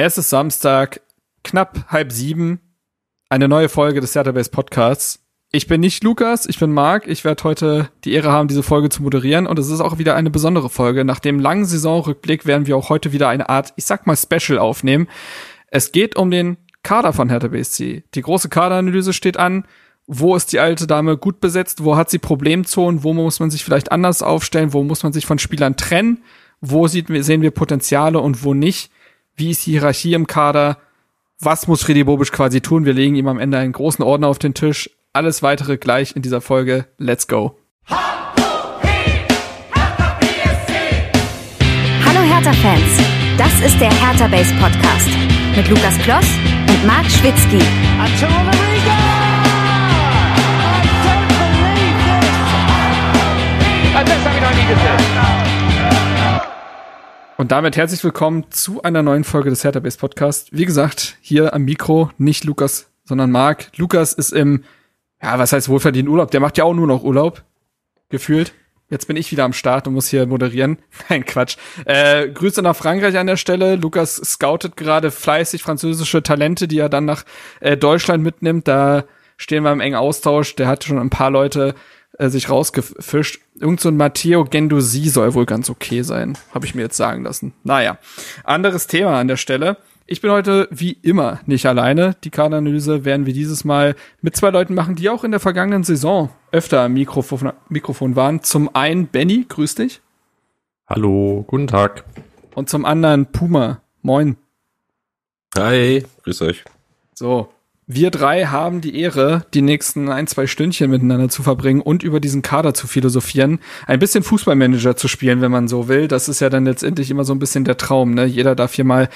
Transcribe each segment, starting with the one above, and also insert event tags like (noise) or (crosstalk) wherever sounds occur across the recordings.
Es ist Samstag, knapp halb sieben. Eine neue Folge des Database Podcasts. Ich bin nicht Lukas, ich bin Marc. Ich werde heute die Ehre haben, diese Folge zu moderieren. Und es ist auch wieder eine besondere Folge. Nach dem langen Saisonrückblick werden wir auch heute wieder eine Art, ich sag mal, Special aufnehmen. Es geht um den Kader von Hertha BSC. Die große Kaderanalyse steht an. Wo ist die alte Dame gut besetzt? Wo hat sie Problemzonen? Wo muss man sich vielleicht anders aufstellen? Wo muss man sich von Spielern trennen? Wo sehen wir Potenziale und wo nicht? Wie ist die Hierarchie im Kader? Was muss Freddy Bobisch quasi tun? Wir legen ihm am Ende einen großen Ordner auf den Tisch. Alles weitere gleich in dieser Folge. Let's go. Hallo Hertha-Fans, das ist der Hertha Base Podcast mit Lukas Kloss und Marc Schwitzky. Habe ich noch nie gesehen. Und damit herzlich willkommen zu einer neuen Folge des Hertha Base Podcast. Wie gesagt, hier am Mikro nicht Lukas, sondern Marc. Lukas ist im, ja, was heißt wohlverdienten Urlaub? Der macht ja auch nur noch Urlaub. Gefühlt. Jetzt bin ich wieder am Start und muss hier moderieren. (laughs) Nein, Quatsch. Äh, Grüße nach Frankreich an der Stelle. Lukas scoutet gerade fleißig französische Talente, die er dann nach äh, Deutschland mitnimmt. Da stehen wir im engen Austausch. Der hat schon ein paar Leute äh, sich rausgefischt. Irgend so ein Matteo Gendosi soll wohl ganz okay sein, habe ich mir jetzt sagen lassen. Naja, anderes Thema an der Stelle. Ich bin heute wie immer nicht alleine. Die Kaderanalyse werden wir dieses Mal mit zwei Leuten machen, die auch in der vergangenen Saison öfter am Mikrofon, Mikrofon waren. Zum einen Benny, grüß dich. Hallo, guten Tag. Und zum anderen Puma, moin. Hi, grüß euch. So, wir drei haben die Ehre, die nächsten ein, zwei Stündchen miteinander zu verbringen und über diesen Kader zu philosophieren. Ein bisschen Fußballmanager zu spielen, wenn man so will. Das ist ja dann letztendlich immer so ein bisschen der Traum. Ne? Jeder darf hier mal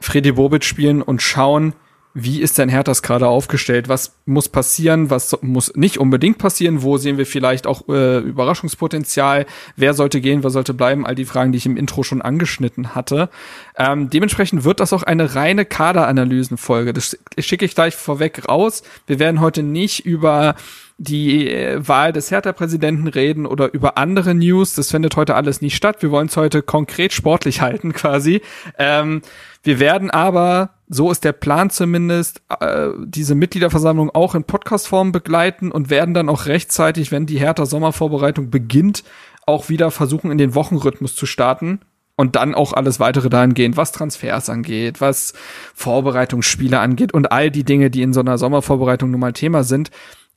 Freddy Bobic spielen und schauen, wie ist denn Herthas gerade aufgestellt? Was muss passieren? Was muss nicht unbedingt passieren? Wo sehen wir vielleicht auch äh, Überraschungspotenzial? Wer sollte gehen? Wer sollte bleiben? All die Fragen, die ich im Intro schon angeschnitten hatte. Ähm, dementsprechend wird das auch eine reine Kaderanalysenfolge. Das schicke ich gleich vorweg raus. Wir werden heute nicht über die äh, Wahl des Hertha-Präsidenten reden oder über andere News. Das findet heute alles nicht statt. Wir wollen es heute konkret sportlich (laughs) halten quasi. Ähm, wir werden aber, so ist der Plan zumindest, äh, diese Mitgliederversammlung auch in Podcastform begleiten und werden dann auch rechtzeitig, wenn die Hertha Sommervorbereitung beginnt, auch wieder versuchen, in den Wochenrhythmus zu starten und dann auch alles weitere dahingehend, was Transfers angeht, was Vorbereitungsspiele angeht und all die Dinge, die in so einer Sommervorbereitung nun mal Thema sind,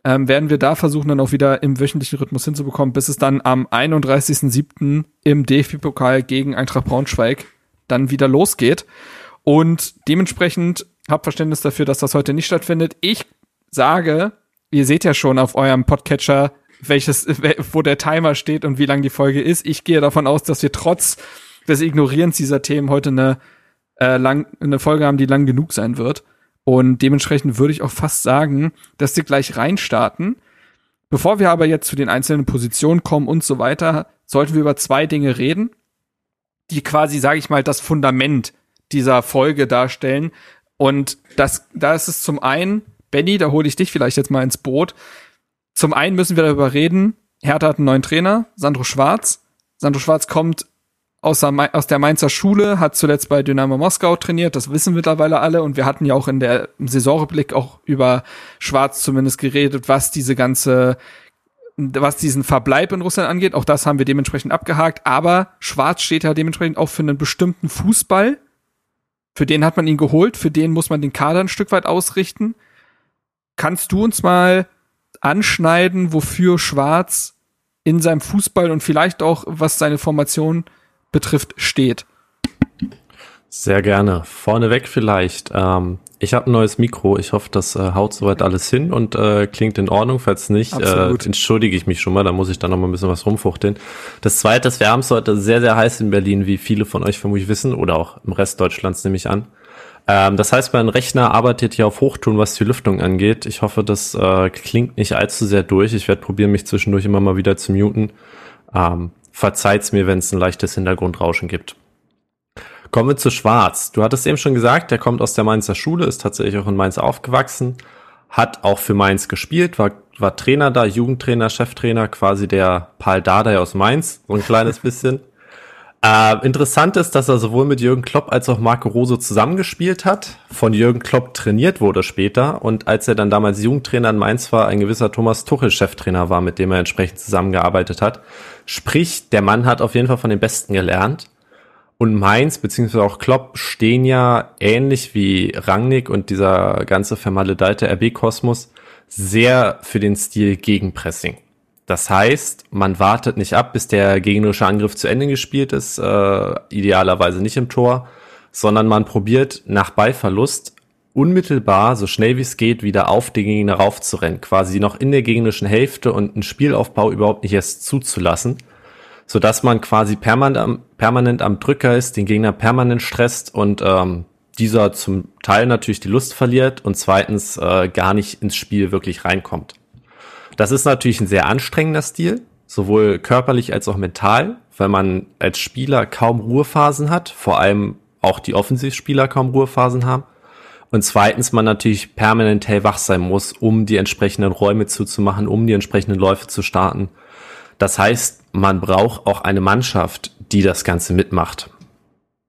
ähm, werden wir da versuchen, dann auch wieder im wöchentlichen Rhythmus hinzubekommen, bis es dann am 31.07. im DFB-Pokal gegen Eintracht Braunschweig dann wieder losgeht. Und dementsprechend habt Verständnis dafür, dass das heute nicht stattfindet. Ich sage, ihr seht ja schon auf eurem Podcatcher, welches, wo der Timer steht und wie lang die Folge ist. Ich gehe davon aus, dass wir trotz des Ignorierens dieser Themen heute eine, äh, lang, eine Folge haben, die lang genug sein wird. Und dementsprechend würde ich auch fast sagen, dass wir gleich reinstarten. Bevor wir aber jetzt zu den einzelnen Positionen kommen und so weiter, sollten wir über zwei Dinge reden, die quasi, sage ich mal, das Fundament dieser Folge darstellen. Und das, da ist es zum einen, Benny, da hole ich dich vielleicht jetzt mal ins Boot. Zum einen müssen wir darüber reden, Hertha hat einen neuen Trainer, Sandro Schwarz. Sandro Schwarz kommt aus der, Mainzer Schule, hat zuletzt bei Dynamo Moskau trainiert, das wissen mittlerweile alle und wir hatten ja auch in der Saisonrückblick auch über Schwarz zumindest geredet, was diese ganze was diesen Verbleib in Russland angeht, auch das haben wir dementsprechend abgehakt, aber Schwarz steht ja dementsprechend auch für einen bestimmten Fußball. Für den hat man ihn geholt, für den muss man den Kader ein Stück weit ausrichten. Kannst du uns mal anschneiden, wofür Schwarz in seinem Fußball und vielleicht auch was seine Formation betrifft, steht? Sehr gerne. Vorneweg vielleicht. Ähm, ich habe ein neues Mikro. Ich hoffe, das äh, haut soweit alles hin und äh, klingt in Ordnung. Falls nicht, äh, entschuldige ich mich schon mal. Da muss ich dann noch mal ein bisschen was rumfuchteln. Das Zweite ist, wir haben es heute sehr, sehr heiß in Berlin, wie viele von euch vermutlich wissen oder auch im Rest Deutschlands nehme ich an. Ähm, das heißt, mein Rechner arbeitet hier auf Hochtun, was die Lüftung angeht. Ich hoffe, das äh, klingt nicht allzu sehr durch. Ich werde probieren, mich zwischendurch immer mal wieder zu muten. Ähm, verzeiht's mir, wenn es ein leichtes Hintergrundrauschen gibt. Kommen wir zu Schwarz. Du hattest eben schon gesagt, der kommt aus der Mainzer Schule, ist tatsächlich auch in Mainz aufgewachsen, hat auch für Mainz gespielt, war, war Trainer da, Jugendtrainer, Cheftrainer, quasi der Paul Dardai aus Mainz, so ein kleines (laughs) bisschen. Äh, interessant ist, dass er sowohl mit Jürgen Klopp als auch Marco Rose zusammengespielt hat, von Jürgen Klopp trainiert wurde später und als er dann damals Jugendtrainer in Mainz war, ein gewisser Thomas Tuchel Cheftrainer war, mit dem er entsprechend zusammengearbeitet hat. Sprich, der Mann hat auf jeden Fall von den Besten gelernt. Und Mainz beziehungsweise auch Klopp stehen ja ähnlich wie Rangnick und dieser ganze vermaledeite RB-Kosmos sehr für den Stil Gegenpressing. Das heißt, man wartet nicht ab, bis der gegnerische Angriff zu Ende gespielt ist, äh, idealerweise nicht im Tor, sondern man probiert nach Ballverlust unmittelbar, so schnell wie es geht, wieder auf den Gegner raufzurennen, quasi noch in der gegnerischen Hälfte und einen Spielaufbau überhaupt nicht erst zuzulassen, so dass man quasi permanent am, permanent am Drücker ist, den Gegner permanent stresst und ähm, dieser zum Teil natürlich die Lust verliert und zweitens äh, gar nicht ins Spiel wirklich reinkommt. Das ist natürlich ein sehr anstrengender Stil, sowohl körperlich als auch mental, weil man als Spieler kaum Ruhephasen hat, vor allem auch die Offensivspieler kaum Ruhephasen haben. Und zweitens man natürlich permanent hellwach sein muss, um die entsprechenden Räume zuzumachen, um die entsprechenden Läufe zu starten. Das heißt, man braucht auch eine Mannschaft, die das Ganze mitmacht.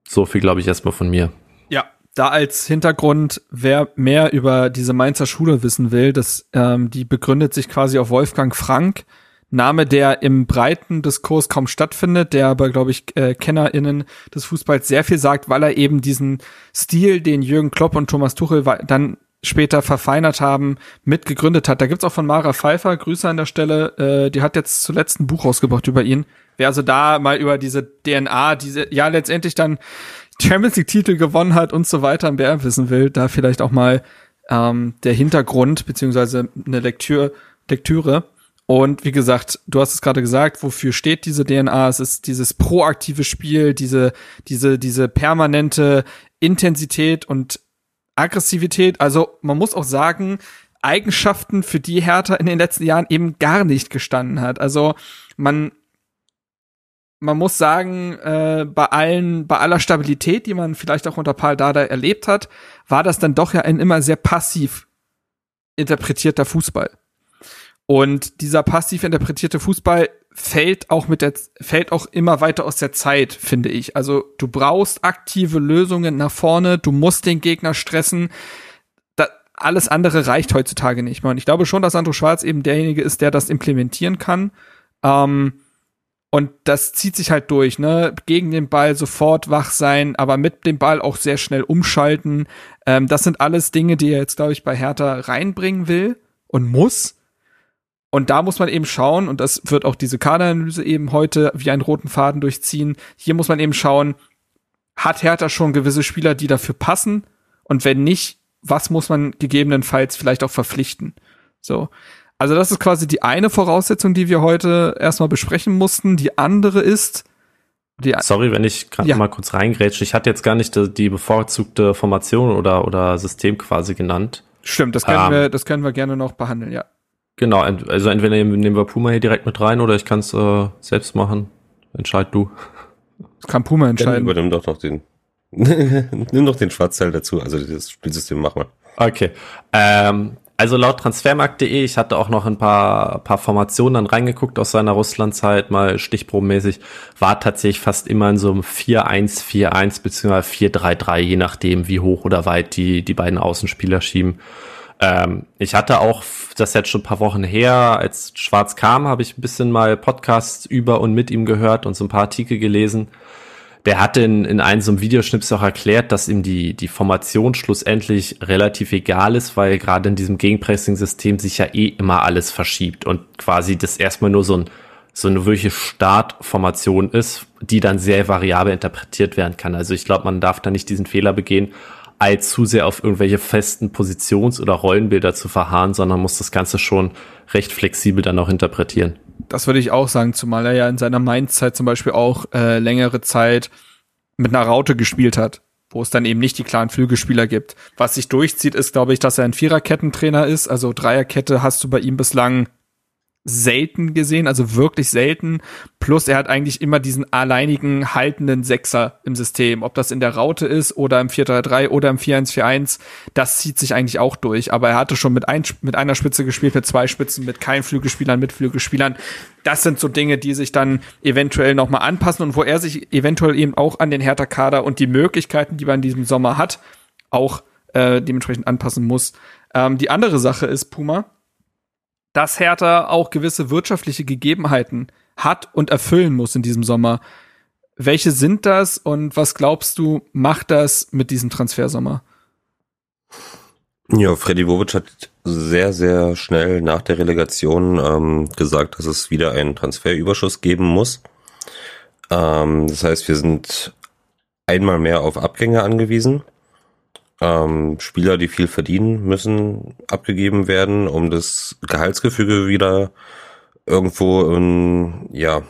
So viel glaube ich erstmal von mir. Ja, da als Hintergrund, wer mehr über diese Mainzer Schule wissen will, das, ähm, die begründet sich quasi auf Wolfgang Frank, Name, der im breiten Diskurs kaum stattfindet, der aber, glaube ich, äh, KennerInnen des Fußballs sehr viel sagt, weil er eben diesen Stil, den Jürgen Klopp und Thomas Tuchel dann später verfeinert haben, mitgegründet hat. Da gibt's auch von Mara Pfeiffer, Grüße an der Stelle, äh, die hat jetzt zuletzt ein Buch rausgebracht über ihn. Wer also da mal über diese DNA, diese, ja, letztendlich dann Champions League Titel gewonnen hat und so weiter mehr wissen will, da vielleicht auch mal ähm, der Hintergrund beziehungsweise eine Lektüre, Lektüre. Und wie gesagt, du hast es gerade gesagt, wofür steht diese DNA? Es ist dieses proaktive Spiel, diese, diese, diese permanente Intensität und Aggressivität. Also man muss auch sagen, Eigenschaften, für die Hertha in den letzten Jahren eben gar nicht gestanden hat. Also man man muss sagen, äh, bei allen, bei aller Stabilität, die man vielleicht auch unter Paul Dada erlebt hat, war das dann doch ja ein immer sehr passiv interpretierter Fußball. Und dieser passiv interpretierte Fußball fällt auch mit der, fällt auch immer weiter aus der Zeit, finde ich. Also du brauchst aktive Lösungen nach vorne, du musst den Gegner stressen. Da, alles andere reicht heutzutage nicht mehr. Und ich glaube schon, dass Andrew Schwarz eben derjenige ist, der das implementieren kann. Ähm, und das zieht sich halt durch, ne? Gegen den Ball sofort wach sein, aber mit dem Ball auch sehr schnell umschalten. Ähm, das sind alles Dinge, die er jetzt, glaube ich, bei Hertha reinbringen will und muss. Und da muss man eben schauen, und das wird auch diese Kaderanalyse eben heute wie einen roten Faden durchziehen. Hier muss man eben schauen, hat Hertha schon gewisse Spieler, die dafür passen? Und wenn nicht, was muss man gegebenenfalls vielleicht auch verpflichten? So. Also das ist quasi die eine Voraussetzung, die wir heute erstmal besprechen mussten. Die andere ist, die Sorry, wenn ich gerade ja. mal kurz reingrätsche. Ich hatte jetzt gar nicht die, die, bevorzugte Formation oder, oder System quasi genannt. Stimmt, das können, ähm, wir, das können wir gerne noch behandeln, ja. Genau, also entweder nehmen wir Puma hier direkt mit rein oder ich kann es äh, selbst machen. Entscheid du. Das kann Puma entscheiden. Dann übernimm doch noch den. (laughs) Nimm doch den Schwarzteil dazu, also das Spielsystem mach mal. Okay. Ähm, also laut transfermarkt.de, ich hatte auch noch ein paar, paar Formationen dann reingeguckt aus seiner Russlandzeit, mal stichprobenmäßig, war tatsächlich fast immer in so einem 4-1-4-1 bzw. 4-3-3, je nachdem, wie hoch oder weit die, die beiden Außenspieler schieben. Ähm, ich hatte auch, das jetzt schon ein paar Wochen her, als Schwarz kam, habe ich ein bisschen mal Podcasts über und mit ihm gehört und so ein paar Artikel gelesen der hatte in, in einem so einem Videoschnips auch erklärt, dass ihm die, die Formation schlussendlich relativ egal ist, weil gerade in diesem Gegenpressing-System sich ja eh immer alles verschiebt und quasi das erstmal nur so ein so eine wirkliche Startformation ist, die dann sehr variabel interpretiert werden kann. Also ich glaube, man darf da nicht diesen Fehler begehen, als zu sehr auf irgendwelche festen Positions- oder Rollenbilder zu verharren, sondern muss das Ganze schon recht flexibel dann auch interpretieren. Das würde ich auch sagen, zumal er ja in seiner Mainz-Zeit zum Beispiel auch äh, längere Zeit mit einer Raute gespielt hat, wo es dann eben nicht die klaren Flügelspieler gibt. Was sich durchzieht, ist, glaube ich, dass er ein Viererkettentrainer ist. Also Dreierkette hast du bei ihm bislang selten gesehen, also wirklich selten. Plus er hat eigentlich immer diesen alleinigen haltenden Sechser im System. Ob das in der Raute ist oder im 4-3-3 oder im 4-1-4-1, das zieht sich eigentlich auch durch. Aber er hatte schon mit, ein, mit einer Spitze gespielt, mit zwei Spitzen, mit keinen Flügelspielern, mit Flügelspielern. Das sind so Dinge, die sich dann eventuell nochmal anpassen und wo er sich eventuell eben auch an den Hertha-Kader und die Möglichkeiten, die man in diesem Sommer hat, auch äh, dementsprechend anpassen muss. Ähm, die andere Sache ist, Puma, dass Hertha auch gewisse wirtschaftliche Gegebenheiten hat und erfüllen muss in diesem Sommer. Welche sind das und was glaubst du, macht das mit diesem Transfersommer? Ja, Freddy Bobic hat sehr, sehr schnell nach der Relegation ähm, gesagt, dass es wieder einen Transferüberschuss geben muss. Ähm, das heißt, wir sind einmal mehr auf Abgänge angewiesen. Ähm, Spieler, die viel verdienen, müssen abgegeben werden, um das Gehaltsgefüge wieder irgendwo in, ja,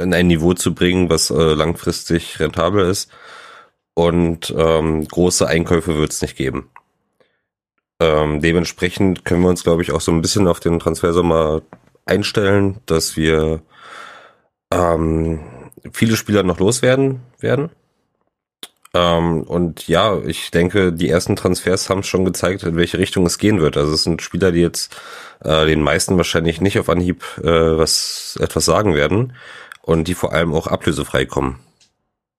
in ein Niveau zu bringen, was äh, langfristig rentabel ist. Und ähm, große Einkäufe wird es nicht geben. Ähm, dementsprechend können wir uns, glaube ich, auch so ein bisschen auf den Transfersommer einstellen, dass wir ähm, viele Spieler noch loswerden werden. Ähm, und ja, ich denke, die ersten Transfers haben schon gezeigt, in welche Richtung es gehen wird. Also es sind Spieler, die jetzt äh, den meisten wahrscheinlich nicht auf Anhieb äh, was etwas sagen werden und die vor allem auch ablösefrei kommen.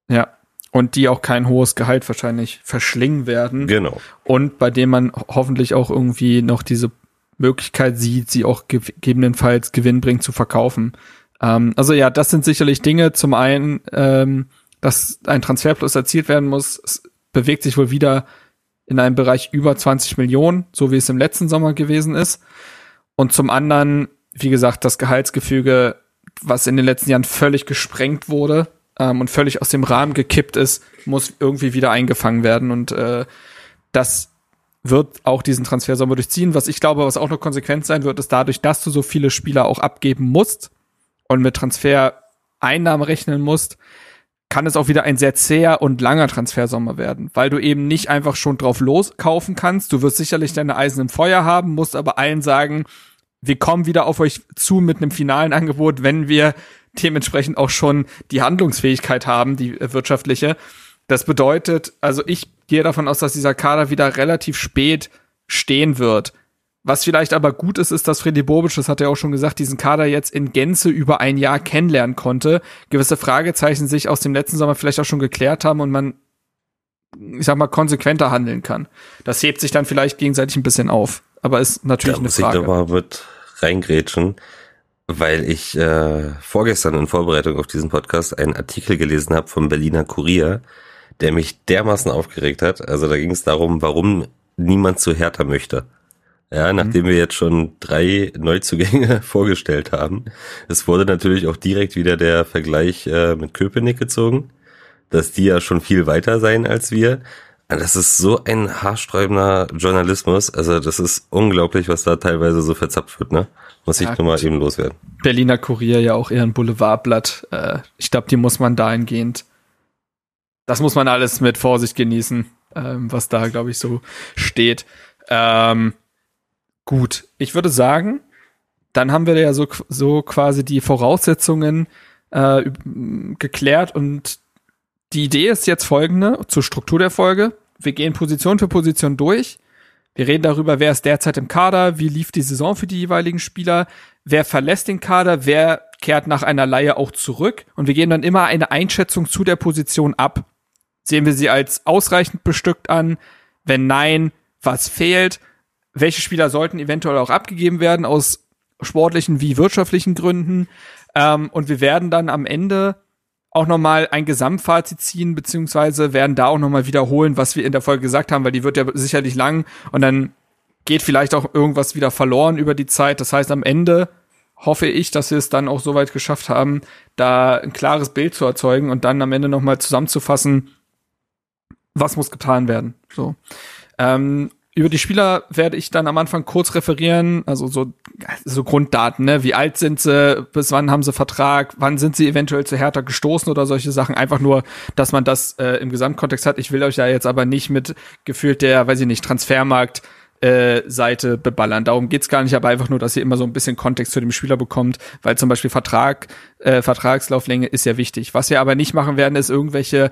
Ja. Und die auch kein hohes Gehalt wahrscheinlich verschlingen werden. Genau. Und bei dem man hoffentlich auch irgendwie noch diese Möglichkeit sieht, sie auch gegebenenfalls gewinnbringend zu verkaufen. Ähm, also ja, das sind sicherlich Dinge. Zum einen ähm, dass ein Transferplus erzielt werden muss. Es bewegt sich wohl wieder in einem Bereich über 20 Millionen, so wie es im letzten Sommer gewesen ist. Und zum anderen, wie gesagt, das Gehaltsgefüge, was in den letzten Jahren völlig gesprengt wurde ähm, und völlig aus dem Rahmen gekippt ist, muss irgendwie wieder eingefangen werden. Und äh, das wird auch diesen Transfersommer durchziehen. Was ich glaube, was auch noch konsequent sein wird, ist dadurch, dass du so viele Spieler auch abgeben musst und mit Transfereinnahmen rechnen musst, kann es auch wieder ein sehr zäher und langer Transfersommer werden, weil du eben nicht einfach schon drauf loskaufen kannst. Du wirst sicherlich deine Eisen im Feuer haben, musst aber allen sagen, wir kommen wieder auf euch zu mit einem finalen Angebot, wenn wir dementsprechend auch schon die Handlungsfähigkeit haben, die wirtschaftliche. Das bedeutet, also ich gehe davon aus, dass dieser Kader wieder relativ spät stehen wird. Was vielleicht aber gut ist, ist, dass Freddy Bobic, das hat er auch schon gesagt, diesen Kader jetzt in Gänze über ein Jahr kennenlernen konnte. Gewisse Fragezeichen sich aus dem letzten Sommer vielleicht auch schon geklärt haben und man, ich sag mal, konsequenter handeln kann. Das hebt sich dann vielleicht gegenseitig ein bisschen auf. Aber ist natürlich da eine Frage. Ich da mal mit reingrätschen, weil ich äh, vorgestern in Vorbereitung auf diesen Podcast einen Artikel gelesen habe vom Berliner Kurier, der mich dermaßen aufgeregt hat. Also da ging es darum, warum niemand zu Hertha möchte. Ja, mhm. nachdem mhm. wir jetzt schon drei Neuzugänge (laughs) vorgestellt haben. Es wurde natürlich auch direkt wieder der Vergleich äh, mit Köpenick gezogen, dass die ja schon viel weiter sein als wir. Das ist so ein haarsträubender Journalismus. Also das ist unglaublich, was da teilweise so verzapft wird, ne? Muss ich ja, nur mal eben loswerden. Berliner Kurier ja auch eher ein Boulevardblatt. Äh, ich glaube, die muss man dahingehend. Das muss man alles mit Vorsicht genießen, ähm, was da, glaube ich, so steht. Ähm, Gut, ich würde sagen, dann haben wir ja so, so quasi die Voraussetzungen äh, geklärt und die Idee ist jetzt folgende zur Struktur der Folge. Wir gehen Position für Position durch. Wir reden darüber, wer ist derzeit im Kader, wie lief die Saison für die jeweiligen Spieler, wer verlässt den Kader, wer kehrt nach einer Leihe auch zurück und wir geben dann immer eine Einschätzung zu der Position ab. Sehen wir sie als ausreichend bestückt an? Wenn nein, was fehlt? Welche Spieler sollten eventuell auch abgegeben werden aus sportlichen wie wirtschaftlichen Gründen. Ähm, und wir werden dann am Ende auch nochmal ein Gesamtfazit ziehen, beziehungsweise werden da auch nochmal wiederholen, was wir in der Folge gesagt haben, weil die wird ja sicherlich lang und dann geht vielleicht auch irgendwas wieder verloren über die Zeit. Das heißt, am Ende hoffe ich, dass wir es dann auch soweit geschafft haben, da ein klares Bild zu erzeugen und dann am Ende nochmal zusammenzufassen, was muss getan werden. So. Ähm, über die Spieler werde ich dann am Anfang kurz referieren, also so, so Grunddaten, ne? Wie alt sind sie, bis wann haben sie Vertrag, wann sind sie eventuell zu härter gestoßen oder solche Sachen. Einfach nur, dass man das äh, im Gesamtkontext hat. Ich will euch ja jetzt aber nicht mit gefühlt der, weiß ich nicht, Transfermarkt äh, Seite beballern. Darum geht's gar nicht, aber einfach nur, dass ihr immer so ein bisschen Kontext zu dem Spieler bekommt, weil zum Beispiel Vertrag, äh, Vertragslauflänge ist ja wichtig. Was wir aber nicht machen werden, ist irgendwelche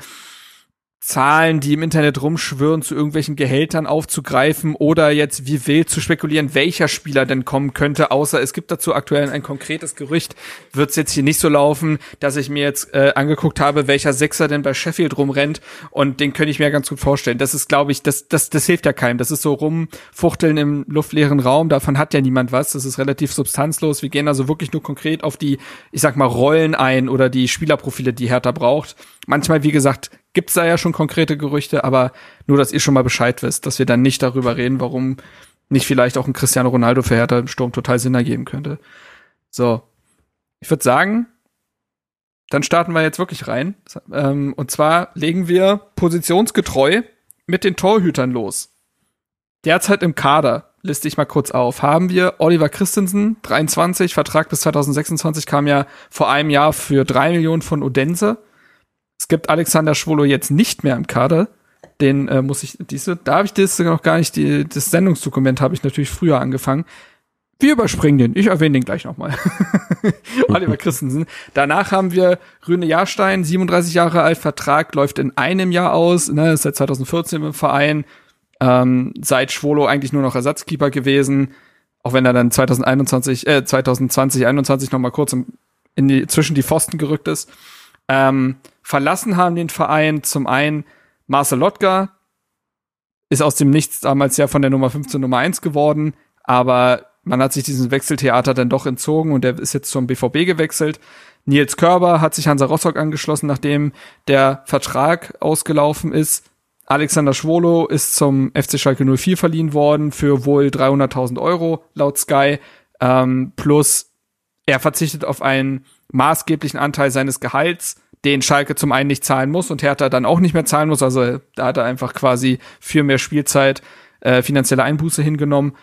Zahlen, die im Internet rumschwirren, zu irgendwelchen Gehältern aufzugreifen oder jetzt wie wild zu spekulieren, welcher Spieler denn kommen könnte, außer es gibt dazu aktuell ein konkretes Gerücht, wird es jetzt hier nicht so laufen, dass ich mir jetzt äh, angeguckt habe, welcher Sechser denn bei Sheffield rumrennt und den könnte ich mir ganz gut vorstellen. Das ist, glaube ich, das, das, das hilft ja keinem. Das ist so rumfuchteln im luftleeren Raum, davon hat ja niemand was. Das ist relativ substanzlos. Wir gehen also wirklich nur konkret auf die, ich sag mal, Rollen ein oder die Spielerprofile, die Hertha braucht. Manchmal, wie gesagt, gibt's da ja schon konkrete Gerüchte, aber nur, dass ihr schon mal Bescheid wisst, dass wir dann nicht darüber reden, warum nicht vielleicht auch ein Cristiano Ronaldo für Hertha im Sturm total Sinn ergeben könnte. So. Ich würde sagen, dann starten wir jetzt wirklich rein. Ähm, und zwar legen wir positionsgetreu mit den Torhütern los. Derzeit im Kader, liste ich mal kurz auf, haben wir Oliver Christensen, 23, Vertrag bis 2026, kam ja vor einem Jahr für drei Millionen von Odense. Es gibt Alexander Schwolo jetzt nicht mehr im Kader. Den äh, muss ich, diese, da habe ich das noch gar nicht, die, das Sendungsdokument habe ich natürlich früher angefangen. Wir überspringen den. Ich erwähne den gleich nochmal. (laughs) Oliver Christensen. Danach haben wir Rüne Jahrstein, 37 Jahre alt, Vertrag läuft in einem Jahr aus, ne, ist seit 2014 im Verein, ähm, seit Schwolo eigentlich nur noch Ersatzkeeper gewesen, auch wenn er dann 2021, äh, 2020, 21 nochmal kurz in die, zwischen die Pfosten gerückt ist. Ähm, verlassen haben den Verein zum einen Marcel Lotka, ist aus dem Nichts damals ja von der Nummer 15 Nummer 1 geworden, aber man hat sich diesen Wechseltheater dann doch entzogen und der ist jetzt zum BVB gewechselt. Nils Körber hat sich Hansa Rostock angeschlossen, nachdem der Vertrag ausgelaufen ist. Alexander Schwolo ist zum FC Schalke 04 verliehen worden für wohl 300.000 Euro laut Sky. Ähm, plus er verzichtet auf einen maßgeblichen Anteil seines Gehalts den Schalke zum einen nicht zahlen muss und Hertha dann auch nicht mehr zahlen muss. Also da hat er einfach quasi für mehr Spielzeit äh, finanzielle Einbuße hingenommen.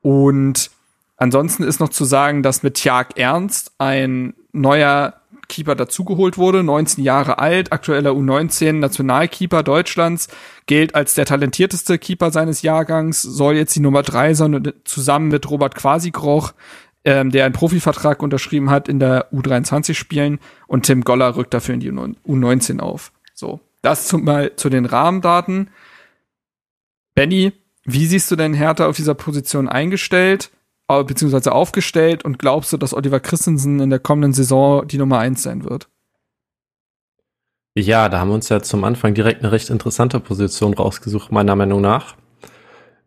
Und ansonsten ist noch zu sagen, dass mit Tjag Ernst ein neuer Keeper dazugeholt wurde, 19 Jahre alt, aktueller U19 Nationalkeeper Deutschlands, gilt als der talentierteste Keeper seines Jahrgangs, soll jetzt die Nummer drei sein, zusammen mit Robert Quasigroch ähm, der einen Profivertrag unterschrieben hat, in der U23 spielen und Tim Goller rückt dafür in die U19 auf. So, das zum, mal zu den Rahmendaten. Benny, wie siehst du denn Hertha auf dieser Position eingestellt, beziehungsweise aufgestellt und glaubst du, dass Oliver Christensen in der kommenden Saison die Nummer eins sein wird? Ja, da haben wir uns ja zum Anfang direkt eine recht interessante Position rausgesucht, meiner Meinung nach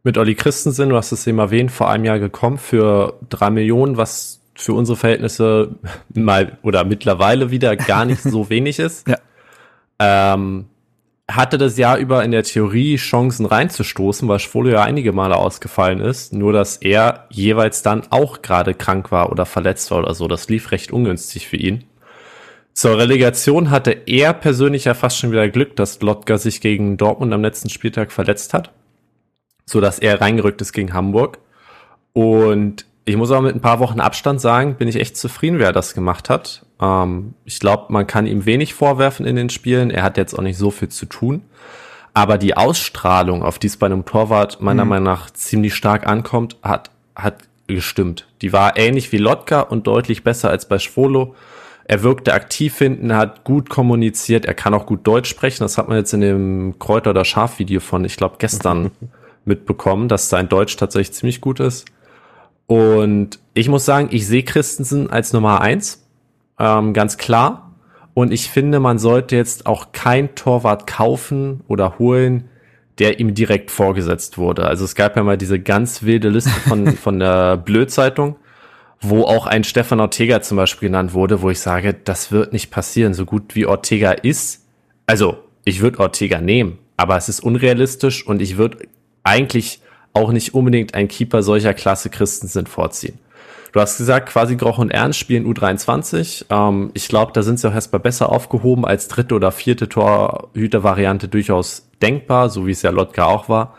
mit Olli Christensen, du hast es eben erwähnt, vor einem Jahr gekommen für drei Millionen, was für unsere Verhältnisse (laughs) mal oder mittlerweile wieder gar nicht so wenig ist. (laughs) Ja. Ähm, hatte das Jahr über in der Theorie Chancen reinzustoßen, weil Schwolo ja einige Male ausgefallen ist, nur dass er jeweils dann auch gerade krank war oder verletzt war oder so. Das lief recht ungünstig für ihn. Zur Relegation hatte er persönlich ja fast schon wieder Glück, dass Lotka sich gegen Dortmund am letzten Spieltag verletzt hat so dass er reingerückt ist gegen Hamburg. Und ich muss aber mit ein paar Wochen Abstand sagen, bin ich echt zufrieden, wer das gemacht hat. Ähm, ich glaube, man kann ihm wenig vorwerfen in den Spielen. Er hat jetzt auch nicht so viel zu tun. Aber die Ausstrahlung, auf die es bei einem Torwart meiner mhm. Meinung nach ziemlich stark ankommt, hat, hat gestimmt. Die war ähnlich wie Lotka und deutlich besser als bei Schwolo. Er wirkte aktiv hinten, hat gut kommuniziert, er kann auch gut Deutsch sprechen. Das hat man jetzt in dem Kräuter- oder Schaf-Video von, ich glaube, gestern (laughs) mitbekommen, dass sein Deutsch tatsächlich ziemlich gut ist. Und ich muss sagen, ich sehe Christensen als Nummer eins, ähm, ganz klar. Und ich finde, man sollte jetzt auch kein Torwart kaufen oder holen, der ihm direkt vorgesetzt wurde. Also es gab ja mal diese ganz wilde Liste von, (laughs) von der Blödzeitung, wo auch ein Stefan Ortega zum Beispiel genannt wurde, wo ich sage, das wird nicht passieren, so gut wie Ortega ist. Also, ich würde Ortega nehmen, aber es ist unrealistisch und ich würde eigentlich auch nicht unbedingt ein Keeper solcher Klasse Christensen vorziehen. Du hast gesagt, quasi Groch und Ernst spielen U23. Ähm, ich glaube, da sind sie auch erstmal besser aufgehoben als dritte oder vierte Torhüter-Variante durchaus denkbar, so wie es ja Lotka auch war.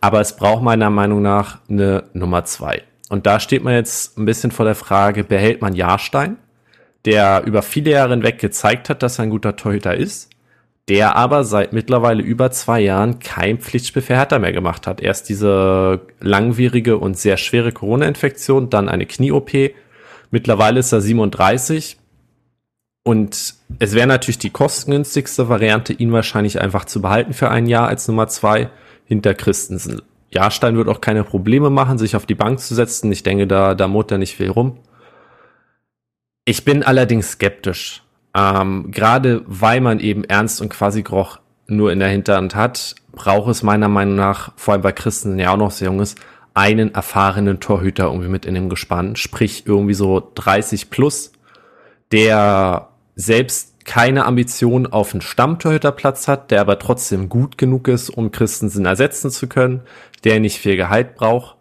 Aber es braucht meiner Meinung nach eine Nummer zwei. Und da steht man jetzt ein bisschen vor der Frage, behält man Jahrstein, der über viele Jahre hinweg gezeigt hat, dass er ein guter Torhüter ist, der aber seit mittlerweile über zwei Jahren kein Pflichtspiel für Hertha mehr gemacht hat. Erst diese langwierige und sehr schwere Corona-Infektion, dann eine Knie-OP. Mittlerweile ist er 37. Und es wäre natürlich die kostengünstigste Variante, ihn wahrscheinlich einfach zu behalten für ein Jahr als Nummer zwei hinter Christensen. Jahrstein wird auch keine Probleme machen, sich auf die Bank zu setzen. Ich denke, da, da mot er nicht viel rum. Ich bin allerdings skeptisch. Ähm, Gerade weil man eben Ernst und Quasi-Groch nur in der Hinterhand hat, braucht es meiner Meinung nach, vor allem bei Christen, der auch noch sehr jung ist, einen erfahrenen Torhüter irgendwie mit in dem Gespann, sprich irgendwie so 30 plus, der selbst keine Ambition auf einen Stammtorhüterplatz hat, der aber trotzdem gut genug ist, um Christensen ersetzen zu können, der nicht viel Gehalt braucht.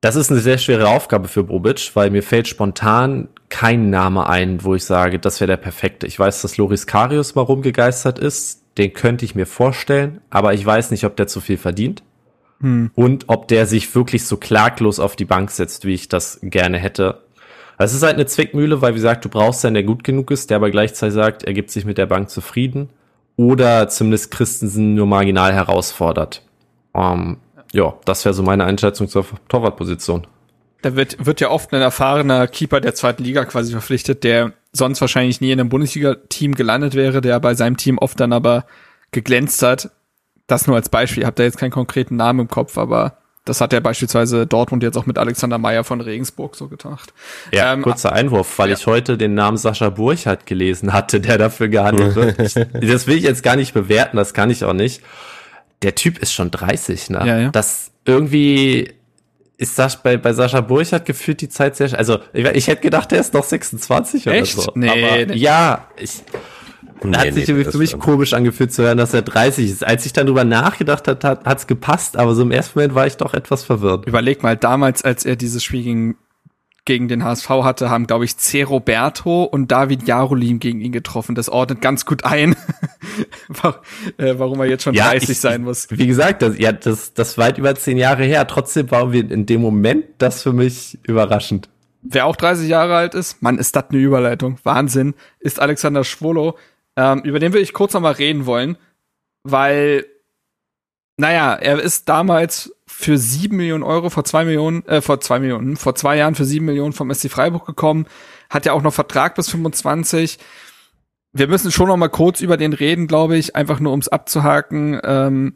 Das ist eine sehr schwere Aufgabe für Bobic, weil mir fällt spontan kein Name ein, wo ich sage, das wäre der perfekte. Ich weiß, dass Loris Karius mal rumgegeistert ist. Den könnte ich mir vorstellen, aber ich weiß nicht, ob der zu viel verdient. Hm. Und ob der sich wirklich so klaglos auf die Bank setzt, wie ich das gerne hätte. Es ist halt eine Zwickmühle, weil wie gesagt, du brauchst einen, der gut genug ist, der aber gleichzeitig sagt, er gibt sich mit der Bank zufrieden. Oder zumindest Christensen nur marginal herausfordert. Ähm, ja, das wäre so meine Einschätzung zur Torwartposition. Da wird, wird ja oft ein erfahrener Keeper der zweiten Liga quasi verpflichtet, der sonst wahrscheinlich nie in einem Bundesliga-Team gelandet wäre, der bei seinem Team oft dann aber geglänzt hat. Das nur als Beispiel. Ich habe da jetzt keinen konkreten Namen im Kopf, aber das hat ja beispielsweise Dortmund jetzt auch mit Alexander Meyer von Regensburg so gedacht. Ja, ähm, kurzer Einwurf, weil ja. ich heute den Namen Sascha Burchardt gelesen hatte, der dafür gehandelt wird. (laughs) das will ich jetzt gar nicht bewerten, das kann ich auch nicht. Der Typ ist schon 30, ne? Ja, ja. Das irgendwie ist das bei, bei Sascha Burchardt gefühlt die Zeit sehr, also ich, ich hätte gedacht, er ist noch 26 Echt? oder so. Nee, Aber, nee. Ja, ich, nee, hat sich nee, für mich komisch angefühlt zu hören, dass er 30 ist. Als ich dann drüber nachgedacht hat, hat es gepasst, aber so im ersten Moment war ich doch etwas verwirrt. Überleg mal, damals, als er dieses Spiel gegen gegen den HSV hatte, haben, glaube ich, C. Roberto und David Jarolim gegen ihn getroffen. Das ordnet ganz gut ein, (laughs) warum er jetzt schon ja, 30 ich, sein muss. Wie gesagt, das, ja, das, das weit über zehn Jahre her. Trotzdem waren wir in dem Moment das für mich überraschend. Wer auch 30 Jahre alt ist, Mann, ist das eine Überleitung. Wahnsinn. Ist Alexander Schwolo, ähm, über den will ich kurz nochmal reden wollen, weil, naja, er ist damals für sieben Millionen Euro vor zwei Millionen, äh, vor zwei Millionen, vor zwei Jahren für sieben Millionen vom SC Freiburg gekommen, hat ja auch noch Vertrag bis 25. Wir müssen schon noch mal kurz über den reden, glaube ich, einfach nur ums abzuhaken. Ähm,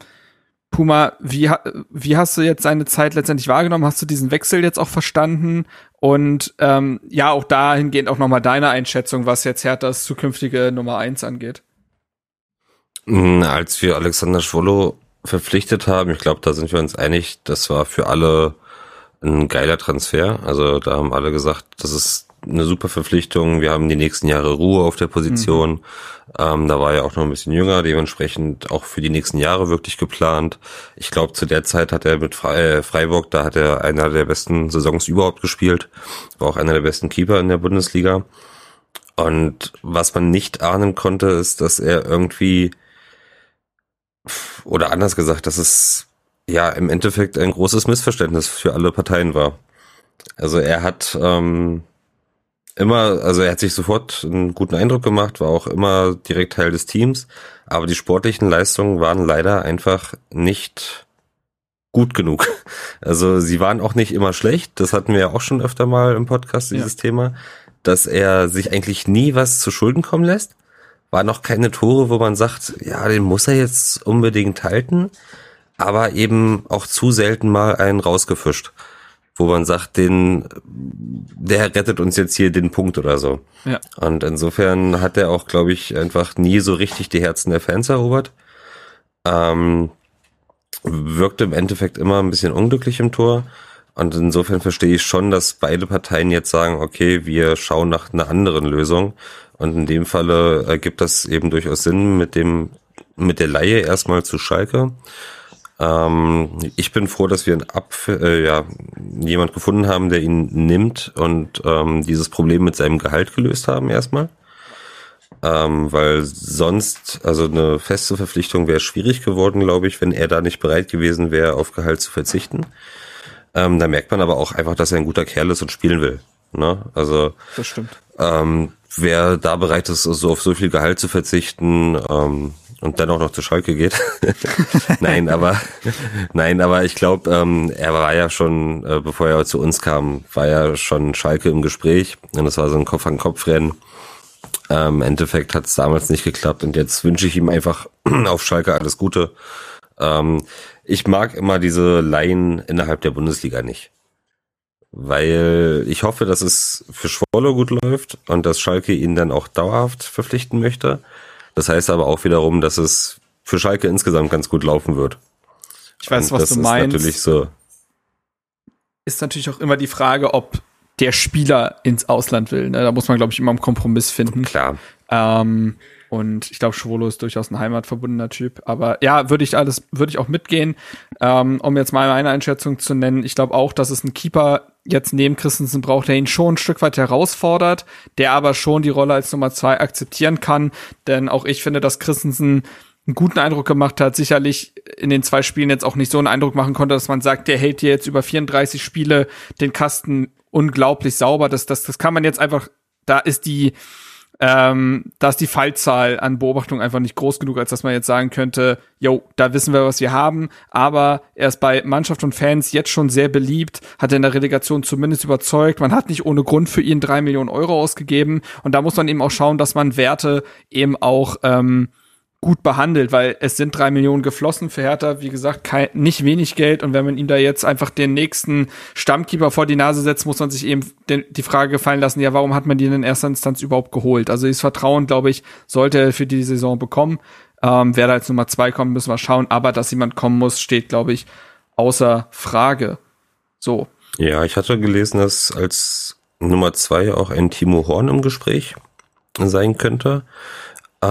Puma, wie, wie hast du jetzt seine Zeit letztendlich wahrgenommen? Hast du diesen Wechsel jetzt auch verstanden? Und ähm, ja, auch dahingehend auch nochmal deine Einschätzung, was jetzt Herthas zukünftige Nummer eins angeht. Als wir Alexander Schwollo verpflichtet haben. Ich glaube, da sind wir uns einig, das war für alle ein geiler Transfer. Also da haben alle gesagt, das ist eine super Verpflichtung. Wir haben die nächsten Jahre Ruhe auf der Position. Mhm. Ähm, da war er auch noch ein bisschen jünger, dementsprechend auch für die nächsten Jahre wirklich geplant. Ich glaube, zu der Zeit hat er mit Fre äh, Freiburg, da hat er einer der besten Saisons überhaupt gespielt. War auch einer der besten Keeper in der Bundesliga. Und was man nicht ahnen konnte, ist, dass er irgendwie oder anders gesagt, dass es ja im Endeffekt ein großes Missverständnis für alle Parteien war. Also er hat ähm, immer, also er hat sich sofort einen guten Eindruck gemacht, war auch immer direkt Teil des Teams, aber die sportlichen Leistungen waren leider einfach nicht gut genug. (laughs) Also sie waren auch nicht immer schlecht, das hatten wir ja auch schon öfter mal im Podcast, dieses ja. Thema, dass er sich eigentlich nie was zu Schulden kommen lässt. War noch keine Tore, wo man sagt, ja, den muss er jetzt unbedingt halten, aber eben auch zu selten mal einen rausgefischt, wo man sagt, den, der rettet uns jetzt hier den Punkt oder so. Ja. Und insofern hat er auch, glaube ich, einfach nie so richtig die Herzen der Fans erobert. Ähm, wirkte im Endeffekt immer ein bisschen unglücklich im Tor. Und insofern verstehe ich schon, dass beide Parteien jetzt sagen, okay, wir schauen nach einer anderen Lösung. Und in dem Falle ergibt das eben durchaus Sinn mit dem, mit der Laie erstmal zu Schalke. Ähm, ich bin froh, dass wir einen Ab äh, ja, jemand gefunden haben, der ihn nimmt und ähm, dieses Problem mit seinem Gehalt gelöst haben erstmal. Ähm, weil sonst, also eine feste Verpflichtung wäre schwierig geworden, glaube ich, wenn er da nicht bereit gewesen wäre, auf Gehalt zu verzichten. Ähm, da merkt man aber auch einfach, dass er ein guter Kerl ist und spielen will. Ne? Also das stimmt. Ähm, wer da bereit ist, so auf so viel Gehalt zu verzichten ähm, und dann auch noch zu Schalke geht. (laughs) nein, aber nein, aber ich glaube, ähm, er war ja schon, äh, bevor er zu uns kam, war ja schon Schalke im Gespräch und das war so ein Kopf-an-Kopf-Rennen. Ähm, Im Endeffekt hat es damals nicht geklappt und jetzt wünsche ich ihm einfach (clears throat) auf Schalke alles Gute. Ähm, ich mag immer diese Laien innerhalb der Bundesliga nicht weil ich hoffe, dass es für Schwolle gut läuft und dass Schalke ihn dann auch dauerhaft verpflichten möchte. Das heißt aber auch wiederum, dass es für Schalke insgesamt ganz gut laufen wird. Ich weiß, und was du meinst. Ist natürlich so. Ist natürlich auch immer die Frage, ob der Spieler ins Ausland will. Ne? Da muss man, glaube ich, immer einen Kompromiss finden. Klar. Ähm, und ich glaube, Schwolo ist durchaus ein heimatverbundener Typ. Aber ja, würde ich alles, würde ich auch mitgehen. Ähm, um jetzt mal meine Einschätzung zu nennen, ich glaube auch, dass es einen Keeper jetzt neben Christensen braucht, der ihn schon ein Stück weit herausfordert, der aber schon die Rolle als Nummer zwei akzeptieren kann. Denn auch ich finde, dass Christensen einen guten Eindruck gemacht hat, sicherlich in den zwei Spielen jetzt auch nicht so einen Eindruck machen konnte, dass man sagt, der hält dir jetzt über 34 Spiele den Kasten unglaublich sauber. Das, das, das kann man jetzt einfach, da ist die, ähm, da ist die Fallzahl an Beobachtungen einfach nicht groß genug, als dass man jetzt sagen könnte, yo, da wissen wir, was wir haben, aber er ist bei Mannschaft und Fans jetzt schon sehr beliebt, hat in der Relegation zumindest überzeugt, man hat nicht ohne Grund für ihn drei Millionen Euro ausgegeben. Und da muss man eben auch schauen, dass man Werte eben auch ähm, gut behandelt, weil es sind drei Millionen geflossen für Hertha, wie gesagt, kein, nicht wenig Geld und wenn man ihm da jetzt einfach den nächsten Stammkeeper vor die Nase setzt, muss man sich eben den, die Frage gefallen lassen, ja, warum hat man den in erster Instanz überhaupt geholt? Also dieses Vertrauen, glaube ich, sollte er für die Saison bekommen. Ähm, wer da jetzt Nummer zwei kommt, müssen wir schauen, aber dass jemand kommen muss, steht, glaube ich, außer Frage. So. Ja, ich hatte gelesen, dass als Nummer zwei auch ein Timo Horn im Gespräch sein könnte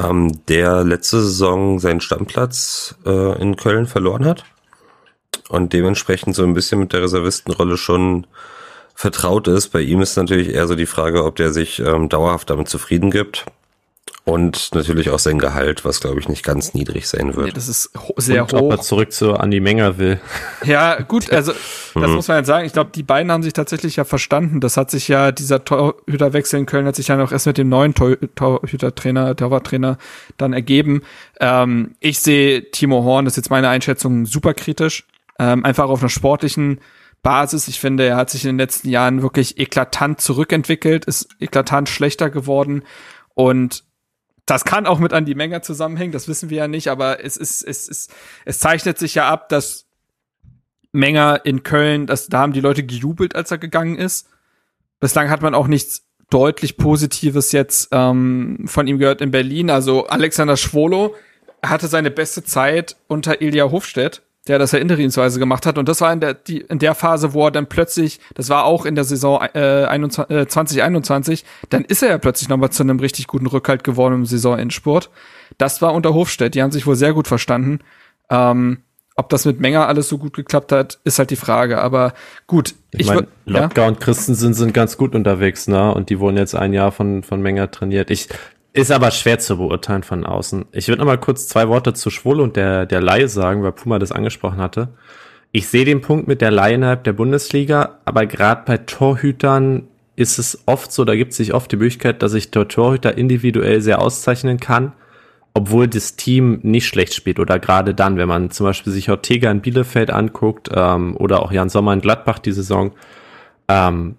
ähm, der letzte Saison seinen Stammplatz äh, in Köln verloren hat und dementsprechend so ein bisschen mit der Reservistenrolle schon vertraut ist. Bei ihm ist natürlich eher so die Frage, ob der sich ähm, dauerhaft damit zufrieden gibt. Und natürlich auch sein Gehalt, was glaube ich nicht ganz niedrig sein wird. Nee, das ist ho sehr und hoch. Ob er zurück zu Andi Menger will. Ja, gut, (laughs) also das muss man jetzt sagen. Ich glaube, die beiden haben sich tatsächlich ja verstanden. Das hat sich ja, dieser Torhüterwechsel in Köln hat sich ja noch erst mit dem neuen Torhütertrainer, Torwarttrainer dann ergeben. Ähm, ich sehe Timo Horn, das ist jetzt meine Einschätzung, super kritisch. Ähm, einfach auf einer sportlichen Basis. Ich finde, er hat sich in den letzten Jahren wirklich eklatant zurückentwickelt, ist eklatant schlechter geworden und das kann auch mit Andy Menger zusammenhängen, das wissen wir ja nicht, aber es ist, es ist, es zeichnet sich ja ab, dass Menger in Köln, dass, da haben die Leute gejubelt, als er gegangen ist. Bislang hat man auch nichts deutlich Positives jetzt ähm, von ihm gehört in Berlin. Also Alexander Schwolo hatte seine beste Zeit unter Ilja Hofstedt der das ja interimsweise gemacht hat. Und das war in der, die, in der Phase, wo er dann plötzlich, das war auch in der Saison äh, 21, äh, 2021, dann ist er ja plötzlich nochmal zu einem richtig guten Rückhalt geworden im Saisonendspurt. Das war unter Hofstedt, die haben sich wohl sehr gut verstanden. Ähm, ob das mit Menger alles so gut geklappt hat, ist halt die Frage. Aber gut. Ich, ich meine, Lotka ja? und Christensen sind ganz gut unterwegs, ne? Und die wurden jetzt ein Jahr von, von Menger trainiert. Ich, ist aber schwer zu beurteilen von außen. Ich würde noch mal kurz zwei Worte zu Schwull und der, der Laie sagen, weil Puma das angesprochen hatte. Ich sehe den Punkt mit der Laie innerhalb der Bundesliga, aber gerade bei Torhütern ist es oft so, da gibt es sich oft die Möglichkeit, dass sich der Torhüter individuell sehr auszeichnen kann, obwohl das Team nicht schlecht spielt oder gerade dann, wenn man zum Beispiel sich Ortega in Bielefeld anguckt ähm, oder auch Jan Sommer in Gladbach die Saison. Ähm,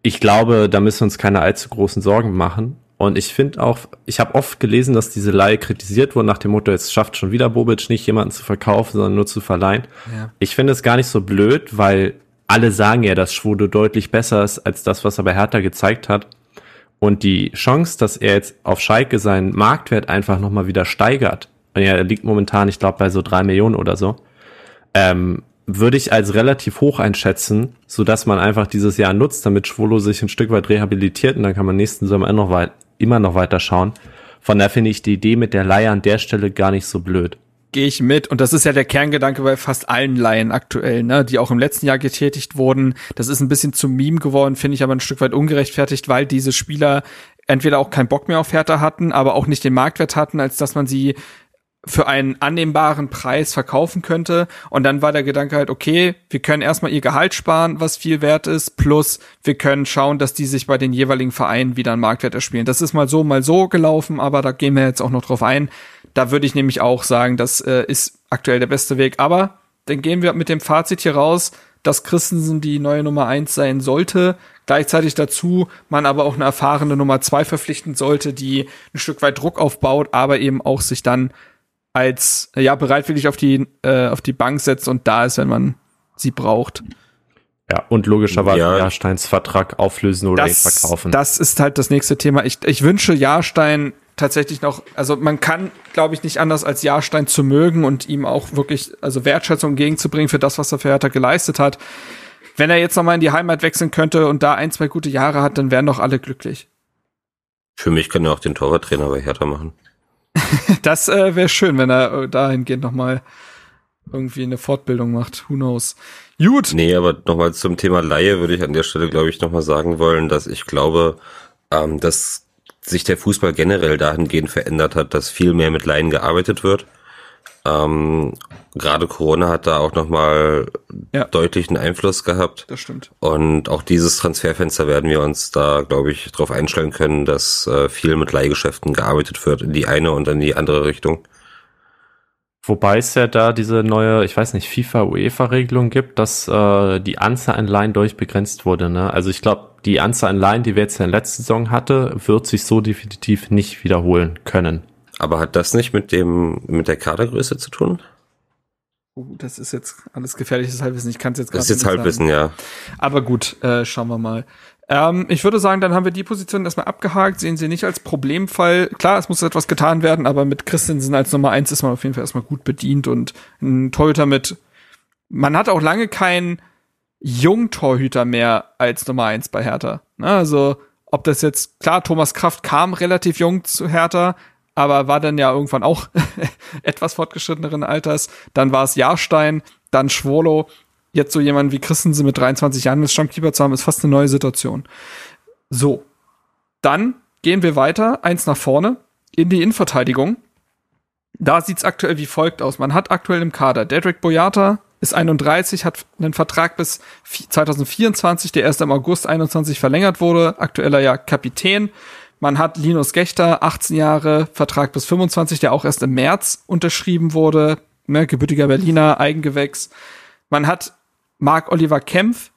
ich glaube, da müssen wir uns keine allzu großen Sorgen machen. Und ich finde auch, ich habe oft gelesen, dass diese Leihe kritisiert wurde nach dem Motto, jetzt schafft schon wieder Bobic nicht, jemanden zu verkaufen, sondern nur zu verleihen. Ja. Ich finde es gar nicht so blöd, weil alle sagen ja, dass Schwode deutlich besser ist als das, was er bei Hertha gezeigt hat. Und die Chance, dass er jetzt auf Schalke seinen Marktwert einfach nochmal wieder steigert, und er liegt momentan, ich glaube, bei so drei Millionen oder so, ähm, würde ich als relativ hoch einschätzen, so dass man einfach dieses Jahr nutzt, damit Schwolo sich ein Stück weit rehabilitiert und dann kann man nächsten Sommer noch weit, immer noch weiter schauen. Von daher finde ich die Idee mit der Leihe an der Stelle gar nicht so blöd. Gehe ich mit. Und das ist ja der Kerngedanke bei fast allen Laien aktuell, ne, die auch im letzten Jahr getätigt wurden. Das ist ein bisschen zum Meme geworden, finde ich aber ein Stück weit ungerechtfertigt, weil diese Spieler entweder auch keinen Bock mehr auf Hertha hatten, aber auch nicht den Marktwert hatten, als dass man sie für einen annehmbaren Preis verkaufen könnte. Und dann war der Gedanke halt, okay, wir können erstmal ihr Gehalt sparen, was viel wert ist, plus wir können schauen, dass die sich bei den jeweiligen Vereinen wieder einen Marktwert erspielen. Das ist mal so, mal so gelaufen, aber da gehen wir jetzt auch noch drauf ein. Da würde ich nämlich auch sagen, das äh, ist aktuell der beste Weg. Aber dann gehen wir mit dem Fazit hier raus, dass Christensen die neue Nummer eins sein sollte. Gleichzeitig dazu man aber auch eine erfahrene Nummer zwei verpflichten sollte, die ein Stück weit Druck aufbaut, aber eben auch sich dann als ja bereitwillig auf die äh, auf die Bank setzt und da ist, wenn man sie braucht. Ja, und logischerweise ja. Jahrsteins Vertrag auflösen oder das, verkaufen. Das ist halt das nächste Thema. Ich, ich wünsche Jahrstein tatsächlich noch, also man kann, glaube ich, nicht anders als Jahrstein zu mögen und ihm auch wirklich, also Wertschätzung entgegenzubringen für das, was er für Hertha geleistet hat. Wenn er jetzt nochmal in die Heimat wechseln könnte und da ein, zwei gute Jahre hat, dann wären doch alle glücklich. Für mich kann er auch den Torwarttrainer bei Hertha machen. Das äh, wäre schön, wenn er äh, dahingehend nochmal irgendwie eine Fortbildung macht. Who knows? Gut. Nee, aber nochmal zum Thema Laie würde ich an der Stelle, glaube ich, nochmal sagen wollen, dass ich glaube, ähm, dass sich der Fußball generell dahingehend verändert hat, dass viel mehr mit Laien gearbeitet wird. Ähm, Gerade Corona hat da auch nochmal ja. deutlichen Einfluss gehabt. Das stimmt. Und auch dieses Transferfenster werden wir uns da, glaube ich, darauf einstellen können, dass äh, viel mit Leihgeschäften gearbeitet wird in die eine und in die andere Richtung. Wobei es ja da diese neue, ich weiß nicht, FIFA-UEFA-Regelung gibt, dass äh, die Anzahl an Laien durchbegrenzt wurde. Ne? Also ich glaube, die Anzahl an Laien, die wir jetzt in der letzten Saison hatte, wird sich so definitiv nicht wiederholen können. Aber hat das nicht mit dem mit der Kadergröße zu tun? Uh, das ist jetzt alles gefährliches Halbwissen. Ich kann es jetzt gerade Das ist jetzt Halbwissen, ja. Aber gut, äh, schauen wir mal. Ähm, ich würde sagen, dann haben wir die Position erstmal abgehakt, sehen sie nicht als Problemfall. Klar, es muss etwas getan werden, aber mit Christensen als Nummer eins ist man auf jeden Fall erstmal gut bedient und ein Torhüter mit. Man hat auch lange keinen Jungtorhüter mehr als Nummer eins bei Hertha. Ne, also, ob das jetzt, klar, Thomas Kraft kam relativ jung zu Hertha, aber war dann ja irgendwann auch (laughs) etwas fortgeschritteneren Alters. Dann war es Jahrstein, dann Schwolo. Jetzt so jemand wie Christensen mit 23 Jahren als Stammkeeper zu haben, ist fast eine neue Situation. So. Dann gehen wir weiter, eins nach vorne, in die Innenverteidigung. Da sieht's aktuell wie folgt aus. Man hat aktuell im Kader Dedrick Boyata, ist 31, hat einen Vertrag bis 2024, der erst im August 21 verlängert wurde, aktueller ja Kapitän. Man hat Linus Gechter, 18 Jahre, Vertrag bis 25, der auch erst im März unterschrieben wurde, ne, gebürtiger Berliner, Eigengewächs. Man hat Marc Oliver Kempf,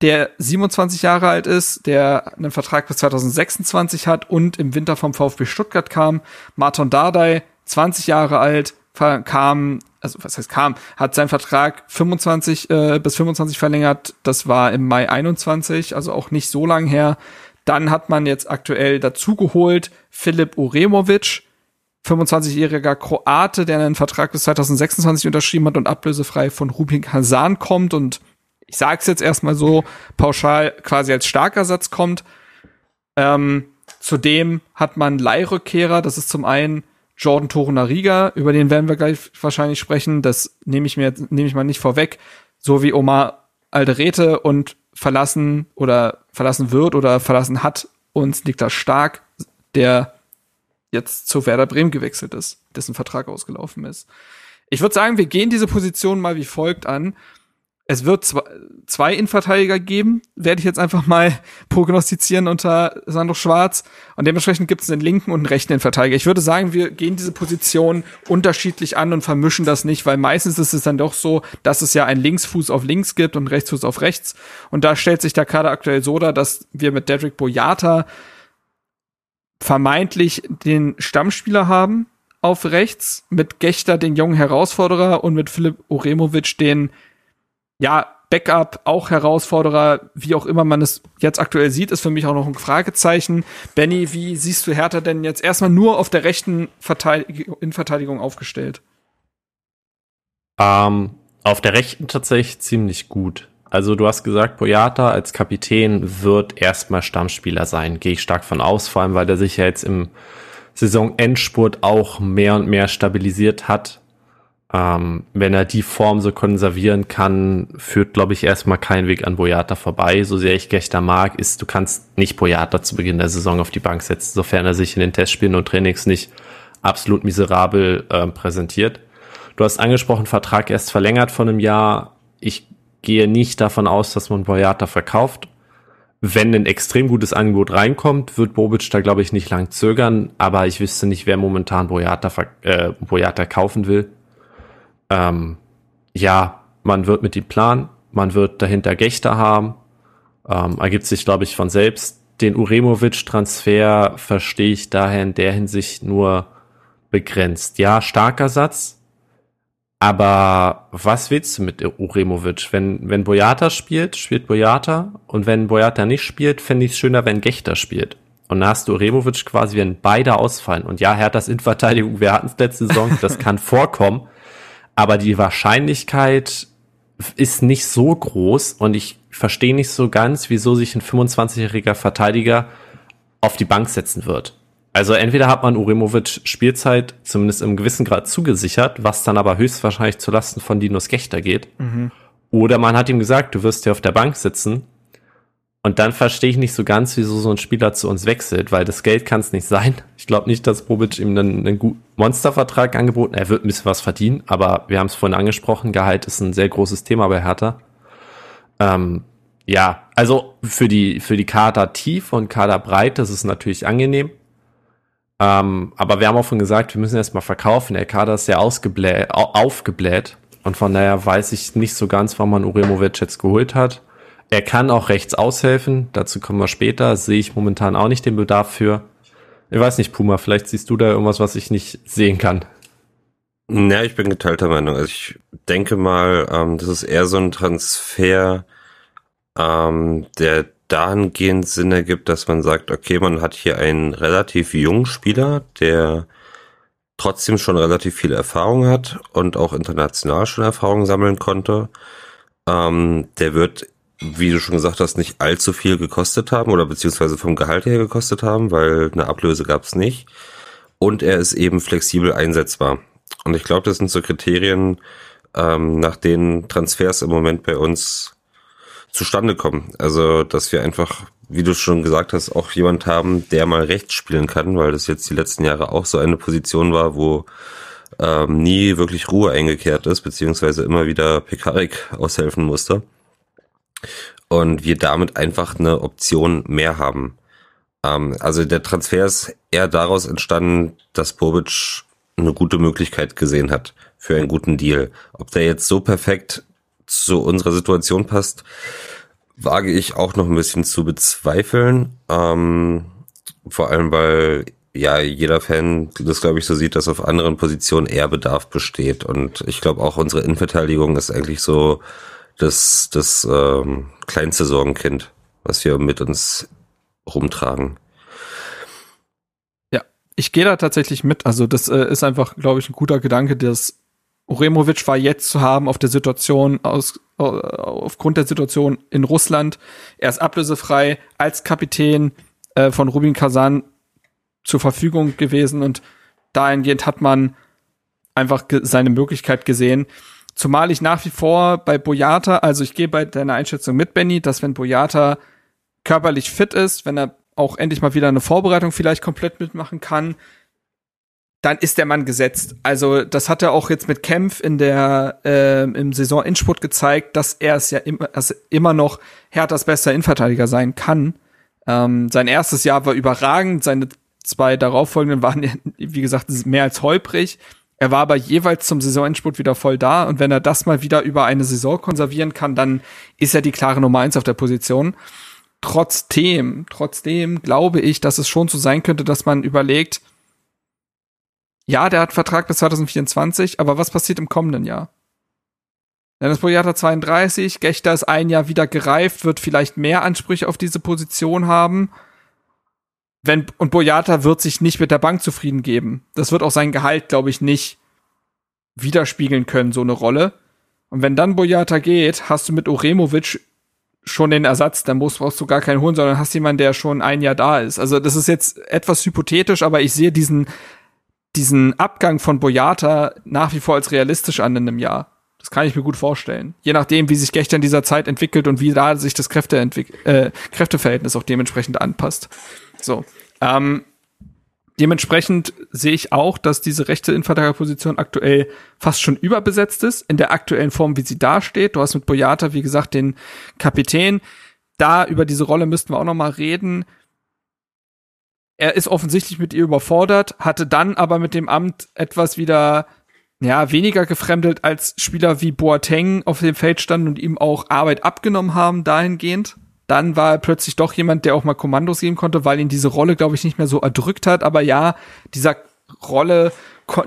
der 27 Jahre alt ist, der einen Vertrag bis 2026 hat und im Winter vom VfB Stuttgart kam. Martin Dardai, 20 Jahre alt, kam, also was heißt kam, hat seinen Vertrag 25 äh, bis 25 verlängert. Das war im Mai 21, also auch nicht so lang her. Dann hat man jetzt aktuell dazugeholt Filip Uremovic, 25-jähriger Kroate, der einen Vertrag bis 2026 unterschrieben hat und ablösefrei von Rubin Kazan kommt. Und ich sage es jetzt erstmal so pauschal quasi als Starkersatz kommt. Ähm, zudem hat man Leihrückkehrer, das ist zum einen Jordan Torunariga, über den werden wir gleich wahrscheinlich sprechen, das nehme ich mir nehme ich mal nicht vorweg, so wie Omar Alderete und verlassen oder verlassen wird oder verlassen hat uns Niklas Stark, der jetzt zu Werder Bremen gewechselt ist, dessen Vertrag ausgelaufen ist. Ich würde sagen, wir gehen diese Position mal wie folgt an. Es wird zwei, Innenverteidiger geben, werde ich jetzt einfach mal (laughs) prognostizieren unter Sandro Schwarz. Und dementsprechend gibt es einen linken und einen rechten Innenverteidiger. Ich würde sagen, wir gehen diese Position unterschiedlich an und vermischen das nicht, weil meistens ist es dann doch so, dass es ja einen Linksfuß auf links gibt und Rechtsfuß auf rechts. Und da stellt sich der Kader aktuell so dar, dass wir mit Dedrick Boyata vermeintlich den Stammspieler haben auf rechts, mit Gechter den jungen Herausforderer und mit Philipp Uremovic den ja, Backup, auch Herausforderer, wie auch immer man es jetzt aktuell sieht, ist für mich auch noch ein Fragezeichen. Benny, wie siehst du Hertha denn jetzt erstmal nur auf der rechten Verteidigung, Innenverteidigung aufgestellt? Ähm, auf der rechten tatsächlich ziemlich gut. Also du hast gesagt, Boyata als Kapitän wird erstmal Stammspieler sein, gehe ich stark von aus, vor allem weil der sich ja jetzt im Saisonendspurt auch mehr und mehr stabilisiert hat ähm, wenn er die Form so konservieren kann, führt, glaube ich, erstmal kein Weg an Boyata vorbei. So sehr ich Gechter mag, ist, du kannst nicht Boyata zu Beginn der Saison auf die Bank setzen, sofern er sich in den Testspielen und Trainings nicht absolut miserabel äh, präsentiert. Du hast angesprochen, Vertrag erst verlängert von einem Jahr. Ich gehe nicht davon aus, dass man Boyata verkauft. Wenn ein extrem gutes Angebot reinkommt, wird Bobic da, glaube ich, nicht lang zögern. Aber ich wüsste nicht, wer momentan Boyata, äh, Boyata kaufen will. Ähm, ja, man wird mit ihm planen. Man wird dahinter Gächter haben. Ähm, ergibt sich, glaube ich, von selbst. Den Uremovic-Transfer verstehe ich daher in der Hinsicht nur begrenzt. Ja, starker Satz. Aber was willst du mit Uremovic? Wenn, wenn Boyata spielt, spielt Boyata. Und wenn Boyata nicht spielt, fände ich es schöner, wenn Gechter spielt. Und dann hast du Uremovic quasi, wenn beide ausfallen. Und ja, Herthas Innenverteidigung, wir hatten es letzte Saison, das kann (laughs) vorkommen. Aber die Wahrscheinlichkeit ist nicht so groß. Und ich verstehe nicht so ganz, wieso sich ein 25-jähriger Verteidiger auf die Bank setzen wird. Also entweder hat man Uremovic Spielzeit zumindest im gewissen Grad zugesichert, was dann aber höchstwahrscheinlich zulasten von Dinos Gechter geht. Mhm. Oder man hat ihm gesagt, du wirst hier auf der Bank sitzen. Und dann verstehe ich nicht so ganz, wieso so ein Spieler zu uns wechselt, weil das Geld kann es nicht sein. (laughs) Ich glaube nicht, dass Bobic ihm einen, einen guten Monstervertrag angeboten Er wird ein bisschen was verdienen, aber wir haben es vorhin angesprochen, Gehalt ist ein sehr großes Thema bei Hertha. Ähm, ja, also für die, für die Kader tief und Kader breit, das ist natürlich angenehm. Ähm, aber wir haben auch schon gesagt, wir müssen erstmal verkaufen. Der Kader ist sehr ausgebläht, aufgebläht. Und von daher weiß ich nicht so ganz, warum man Uremovic jetzt geholt hat. Er kann auch rechts aushelfen. Dazu kommen wir später. Sehe ich momentan auch nicht den Bedarf für. Ich weiß nicht, Puma, vielleicht siehst du da irgendwas, was ich nicht sehen kann. Ja, ich bin geteilter Meinung. Also ich denke mal, ähm, das ist eher so ein Transfer, ähm, der dahingehend Sinn ergibt, dass man sagt, okay, man hat hier einen relativ jungen Spieler, der trotzdem schon relativ viel Erfahrung hat und auch international schon Erfahrung sammeln konnte. Ähm, der wird, wie du schon gesagt hast, nicht allzu viel gekostet haben oder beziehungsweise vom Gehalt her gekostet haben, weil eine Ablöse gab es nicht. Und er ist eben flexibel einsetzbar. Und ich glaube, das sind so Kriterien, ähm, nach denen Transfers im Moment bei uns zustande kommen. Also, dass wir einfach, wie du schon gesagt hast, auch jemand haben, der mal rechts spielen kann, weil das jetzt die letzten Jahre auch so eine Position war, wo ähm, nie wirklich Ruhe eingekehrt ist, beziehungsweise immer wieder Pekarik aushelfen musste. Und wir damit einfach eine Option mehr haben. Ähm, also der Transfer ist eher daraus entstanden, dass Bobic eine gute Möglichkeit gesehen hat für einen guten Deal. Ob der jetzt so perfekt zu unserer Situation passt, wage ich auch noch ein bisschen zu bezweifeln. Ähm, vor allem, weil ja jeder Fan das, glaube ich, so sieht, dass auf anderen Positionen eher Bedarf besteht. Und ich glaube auch unsere Innenverteidigung ist eigentlich so das, das ähm, kleinste Sorgenkind, was wir mit uns rumtragen. Ja, ich gehe da tatsächlich mit. Also das äh, ist einfach, glaube ich, ein guter Gedanke, dass Uremovic war jetzt zu haben auf der Situation aus, aufgrund der Situation in Russland. Er ist ablösefrei als Kapitän äh, von Rubin Kazan zur Verfügung gewesen und dahingehend hat man einfach seine Möglichkeit gesehen. Zumal ich nach wie vor bei Boyata, also ich gehe bei deiner Einschätzung mit, Benny, dass wenn Boyata körperlich fit ist, wenn er auch endlich mal wieder eine Vorbereitung vielleicht komplett mitmachen kann, dann ist der Mann gesetzt. Also das hat er auch jetzt mit Kempf in der äh, im Saisonendspurt gezeigt, dass er es ja immer, dass immer noch Herthas bester Innenverteidiger sein kann. Ähm, sein erstes Jahr war überragend, seine zwei darauffolgenden waren, wie gesagt, mehr als holprig. Er war aber jeweils zum Saisonendspurt wieder voll da und wenn er das mal wieder über eine Saison konservieren kann, dann ist er die klare Nummer eins auf der Position. Trotzdem, trotzdem glaube ich, dass es schon so sein könnte, dass man überlegt, ja, der hat Vertrag bis 2024, aber was passiert im kommenden Jahr? Dennis Boyata 32, Gechter ist ein Jahr wieder gereift, wird vielleicht mehr Ansprüche auf diese Position haben. Wenn, und Boyata wird sich nicht mit der Bank zufrieden geben. Das wird auch sein Gehalt, glaube ich, nicht widerspiegeln können, so eine Rolle. Und wenn dann Boyata geht, hast du mit Oremovic schon den Ersatz, dann musst, brauchst du gar keinen holen, sondern hast jemanden, der schon ein Jahr da ist. Also das ist jetzt etwas hypothetisch, aber ich sehe diesen diesen Abgang von Boyata nach wie vor als realistisch an in einem Jahr. Das kann ich mir gut vorstellen. Je nachdem, wie sich Gechter in dieser Zeit entwickelt und wie da sich das Kräfte äh, Kräfteverhältnis auch dementsprechend anpasst. So. Ähm, dementsprechend sehe ich auch, dass diese rechte Innenverteidigerposition aktuell fast schon überbesetzt ist, in der aktuellen Form, wie sie dasteht. Du hast mit Boyata, wie gesagt, den Kapitän. Da über diese Rolle müssten wir auch noch mal reden. Er ist offensichtlich mit ihr überfordert, hatte dann aber mit dem Amt etwas wieder ja, weniger gefremdelt als Spieler wie Boateng auf dem Feld standen und ihm auch Arbeit abgenommen haben dahingehend. Dann war er plötzlich doch jemand, der auch mal Kommandos geben konnte, weil ihn diese Rolle, glaube ich, nicht mehr so erdrückt hat. Aber ja, dieser Rolle,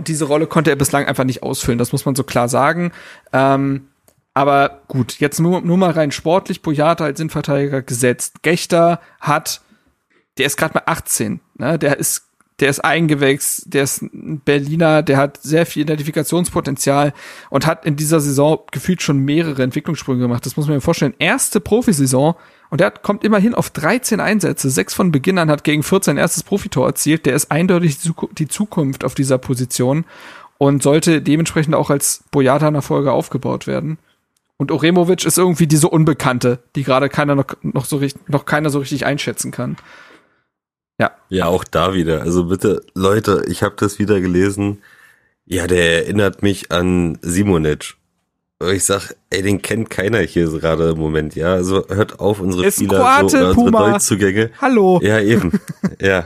diese Rolle konnte er bislang einfach nicht ausfüllen. Das muss man so klar sagen. Ähm, aber gut, jetzt nur, nur mal rein sportlich. Boyata als Innenverteidiger gesetzt. Gechter hat, der ist gerade mal 18. Ne? Der ist der ist eingewächst, der ist ein Berliner, der hat sehr viel Identifikationspotenzial und hat in dieser Saison gefühlt schon mehrere Entwicklungssprünge gemacht. Das muss man mir vorstellen. Erste Profisaison und der kommt immerhin auf 13 Einsätze, sechs von Beginn an, hat gegen 14 erstes Profitor erzielt. Der ist eindeutig die Zukunft auf dieser Position und sollte dementsprechend auch als Boyata-Nachfolger aufgebaut werden. Und Oremovic ist irgendwie diese Unbekannte, die gerade keiner noch, noch so richtig, noch keiner so richtig einschätzen kann. Ja. Ja, auch da wieder. Also bitte, Leute, ich habe das wieder gelesen. Ja, der erinnert mich an Simonic. Ich sag, ey, den kennt keiner hier gerade im Moment, ja. Also hört auf, unsere Ist Spieler, Kroate, so, unsere Puma. Neuzugänge. Hallo. Ja, eben. (laughs) ja.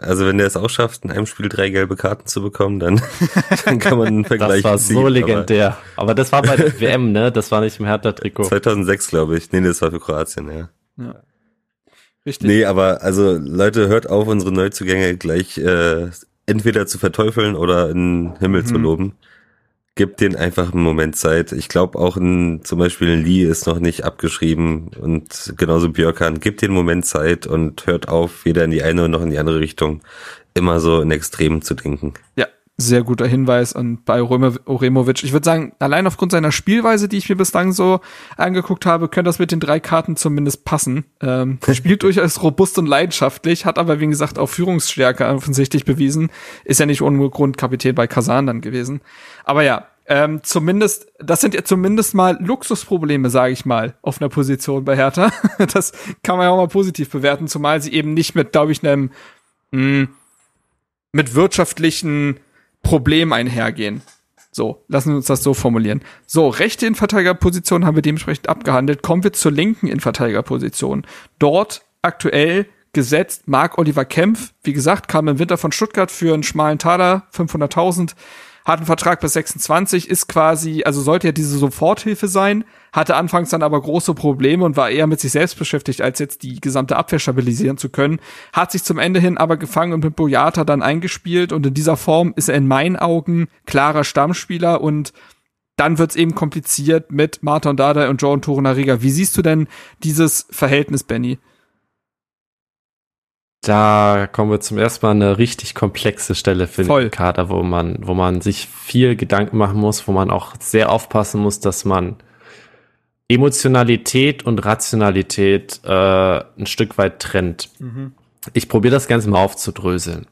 Also wenn der es auch schafft, in einem Spiel drei gelbe Karten zu bekommen, dann, (laughs) dann kann man einen Vergleich Das war ziehen, so legendär. Aber, aber, das war bei der (laughs) WM, ne? Das war nicht im Hertha-Trikot. 2006, glaube ich. Nee, das war für Kroatien, ja. ja. Richtig. Nee, aber also Leute, hört auf, unsere Neuzugänge gleich äh, entweder zu verteufeln oder in den Himmel mhm. zu loben. Gebt denen einfach einen Moment Zeit. Ich glaube auch ein, zum Beispiel ein Lee ist noch nicht abgeschrieben und genauso Björkan. Gebt den Moment Zeit und hört auf, weder in die eine noch in die andere Richtung immer so in Extremen zu denken. Ja, sehr guter Hinweis an bei Oremovic. Ich würde sagen, allein aufgrund seiner Spielweise, die ich mir bislang so angeguckt habe, könnte das mit den drei Karten zumindest passen. Ähm, (laughs) spielt durchaus robust und leidenschaftlich, hat aber wie gesagt auch Führungsstärke offensichtlich bewiesen. Ist ja nicht ohne Grund Kapitän bei Kasan dann gewesen. Aber ja, ähm, zumindest, das sind ja zumindest mal Luxusprobleme, sage ich mal, auf einer Position bei Hertha. (laughs) das kann man ja auch mal positiv bewerten, zumal sie eben nicht mit, glaube ich, einem mh, hm, mit wirtschaftlichen Problem einhergehen. So, lassen wir uns das so formulieren. So, rechte Innenverteidigerposition haben wir dementsprechend abgehandelt. Kommen wir zur linken Innenverteidigerposition. Dort aktuell gesetzt Marc Oliver Kempf. Wie gesagt, kam im Winter von Stuttgart für einen schmalen Taler, 500.000 hat einen Vertrag bis 26, ist quasi, also sollte ja diese Soforthilfe sein, hatte anfangs dann aber große Probleme und war eher mit sich selbst beschäftigt, als jetzt die gesamte Abwehr stabilisieren zu können, hat sich zum Ende hin aber gefangen und mit Boyata dann eingespielt und in dieser Form ist er in meinen Augen klarer Stammspieler und dann wird's eben kompliziert mit Martin Dada und John Torunariga. Wie siehst du denn dieses Verhältnis, Benny? Da kommen wir zum ersten Mal eine richtig komplexe Stelle für Voll. den Kader, wo man, wo man sich viel Gedanken machen muss, wo man auch sehr aufpassen muss, dass man Emotionalität und Rationalität äh, ein Stück weit trennt. Mhm. Ich probiere das Ganze mal aufzudröseln.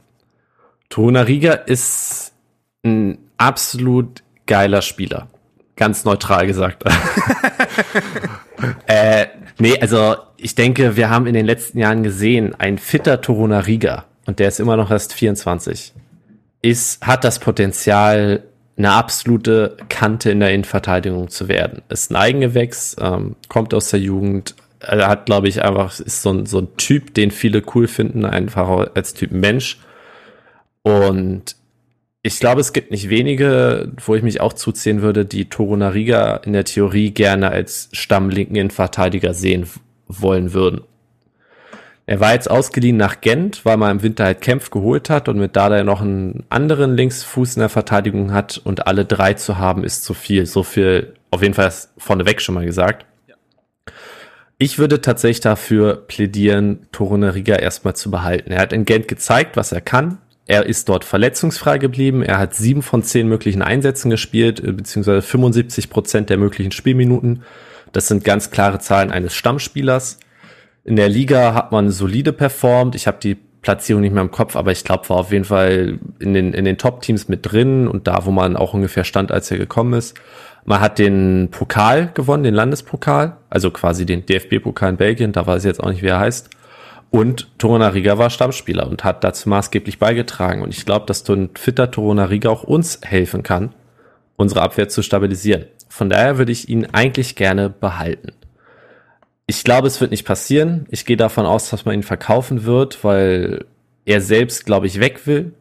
Toruna Riga ist ein absolut geiler Spieler. Ganz neutral gesagt. (laughs) äh, nee, also ich denke, wir haben in den letzten Jahren gesehen, ein fitter Toruna Riga, und der ist immer noch erst 24, ist, hat das Potenzial, eine absolute Kante in der Innenverteidigung zu werden. Ist ein Eigengewächs, ähm, kommt aus der Jugend, er hat, glaube ich, einfach, ist so ein, so ein Typ, den viele cool finden, einfach als Typ Mensch. Und ich glaube, es gibt nicht wenige, wo ich mich auch zuziehen würde, die Toruna Riga in der Theorie gerne als Stammlinken Innenverteidiger sehen wollen würden. Er war jetzt ausgeliehen nach Gent, weil man im Winter halt Kempf geholt hat und mit Dada noch einen anderen Linksfuß in der Verteidigung hat und alle drei zu haben ist zu viel. So viel auf jeden Fall vorneweg schon mal gesagt. Ich würde tatsächlich dafür plädieren, Torunariga erstmal zu behalten. Er hat in Gent gezeigt, was er kann. Er ist dort verletzungsfrei geblieben. Er hat sieben von zehn möglichen Einsätzen gespielt, beziehungsweise 75 Prozent der möglichen Spielminuten. Das sind ganz klare Zahlen eines Stammspielers. In der Liga hat man solide performt. Ich habe die Platzierung nicht mehr im Kopf, aber ich glaube, war auf jeden Fall in den, in den Top-Teams mit drin und da, wo man auch ungefähr stand, als er gekommen ist. Man hat den Pokal gewonnen, den Landespokal, also quasi den DFB-Pokal in Belgien, da weiß ich jetzt auch nicht, wie er heißt. Und Torunariga war Stammspieler und hat dazu maßgeblich beigetragen. Und ich glaube, dass ein fitter Torunariga auch uns helfen kann, unsere Abwehr zu stabilisieren. Von daher würde ich ihn eigentlich gerne behalten. Ich glaube, es wird nicht passieren. Ich gehe davon aus, dass man ihn verkaufen wird, weil er selbst, glaube ich, weg will.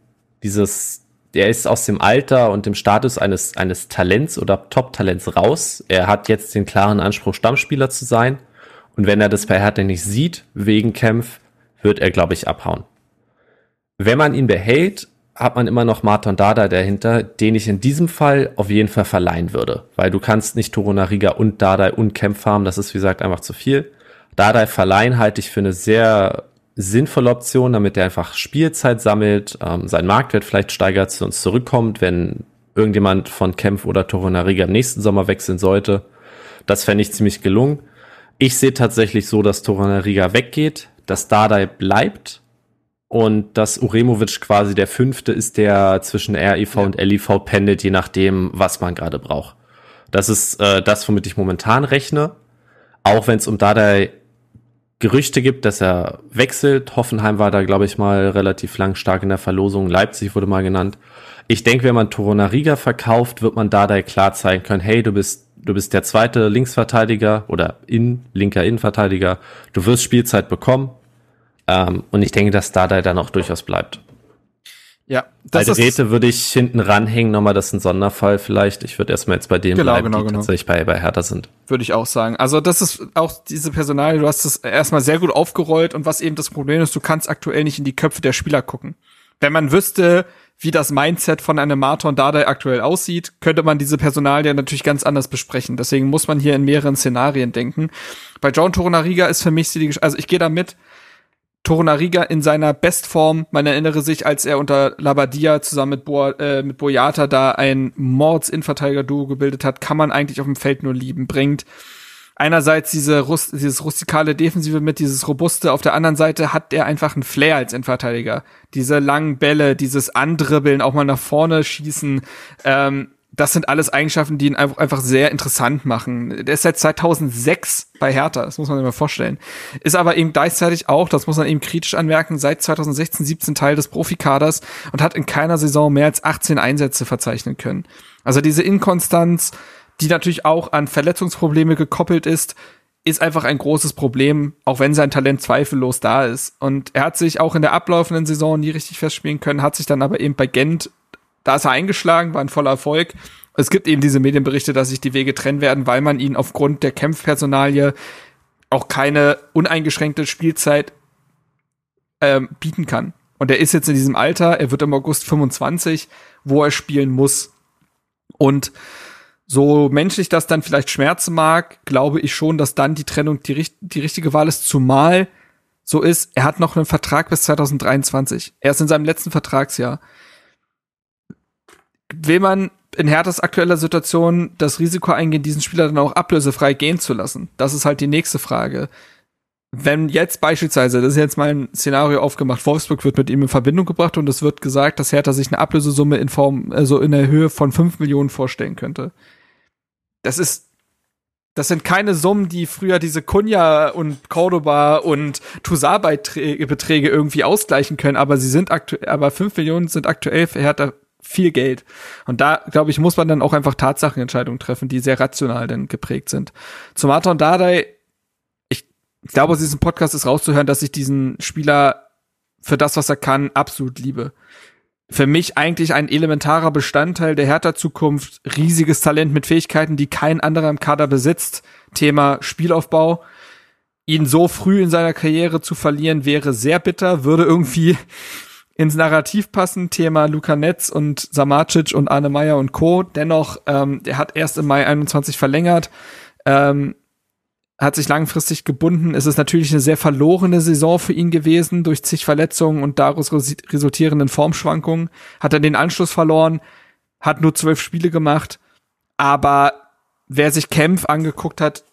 Dieses, er ist aus dem Alter und dem Status eines, eines Talents oder Top-Talents raus. Er hat jetzt den klaren Anspruch, Stammspieler zu sein. Und wenn er das bei Hertha nicht sieht, wegen Kämpf, wird er, glaube ich, abhauen. Wenn man ihn behält, hat man immer noch Martin Dada dahinter, den ich in diesem Fall auf jeden Fall verleihen würde. Weil du kannst nicht Torunariga und Dada und Kempf haben, das ist wie gesagt einfach zu viel. Dada verleihen halte ich für eine sehr sinnvolle Option, damit er einfach Spielzeit sammelt, ähm, sein Marktwert vielleicht steigert, zu uns zurückkommt, wenn irgendjemand von Kempf oder Torunariga im nächsten Sommer wechseln sollte. Das fände ich ziemlich gelungen. Ich sehe tatsächlich so, dass Torunariga weggeht, dass Dardai bleibt und dass Uremovic quasi der fünfte ist, der zwischen RIV ja. und LIV pendelt, je nachdem, was man gerade braucht. Das ist äh, das, womit ich momentan rechne. Auch wenn es um Dardai Gerüchte gibt, dass er wechselt. Hoffenheim war da, glaube ich, mal relativ lang stark in der Verlosung. Leipzig wurde mal genannt. Ich denke, wenn man Torunariga verkauft, wird man Dardai klar zeigen können, hey, du bist, du bist der zweite Linksverteidiger oder in, linker Innenverteidiger. Du wirst Spielzeit bekommen. Ähm, und ich denke, dass Dardai dann auch durchaus bleibt. Ja, das bei Räte würde ich hinten ranhängen, nochmal, das ist ein Sonderfall vielleicht. Ich würde erstmal jetzt bei dem genau, bleiben, genau, die genau. tatsächlich bei, bei Hertha sind. Würde ich auch sagen. Also das ist auch diese Personalie, du hast das erstmal sehr gut aufgerollt und was eben das Problem ist, du kannst aktuell nicht in die Köpfe der Spieler gucken. Wenn man wüsste, wie das Mindset von einem Marton Dardai aktuell aussieht, könnte man diese Personalie natürlich ganz anders besprechen. Deswegen muss man hier in mehreren Szenarien denken. Bei John Torunariga ist für mich die, also ich gehe da mit, Torunariga in seiner Bestform. Man erinnere sich, als er unter Labadia zusammen mit, Bo äh, mit Boyata da ein Mords-Innenverteidiger-Duo gebildet hat, kann man eigentlich auf dem Feld nur lieben. Bringt einerseits diese Rust dieses rustikale Defensive mit, dieses Robuste, auf der anderen Seite hat er einfach einen Flair als Innenverteidiger. Diese langen Bälle, dieses Andribbeln, auch mal nach vorne schießen, ähm, das sind alles Eigenschaften, die ihn einfach sehr interessant machen. Der ist seit 2006 bei Hertha, das muss man sich mal vorstellen. Ist aber eben gleichzeitig auch, das muss man eben kritisch anmerken, seit 2016, 17 Teil des Profikaders und hat in keiner Saison mehr als 18 Einsätze verzeichnen können. Also diese Inkonstanz, die natürlich auch an Verletzungsprobleme gekoppelt ist, ist einfach ein großes Problem, auch wenn sein Talent zweifellos da ist. Und er hat sich auch in der ablaufenden Saison nie richtig festspielen können, hat sich dann aber eben bei Gent da ist er eingeschlagen, war ein voller Erfolg. Es gibt eben diese Medienberichte, dass sich die Wege trennen werden, weil man ihn aufgrund der Kämpfpersonalie auch keine uneingeschränkte Spielzeit ähm, bieten kann. Und er ist jetzt in diesem Alter, er wird im August 25, wo er spielen muss. Und so menschlich das dann vielleicht schmerzen mag, glaube ich schon, dass dann die Trennung die, die richtige Wahl ist, zumal so ist, er hat noch einen Vertrag bis 2023. Er ist in seinem letzten Vertragsjahr will man in Herthas aktueller Situation das Risiko eingehen, diesen Spieler dann auch ablösefrei gehen zu lassen? Das ist halt die nächste Frage. Wenn jetzt beispielsweise, das ist jetzt mal ein Szenario aufgemacht, Wolfsburg wird mit ihm in Verbindung gebracht und es wird gesagt, dass Hertha sich eine Ablösesumme in Form, also in der Höhe von fünf Millionen vorstellen könnte. Das ist, das sind keine Summen, die früher diese Kunja und Cordoba und Toussaint-Beträge irgendwie ausgleichen können, aber sie sind aktuell, aber fünf Millionen sind aktuell für Hertha viel Geld. Und da, glaube ich, muss man dann auch einfach Tatsachenentscheidungen treffen, die sehr rational dann geprägt sind. Zum Martin Dardai, ich glaube, aus diesem Podcast ist rauszuhören, dass ich diesen Spieler für das, was er kann, absolut liebe. Für mich eigentlich ein elementarer Bestandteil der Hertha-Zukunft, riesiges Talent mit Fähigkeiten, die kein anderer im Kader besitzt. Thema Spielaufbau. Ihn so früh in seiner Karriere zu verlieren, wäre sehr bitter, würde irgendwie ins Narrativ passen, Thema Luca Netz und Samacic und Arne Meyer und Co. Dennoch, ähm, der hat erst im Mai 21 verlängert, ähm, hat sich langfristig gebunden. Es ist natürlich eine sehr verlorene Saison für ihn gewesen durch zig Verletzungen und daraus resultierenden Formschwankungen. Hat er den Anschluss verloren, hat nur zwölf Spiele gemacht, aber wer sich Kempf angeguckt hat,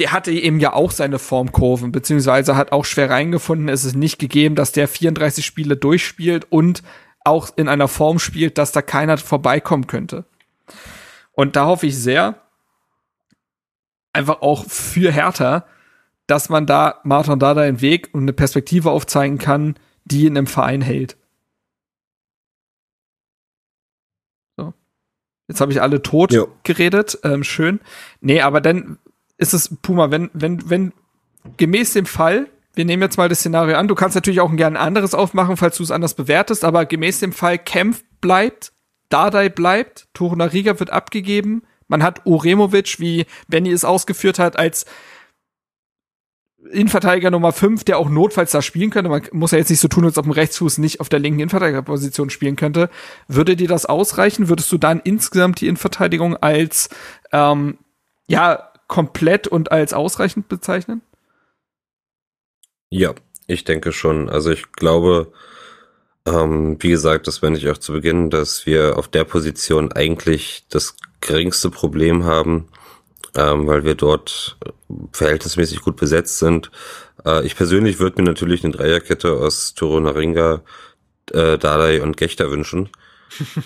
der hatte eben ja auch seine Formkurven, beziehungsweise hat auch schwer reingefunden. Es ist nicht gegeben, dass der 34 Spiele durchspielt und auch in einer Form spielt, dass da keiner vorbeikommen könnte. Und da hoffe ich sehr, einfach auch für Hertha, dass man da Martin Dada einen Weg und eine Perspektive aufzeigen kann, die in einem Verein hält. So. Jetzt habe ich alle tot jo. geredet. Ähm, schön. Nee, aber dann ist es, Puma, wenn, wenn, wenn gemäß dem Fall, wir nehmen jetzt mal das Szenario an, du kannst natürlich auch gerne ein anderes aufmachen, falls du es anders bewertest, aber gemäß dem Fall Kempf bleibt, Dardai bleibt, Torunariga wird abgegeben, man hat Uremovic, wie Benny es ausgeführt hat, als Innenverteidiger Nummer 5, der auch notfalls da spielen könnte. Man muss ja jetzt nicht so tun, als ob ein Rechtsfuß nicht auf der linken Innenverteidigerposition spielen könnte. Würde dir das ausreichen? Würdest du dann insgesamt die Innenverteidigung als ähm, ja komplett und als ausreichend bezeichnen? Ja, ich denke schon. Also ich glaube, ähm, wie gesagt, das werde ich auch zu Beginn, dass wir auf der Position eigentlich das geringste Problem haben, ähm, weil wir dort verhältnismäßig gut besetzt sind. Äh, ich persönlich würde mir natürlich eine Dreierkette aus Toro Naringa, äh, Dalai und Gechter wünschen.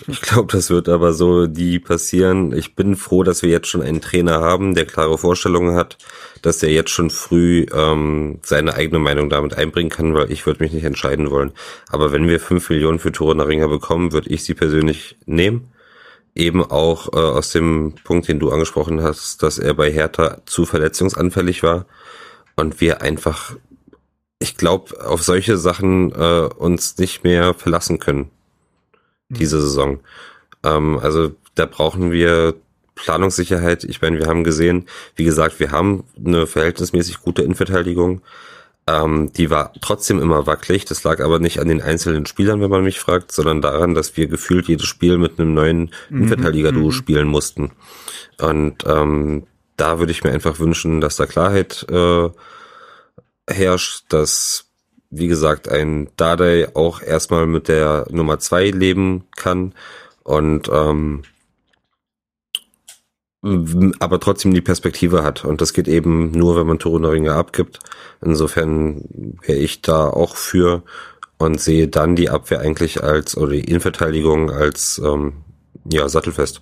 Ich glaube, das wird aber so die passieren. Ich bin froh, dass wir jetzt schon einen Trainer haben, der klare Vorstellungen hat, dass er jetzt schon früh ähm, seine eigene Meinung damit einbringen kann, weil ich würde mich nicht entscheiden wollen. Aber wenn wir fünf Millionen für Tore Ringer bekommen, würde ich sie persönlich nehmen. Eben auch äh, aus dem Punkt, den du angesprochen hast, dass er bei Hertha zu verletzungsanfällig war und wir einfach, ich glaube, auf solche Sachen äh, uns nicht mehr verlassen können diese Saison. Ähm, also da brauchen wir Planungssicherheit. Ich meine, wir haben gesehen, wie gesagt, wir haben eine verhältnismäßig gute Innenverteidigung. Ähm, die war trotzdem immer wackelig. Das lag aber nicht an den einzelnen Spielern, wenn man mich fragt, sondern daran, dass wir gefühlt jedes Spiel mit einem neuen mhm. Innenverteidiger-Duo mhm. spielen mussten. Und ähm, da würde ich mir einfach wünschen, dass da Klarheit äh, herrscht, dass wie gesagt, ein Dardai auch erstmal mit der Nummer zwei leben kann und ähm, aber trotzdem die Perspektive hat. Und das geht eben nur, wenn man Turunaringer abgibt. Insofern wäre ich da auch für und sehe dann die Abwehr eigentlich als, oder die Innenverteidigung als ähm, ja, sattelfest.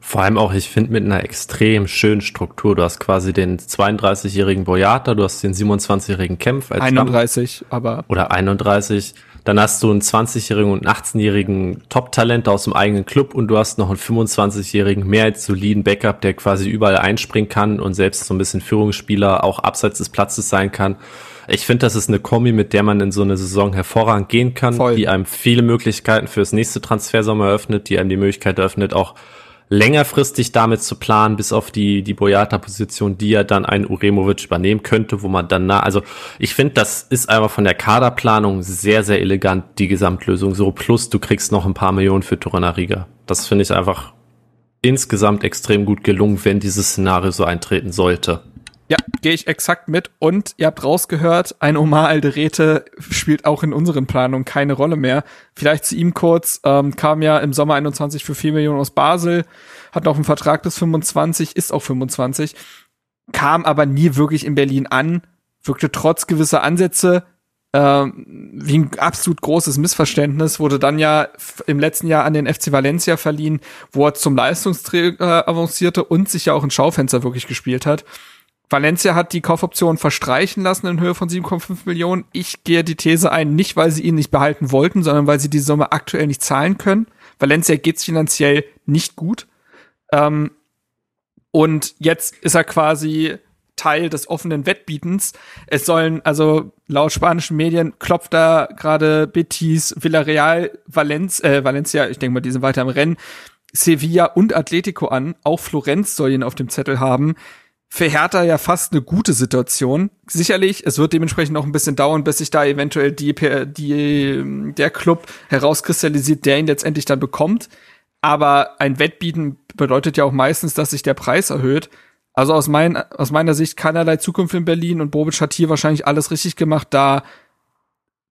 Vor allem auch, ich finde, mit einer extrem schönen Struktur. Du hast quasi den 32-jährigen Boyata, du hast den 27-jährigen Kempf als 31, Stamm, aber. Oder 31. Dann hast du einen 20-jährigen und 18-jährigen Top-Talent aus dem eigenen Club und du hast noch einen 25-jährigen mehr als soliden Backup, der quasi überall einspringen kann und selbst so ein bisschen Führungsspieler auch abseits des Platzes sein kann. Ich finde, das ist eine Kombi, mit der man in so eine Saison hervorragend gehen kann, Voll. die einem viele Möglichkeiten fürs nächste Transfersommer eröffnet, die einem die Möglichkeit eröffnet, auch längerfristig damit zu planen, bis auf die, die Boyata-Position, die ja dann ein Uremovic übernehmen könnte, wo man dann, na, also ich finde, das ist einfach von der Kaderplanung sehr, sehr elegant, die Gesamtlösung. So, plus du kriegst noch ein paar Millionen für Torunariga. Das finde ich einfach insgesamt extrem gut gelungen, wenn dieses Szenario so eintreten sollte. Ja, gehe ich exakt mit. Und ihr habt rausgehört, ein Omar Alderete spielt auch in unseren Planungen keine Rolle mehr. Vielleicht zu ihm kurz, ähm, kam ja im Sommer 21 für 4 Millionen aus Basel, hat noch einen Vertrag bis 25, ist auch 25, kam aber nie wirklich in Berlin an, wirkte trotz gewisser Ansätze ähm, wie ein absolut großes Missverständnis, wurde dann ja im letzten Jahr an den FC Valencia verliehen, wo er zum Leistungsträger avancierte und sich ja auch ein Schaufenster wirklich gespielt hat. Valencia hat die Kaufoption verstreichen lassen in Höhe von 7,5 Millionen. Ich gehe die These ein, nicht weil sie ihn nicht behalten wollten, sondern weil sie die Summe aktuell nicht zahlen können. Valencia geht's finanziell nicht gut. Ähm, und jetzt ist er quasi Teil des offenen Wettbietens. Es sollen, also laut spanischen Medien klopft da gerade Betis, Villarreal, Valenz, äh, Valencia, ich denke mal, die sind weiter im Rennen, Sevilla und Atletico an. Auch Florenz soll ihn auf dem Zettel haben für Hertha ja fast eine gute Situation. Sicherlich, es wird dementsprechend noch ein bisschen dauern, bis sich da eventuell die, die, der Club herauskristallisiert, der ihn letztendlich dann bekommt. Aber ein Wettbieten bedeutet ja auch meistens, dass sich der Preis erhöht. Also aus, mein, aus meiner Sicht keinerlei Zukunft in Berlin und Bobic hat hier wahrscheinlich alles richtig gemacht, da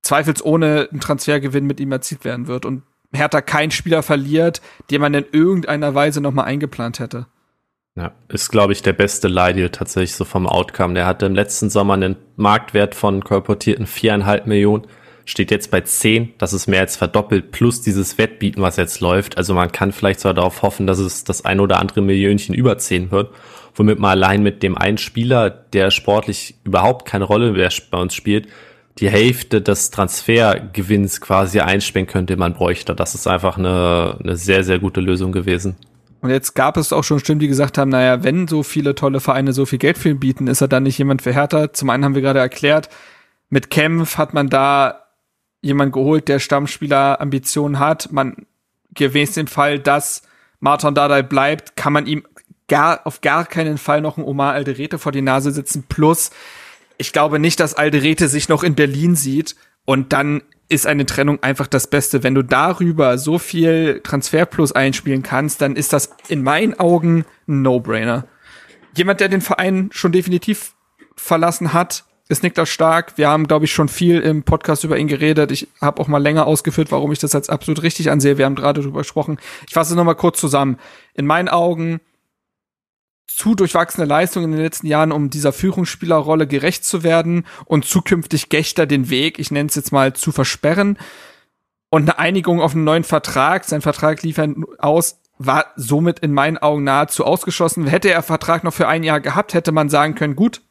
zweifelsohne ein Transfergewinn mit ihm erzielt werden wird und Hertha keinen Spieler verliert, den man in irgendeiner Weise nochmal eingeplant hätte. Ja, ist, glaube ich, der beste Leihdeal tatsächlich so vom Outcome. Der hatte im letzten Sommer einen Marktwert von kolportierten viereinhalb Millionen, steht jetzt bei zehn. Das ist mehr als verdoppelt, plus dieses Wettbieten, was jetzt läuft. Also man kann vielleicht sogar darauf hoffen, dass es das ein oder andere Millionchen über zehn wird. womit man allein mit dem einen Spieler, der sportlich überhaupt keine Rolle mehr bei uns spielt, die Hälfte des Transfergewinns quasi einspringen könnte, man bräuchte. Das ist einfach eine, eine sehr, sehr gute Lösung gewesen. Und jetzt gab es auch schon Stimmen, die gesagt haben, naja, wenn so viele tolle Vereine so viel Geld für ihn bieten, ist er dann nicht jemand für Hertha? Zum einen haben wir gerade erklärt, mit Kempf hat man da jemand geholt, der Stammspieler-Ambitionen hat. Man gewesen im Fall, dass Martin Dardai bleibt, kann man ihm gar, auf gar keinen Fall noch ein Omar Alderete vor die Nase sitzen. Plus, ich glaube nicht, dass Alderete sich noch in Berlin sieht und dann ist eine Trennung einfach das Beste. Wenn du darüber so viel Transferplus einspielen kannst, dann ist das in meinen Augen ein No-Brainer. Jemand, der den Verein schon definitiv verlassen hat, ist Niklas Stark. Wir haben, glaube ich, schon viel im Podcast über ihn geredet. Ich habe auch mal länger ausgeführt, warum ich das als absolut richtig ansehe. Wir haben gerade darüber gesprochen. Ich fasse es nochmal kurz zusammen. In meinen Augen zu durchwachsene Leistung in den letzten Jahren, um dieser Führungsspielerrolle gerecht zu werden und zukünftig Gächter den Weg, ich nenne es jetzt mal, zu versperren. Und eine Einigung auf einen neuen Vertrag, sein Vertrag liefern aus, war somit in meinen Augen nahezu ausgeschlossen. Hätte er Vertrag noch für ein Jahr gehabt, hätte man sagen können, gut,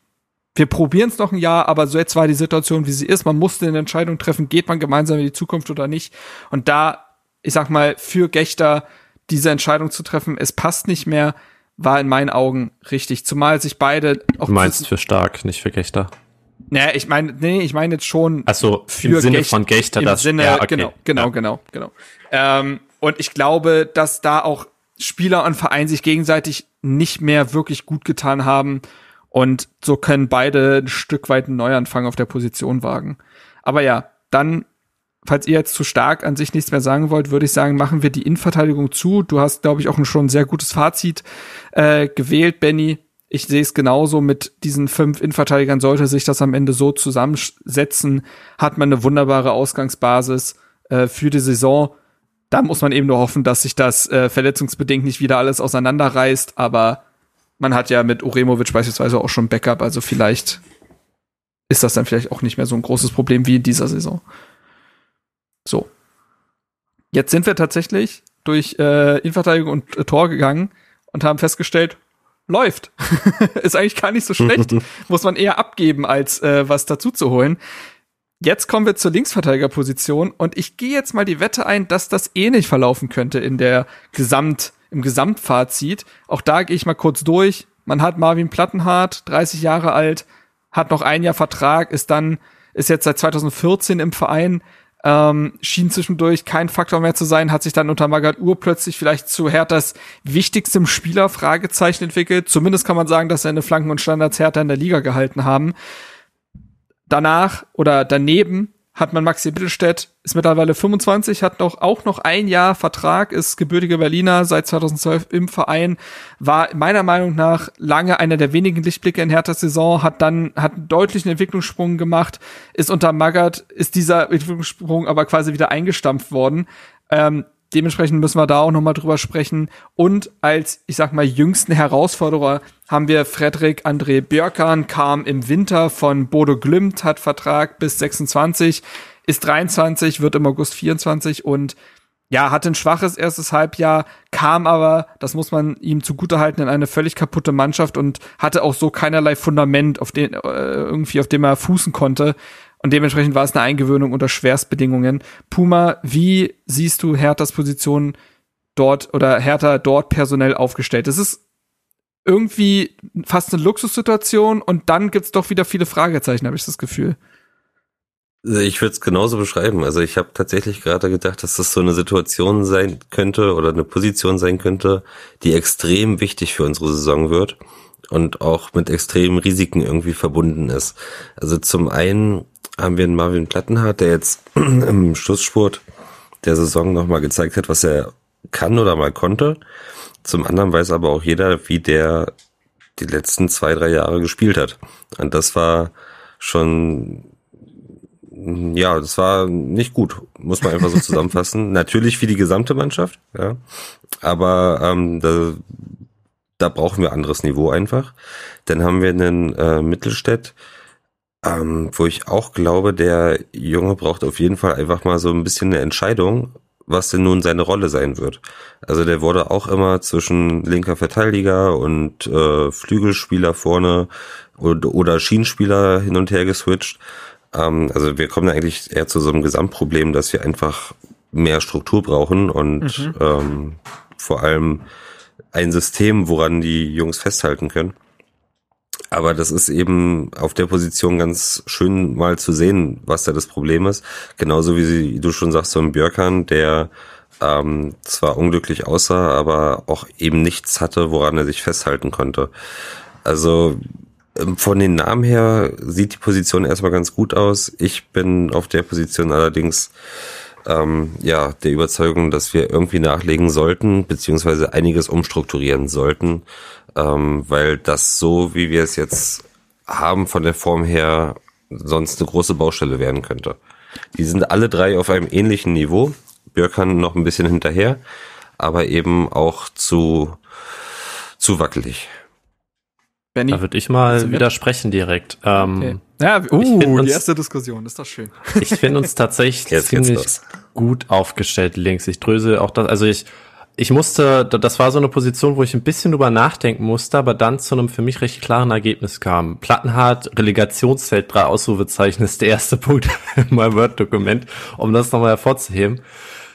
wir probieren es noch ein Jahr, aber so jetzt war die Situation, wie sie ist. Man musste eine Entscheidung treffen, geht man gemeinsam in die Zukunft oder nicht. Und da, ich sag mal, für Gächter diese Entscheidung zu treffen, es passt nicht mehr, war in meinen Augen richtig. Zumal sich beide auch. Du meinst für stark, nicht für Gächter. Naja, ich meine, nee, ich meine jetzt schon. Also für im Sinne Gecht, von Gächter, im das Sinne, ja, okay. genau, genau, ja. genau, genau. Ähm, und ich glaube, dass da auch Spieler und Verein sich gegenseitig nicht mehr wirklich gut getan haben. Und so können beide ein Stück weit einen Neuanfang auf der Position wagen. Aber ja, dann falls ihr jetzt zu stark an sich nichts mehr sagen wollt, würde ich sagen, machen wir die Innenverteidigung zu. Du hast, glaube ich, auch schon ein sehr gutes Fazit äh, gewählt, Benny. Ich sehe es genauso mit diesen fünf Innenverteidigern. Sollte sich das am Ende so zusammensetzen, hat man eine wunderbare Ausgangsbasis äh, für die Saison. Da muss man eben nur hoffen, dass sich das äh, verletzungsbedingt nicht wieder alles auseinanderreißt. Aber man hat ja mit Uremovic beispielsweise auch schon Backup. Also vielleicht ist das dann vielleicht auch nicht mehr so ein großes Problem wie in dieser Saison. So. Jetzt sind wir tatsächlich durch äh, Innenverteidigung und äh, Tor gegangen und haben festgestellt, läuft. (laughs) ist eigentlich gar nicht so schlecht. (laughs) Muss man eher abgeben, als äh, was dazu zu holen. Jetzt kommen wir zur Linksverteidigerposition und ich gehe jetzt mal die Wette ein, dass das ähnlich verlaufen könnte in der Gesamt, im Gesamtfazit. Auch da gehe ich mal kurz durch. Man hat Marvin Plattenhardt, 30 Jahre alt, hat noch ein Jahr Vertrag, ist dann, ist jetzt seit 2014 im Verein, ähm, schien zwischendurch kein Faktor mehr zu sein, hat sich dann unter Magath Ur plötzlich vielleicht zu Herthas wichtigstem Spieler Fragezeichen entwickelt. Zumindest kann man sagen, dass seine Flanken und Standards Hertha in der Liga gehalten haben. Danach oder daneben hat man Maxi Mittelstädt, ist mittlerweile 25, hat noch auch noch ein Jahr Vertrag, ist gebürtiger Berliner, seit 2012 im Verein, war meiner Meinung nach lange einer der wenigen Lichtblicke in Herthas Saison, hat dann, hat einen deutlichen Entwicklungssprung gemacht, ist unter Magath, ist dieser Entwicklungssprung aber quasi wieder eingestampft worden. Ähm, dementsprechend müssen wir da auch nochmal drüber sprechen. Und als, ich sag mal, jüngsten Herausforderer haben wir Frederik André Björkan, kam im Winter von Bodo Glimt, hat Vertrag bis 26, ist 23, wird im August 24 und ja, hatte ein schwaches erstes Halbjahr, kam aber, das muss man ihm zugutehalten, in eine völlig kaputte Mannschaft und hatte auch so keinerlei Fundament, auf den, äh, irgendwie, auf dem er fußen konnte. Und dementsprechend war es eine Eingewöhnung unter Schwerstbedingungen. Puma, wie siehst du Herthas Position dort oder Hertha dort personell aufgestellt? Es ist irgendwie fast eine Luxussituation und dann gibt's doch wieder viele Fragezeichen, habe ich das Gefühl. Ich würde es genauso beschreiben. Also ich habe tatsächlich gerade gedacht, dass das so eine Situation sein könnte oder eine Position sein könnte, die extrem wichtig für unsere Saison wird und auch mit extremen Risiken irgendwie verbunden ist. Also zum einen haben wir einen Marvin Plattenhardt, der jetzt (clears throat) im Schlussspurt der Saison nochmal gezeigt hat, was er kann oder mal konnte. Zum anderen weiß aber auch jeder, wie der die letzten zwei, drei Jahre gespielt hat. Und das war schon, ja, das war nicht gut, muss man einfach so zusammenfassen. (laughs) Natürlich für die gesamte Mannschaft, ja. Aber ähm, da, da brauchen wir anderes Niveau einfach. Dann haben wir einen äh, Mittelstädt, ähm, wo ich auch glaube, der Junge braucht auf jeden Fall einfach mal so ein bisschen eine Entscheidung, was denn nun seine Rolle sein wird. Also der wurde auch immer zwischen linker Verteidiger und äh, Flügelspieler vorne oder, oder Schienenspieler hin und her geswitcht. Ähm, also wir kommen eigentlich eher zu so einem Gesamtproblem, dass wir einfach mehr Struktur brauchen und mhm. ähm, vor allem ein System, woran die Jungs festhalten können. Aber das ist eben auf der Position ganz schön mal zu sehen, was da das Problem ist. Genauso wie sie, du schon sagst, so ein Björkan, der ähm, zwar unglücklich aussah, aber auch eben nichts hatte, woran er sich festhalten konnte. Also ähm, von den Namen her sieht die Position erstmal ganz gut aus. Ich bin auf der Position allerdings ähm, ja der Überzeugung, dass wir irgendwie nachlegen sollten, beziehungsweise einiges umstrukturieren sollten, ähm, weil das so, wie wir es jetzt haben, von der Form her sonst eine große Baustelle werden könnte. Die sind alle drei auf einem ähnlichen Niveau. Björkan noch ein bisschen hinterher, aber eben auch zu, zu wackelig. Benny? Da würde ich mal also widersprechen direkt. Ähm, okay. Ja, uh, die erste Diskussion, ist das schön. Ich finde uns tatsächlich ziemlich gut aufgestellt links. Ich dröse auch das, also ich, ich musste, das war so eine Position, wo ich ein bisschen drüber nachdenken musste, aber dann zu einem für mich recht klaren Ergebnis kam. Plattenhardt, Relegationszelt, drei Ausrufezeichen ist der erste (laughs) Punkt in meinem Word-Dokument, um das nochmal hervorzuheben.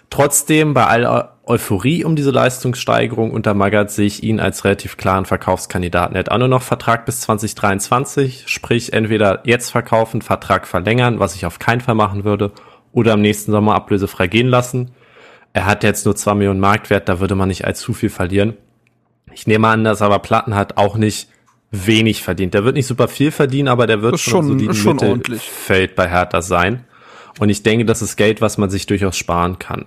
Trotzdem, bei aller Euphorie um diese Leistungssteigerung unter Magath sehe ich ihn als relativ klaren Verkaufskandidaten. Er hat auch nur noch Vertrag bis 2023, sprich entweder jetzt verkaufen, Vertrag verlängern, was ich auf keinen Fall machen würde, oder am nächsten Sommer ablösefrei gehen lassen. Er hat jetzt nur zwei Millionen Marktwert, da würde man nicht allzu viel verlieren. Ich nehme an, dass aber Platten hat auch nicht wenig verdient. Der wird nicht super viel verdienen, aber der wird schon, schon, schon Mittelfeld bei Hertha sein. Und ich denke, das ist Geld, was man sich durchaus sparen kann.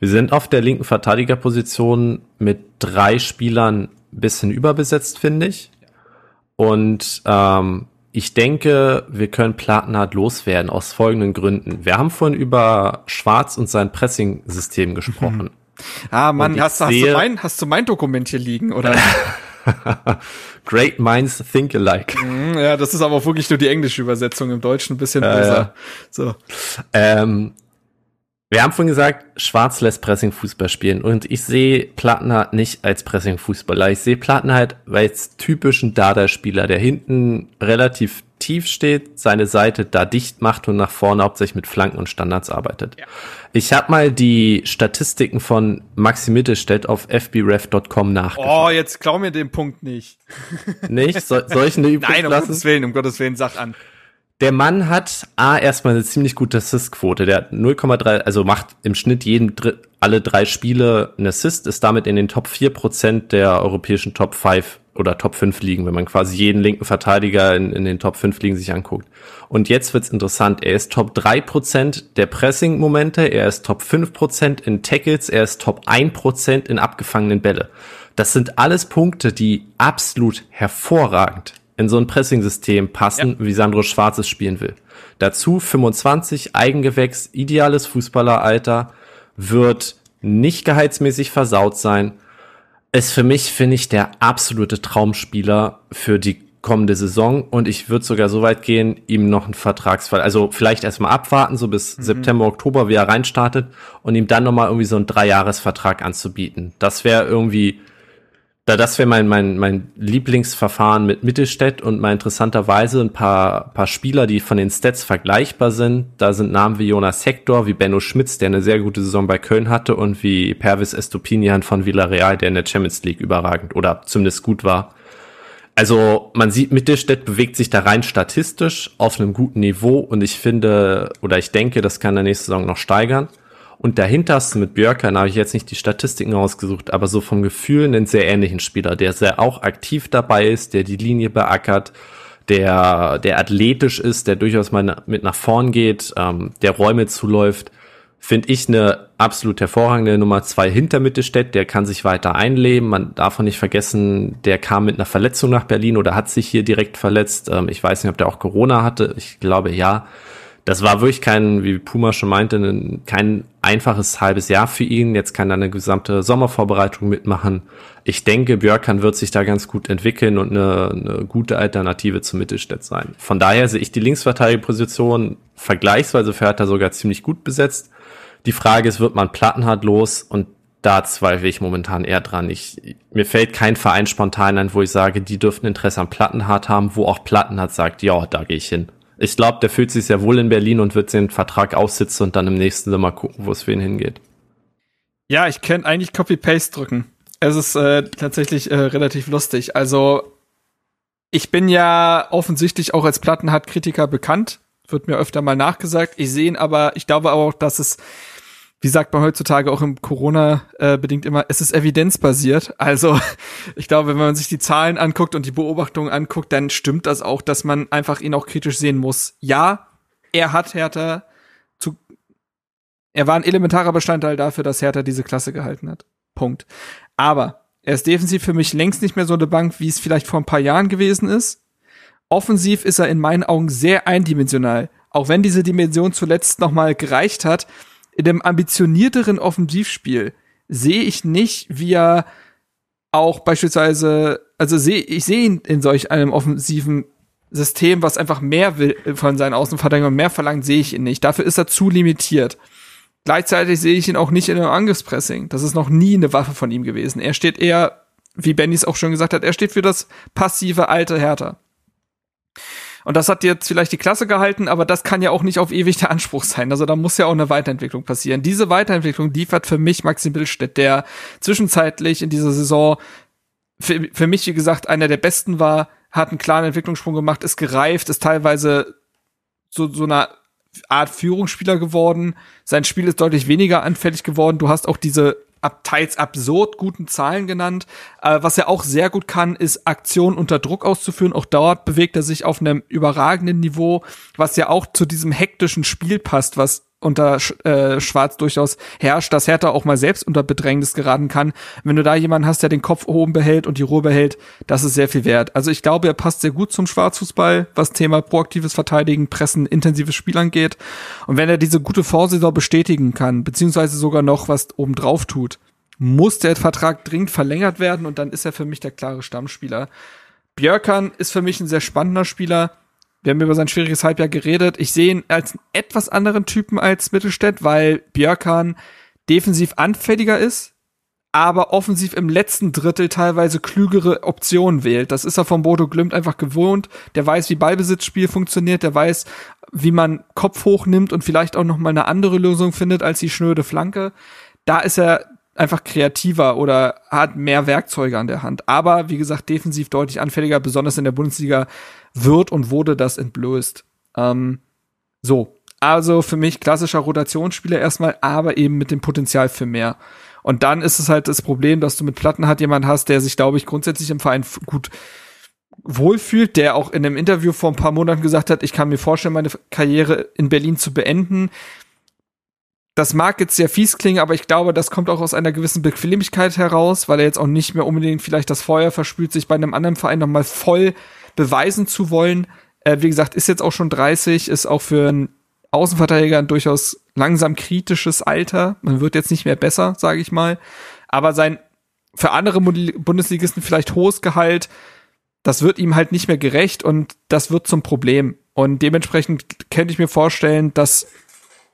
Wir sind auf der linken Verteidigerposition mit drei Spielern bisschen überbesetzt, finde ich. Und ähm, ich denke, wir können Plattenhardt loswerden aus folgenden Gründen. Wir haben vorhin über Schwarz und sein Pressing-System gesprochen. Mhm. Ah, Mann, hast, hast, du mein, hast du mein Dokument hier liegen, oder? (laughs) Great minds think alike. Mhm, ja, das ist aber wirklich nur die englische Übersetzung im Deutschen ein bisschen. Ja. So. Ähm, wir haben vorhin gesagt, Schwarz lässt Pressing-Fußball spielen und ich sehe Plattner nicht als Pressing-Fußballer. Ich sehe Plattner halt als typischen Dada-Spieler, der hinten relativ tief steht, seine Seite da dicht macht und nach vorne hauptsächlich mit Flanken und Standards arbeitet. Ja. Ich habe mal die Statistiken von Maxi Mittelstädt auf fbref.com nachgeschaut. Oh, jetzt klau mir den Punkt nicht. Nicht? So, soll ich eine (laughs) Übung Nein, um lassen? Gottes Willen, um Gottes Willen, sag an. Der Mann hat A, erstmal eine ziemlich gute Assist-Quote. Der hat 0,3, also macht im Schnitt jeden, alle drei Spiele einen Assist, ist damit in den Top 4% der europäischen Top 5 oder Top 5 liegen, wenn man quasi jeden linken Verteidiger in, in den Top 5 liegen sich anguckt. Und jetzt wird's interessant. Er ist Top 3% der Pressing-Momente, er ist Top 5% in Tackles, er ist Top 1% in abgefangenen Bälle. Das sind alles Punkte, die absolut hervorragend in so ein Pressing-System passen, ja. wie Sandro Schwarzes spielen will. Dazu 25, Eigengewächs, ideales Fußballeralter, wird nicht gehaltsmäßig versaut sein. Ist für mich, finde ich, der absolute Traumspieler für die kommende Saison und ich würde sogar so weit gehen, ihm noch einen Vertragsfall, also vielleicht erstmal abwarten, so bis mhm. September, Oktober, wie er reinstartet und ihm dann nochmal irgendwie so einen Dreijahresvertrag anzubieten. Das wäre irgendwie da das wäre mein, mein, mein Lieblingsverfahren mit Mittelstädt und mal interessanterweise ein paar, paar Spieler, die von den Stats vergleichbar sind. Da sind Namen wie Jonas Hector, wie Benno Schmitz, der eine sehr gute Saison bei Köln hatte und wie Pervis Estupinian von Villarreal, der in der Champions League überragend oder zumindest gut war. Also man sieht, Mittelstädt bewegt sich da rein statistisch auf einem guten Niveau und ich finde oder ich denke, das kann der nächste Saison noch steigern. Und dahinter hast du mit Björkan, habe ich jetzt nicht die Statistiken rausgesucht, aber so vom Gefühl einen sehr ähnlichen Spieler, der sehr auch aktiv dabei ist, der die Linie beackert, der, der athletisch ist, der durchaus mal mit nach vorn geht, ähm, der Räume zuläuft. Finde ich eine absolut hervorragende Nummer zwei hinter Mittelstädt, der kann sich weiter einleben. Man darf auch nicht vergessen, der kam mit einer Verletzung nach Berlin oder hat sich hier direkt verletzt. Ähm, ich weiß nicht, ob der auch Corona hatte. Ich glaube ja das war wirklich kein, wie Puma schon meinte, kein einfaches halbes Jahr für ihn. Jetzt kann er eine gesamte Sommervorbereitung mitmachen. Ich denke, Björkan wird sich da ganz gut entwickeln und eine, eine gute Alternative zu Mittelstädt sein. Von daher sehe ich die Linksverteidigerposition vergleichsweise für Hertha sogar ziemlich gut besetzt. Die Frage ist, wird man Plattenhardt los? Und da zweifle ich momentan eher dran. Ich, mir fällt kein Verein spontan ein, wo ich sage, die dürften Interesse an Plattenhardt haben, wo auch Plattenhardt sagt, ja, da gehe ich hin. Ich glaube, der fühlt sich sehr wohl in Berlin und wird den Vertrag aussitzen und dann im nächsten Sommer gucken, wo es für ihn hingeht. Ja, ich kann eigentlich Copy-Paste drücken. Es ist äh, tatsächlich äh, relativ lustig. Also, ich bin ja offensichtlich auch als Plattenhardt-Kritiker bekannt. Wird mir öfter mal nachgesagt. Ich sehe ihn aber, ich glaube auch, dass es wie sagt man heutzutage auch im Corona äh, immer, es ist evidenzbasiert. Also (laughs) ich glaube, wenn man sich die Zahlen anguckt und die Beobachtungen anguckt, dann stimmt das auch, dass man einfach ihn auch kritisch sehen muss. Ja, er hat Hertha zu, er war ein elementarer Bestandteil dafür, dass Hertha diese Klasse gehalten hat. Punkt. Aber er ist defensiv für mich längst nicht mehr so eine Bank, wie es vielleicht vor ein paar Jahren gewesen ist. Offensiv ist er in meinen Augen sehr eindimensional. Auch wenn diese Dimension zuletzt nochmal gereicht hat, in dem ambitionierteren Offensivspiel sehe ich nicht, wie er auch beispielsweise, also sehe ich sehe ihn in solch einem offensiven System, was einfach mehr will von seinen Außenverteidigern mehr verlangt, sehe ich ihn nicht. Dafür ist er zu limitiert. Gleichzeitig sehe ich ihn auch nicht in einem Angriffspressing. Das ist noch nie eine Waffe von ihm gewesen. Er steht eher, wie Benny es auch schon gesagt hat, er steht für das passive alte Härter. Und das hat jetzt vielleicht die Klasse gehalten, aber das kann ja auch nicht auf ewig der Anspruch sein. Also da muss ja auch eine Weiterentwicklung passieren. Diese Weiterentwicklung liefert für mich Maxim Billstedt, der zwischenzeitlich in dieser Saison für, für mich, wie gesagt, einer der besten war, hat einen klaren Entwicklungssprung gemacht, ist gereift, ist teilweise so, so eine Art Führungsspieler geworden. Sein Spiel ist deutlich weniger anfällig geworden. Du hast auch diese ab, teils absurd guten Zahlen genannt. Äh, was er auch sehr gut kann, ist Aktionen unter Druck auszuführen. Auch dort bewegt er sich auf einem überragenden Niveau, was ja auch zu diesem hektischen Spiel passt, was unter äh, Schwarz durchaus herrscht, dass Hertha auch mal selbst unter Bedrängnis geraten kann. Wenn du da jemanden hast, der den Kopf oben behält und die Ruhe behält, das ist sehr viel wert. Also ich glaube, er passt sehr gut zum Schwarzfußball, was Thema proaktives Verteidigen, Pressen, intensives Spiel angeht. Und wenn er diese gute Vorsaison bestätigen kann, beziehungsweise sogar noch was obendrauf tut, muss der Vertrag dringend verlängert werden und dann ist er für mich der klare Stammspieler. Björkan ist für mich ein sehr spannender Spieler wir haben über sein schwieriges Halbjahr geredet. Ich sehe ihn als einen etwas anderen Typen als Mittelstädt, weil Björkan defensiv anfälliger ist, aber offensiv im letzten Drittel teilweise klügere Optionen wählt. Das ist er vom Bodo Glimt einfach gewohnt. Der weiß, wie Ballbesitzspiel funktioniert, der weiß, wie man Kopf hochnimmt und vielleicht auch noch mal eine andere Lösung findet als die schnöde Flanke. Da ist er einfach kreativer oder hat mehr Werkzeuge an der Hand. Aber wie gesagt, defensiv deutlich anfälliger, besonders in der Bundesliga wird und wurde das entblößt. Ähm, so, also für mich klassischer Rotationsspieler erstmal, aber eben mit dem Potenzial für mehr. Und dann ist es halt das Problem, dass du mit Platten hat jemand hast, der sich, glaube ich, grundsätzlich im Verein gut wohlfühlt, der auch in einem Interview vor ein paar Monaten gesagt hat, ich kann mir vorstellen, meine Karriere in Berlin zu beenden. Das mag jetzt sehr fies klingen, aber ich glaube, das kommt auch aus einer gewissen Bequemlichkeit heraus, weil er jetzt auch nicht mehr unbedingt vielleicht das Feuer verspült, sich bei einem anderen Verein nochmal voll beweisen zu wollen. Äh, wie gesagt, ist jetzt auch schon 30, ist auch für einen Außenverteidiger ein durchaus langsam kritisches Alter. Man wird jetzt nicht mehr besser, sage ich mal. Aber sein für andere Bundesligisten vielleicht hohes Gehalt, das wird ihm halt nicht mehr gerecht und das wird zum Problem. Und dementsprechend könnte ich mir vorstellen, dass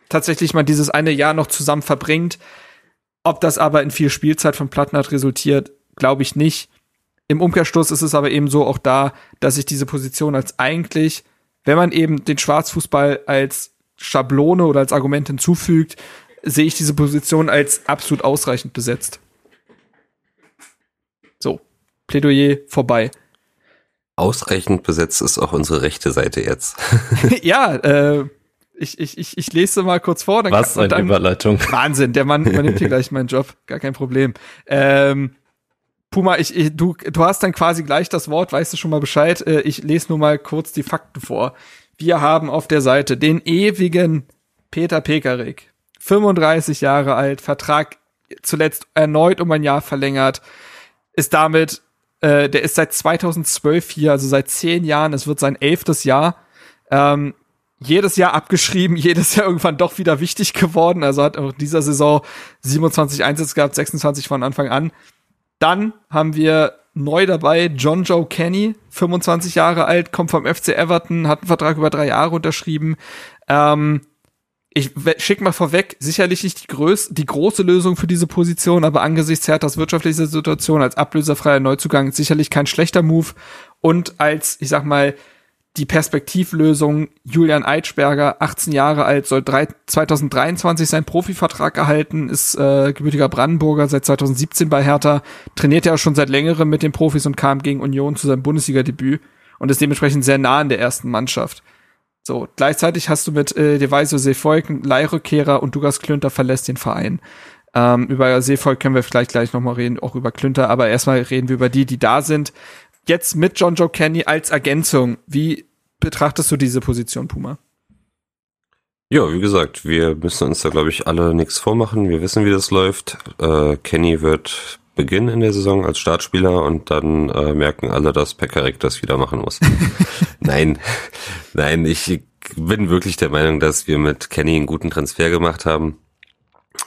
tatsächlich man dieses eine Jahr noch zusammen verbringt. Ob das aber in viel Spielzeit von Plattenhardt resultiert, glaube ich nicht. Im Umkehrschluss ist es aber eben so auch da, dass sich diese Position als eigentlich, wenn man eben den Schwarzfußball als Schablone oder als Argument hinzufügt, sehe ich diese Position als absolut ausreichend besetzt. So, Plädoyer vorbei. Ausreichend besetzt ist auch unsere rechte Seite jetzt. (laughs) ja, äh, ich, ich, ich, ich lese mal kurz vor. Dann Was eine dann, Überleitung. (laughs) Wahnsinn, der Mann übernimmt hier (laughs) gleich meinen Job, gar kein Problem. Ähm, Puma, ich, ich, du, du hast dann quasi gleich das Wort, weißt du schon mal Bescheid. Äh, ich lese nur mal kurz die Fakten vor. Wir haben auf der Seite den ewigen Peter Pekarik, 35 Jahre alt, Vertrag zuletzt erneut um ein Jahr verlängert, ist damit, äh, der ist seit 2012 hier, also seit zehn Jahren, es wird sein elftes Jahr. Ähm, jedes Jahr abgeschrieben, (laughs) jedes Jahr irgendwann doch wieder wichtig geworden. Also hat auch dieser Saison 27 Einsätze gehabt, 26 von Anfang an. Dann haben wir neu dabei John Joe Kenny, 25 Jahre alt, kommt vom FC Everton, hat einen Vertrag über drei Jahre unterschrieben. Ähm, ich schick mal vorweg, sicherlich nicht die, größ die große Lösung für diese Position, aber angesichts Herthas wirtschaftlicher Situation als ablöserfreier Neuzugang sicherlich kein schlechter Move und als, ich sag mal, die Perspektivlösung Julian Eitschberger, 18 Jahre alt, soll drei, 2023 seinen Profivertrag erhalten, ist äh, gebürtiger Brandenburger, seit 2017 bei Hertha, trainiert ja schon seit längerem mit den Profis und kam gegen Union zu seinem Bundesliga-Debüt und ist dementsprechend sehr nah an der ersten Mannschaft. So, gleichzeitig hast du mit äh, Deviso Seevolk einen Leihrückkehrer und Douglas Klünter verlässt den Verein. Ähm, über Seevolk können wir vielleicht gleich nochmal reden, auch über Klünter, aber erstmal reden wir über die, die da sind. Jetzt mit John Joe Kenny als Ergänzung. Wie betrachtest du diese Position, Puma? Ja, wie gesagt, wir müssen uns da, glaube ich, alle nichts vormachen. Wir wissen, wie das läuft. Äh, Kenny wird beginnen in der Saison als Startspieler und dann äh, merken alle, dass Pekarik das wieder machen muss. (laughs) nein, nein, ich bin wirklich der Meinung, dass wir mit Kenny einen guten Transfer gemacht haben.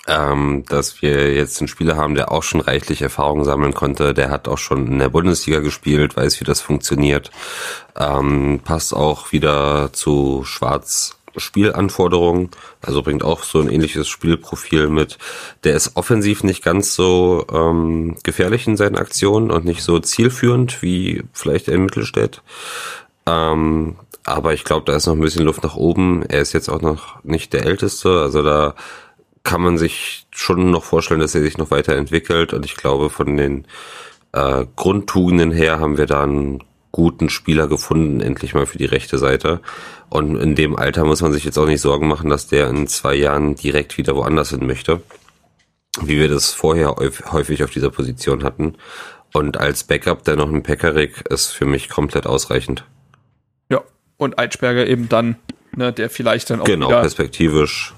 Ähm, dass wir jetzt einen Spieler haben, der auch schon reichlich Erfahrung sammeln konnte. Der hat auch schon in der Bundesliga gespielt, weiß, wie das funktioniert. Ähm, passt auch wieder zu Schwarz Spielanforderungen, also bringt auch so ein ähnliches Spielprofil mit. Der ist offensiv nicht ganz so ähm, gefährlich in seinen Aktionen und nicht so zielführend wie vielleicht in Mittelstädt. Ähm, aber ich glaube, da ist noch ein bisschen Luft nach oben. Er ist jetzt auch noch nicht der Älteste, also da kann man sich schon noch vorstellen, dass er sich noch weiterentwickelt. Und ich glaube, von den äh, Grundtugenden her haben wir da einen guten Spieler gefunden, endlich mal für die rechte Seite. Und in dem Alter muss man sich jetzt auch nicht Sorgen machen, dass der in zwei Jahren direkt wieder woanders hin möchte. Wie wir das vorher häufig auf dieser Position hatten. Und als Backup dann noch ein Pekarik ist für mich komplett ausreichend. Ja, und Eitschberger eben dann, ne, der vielleicht dann auch Genau, perspektivisch.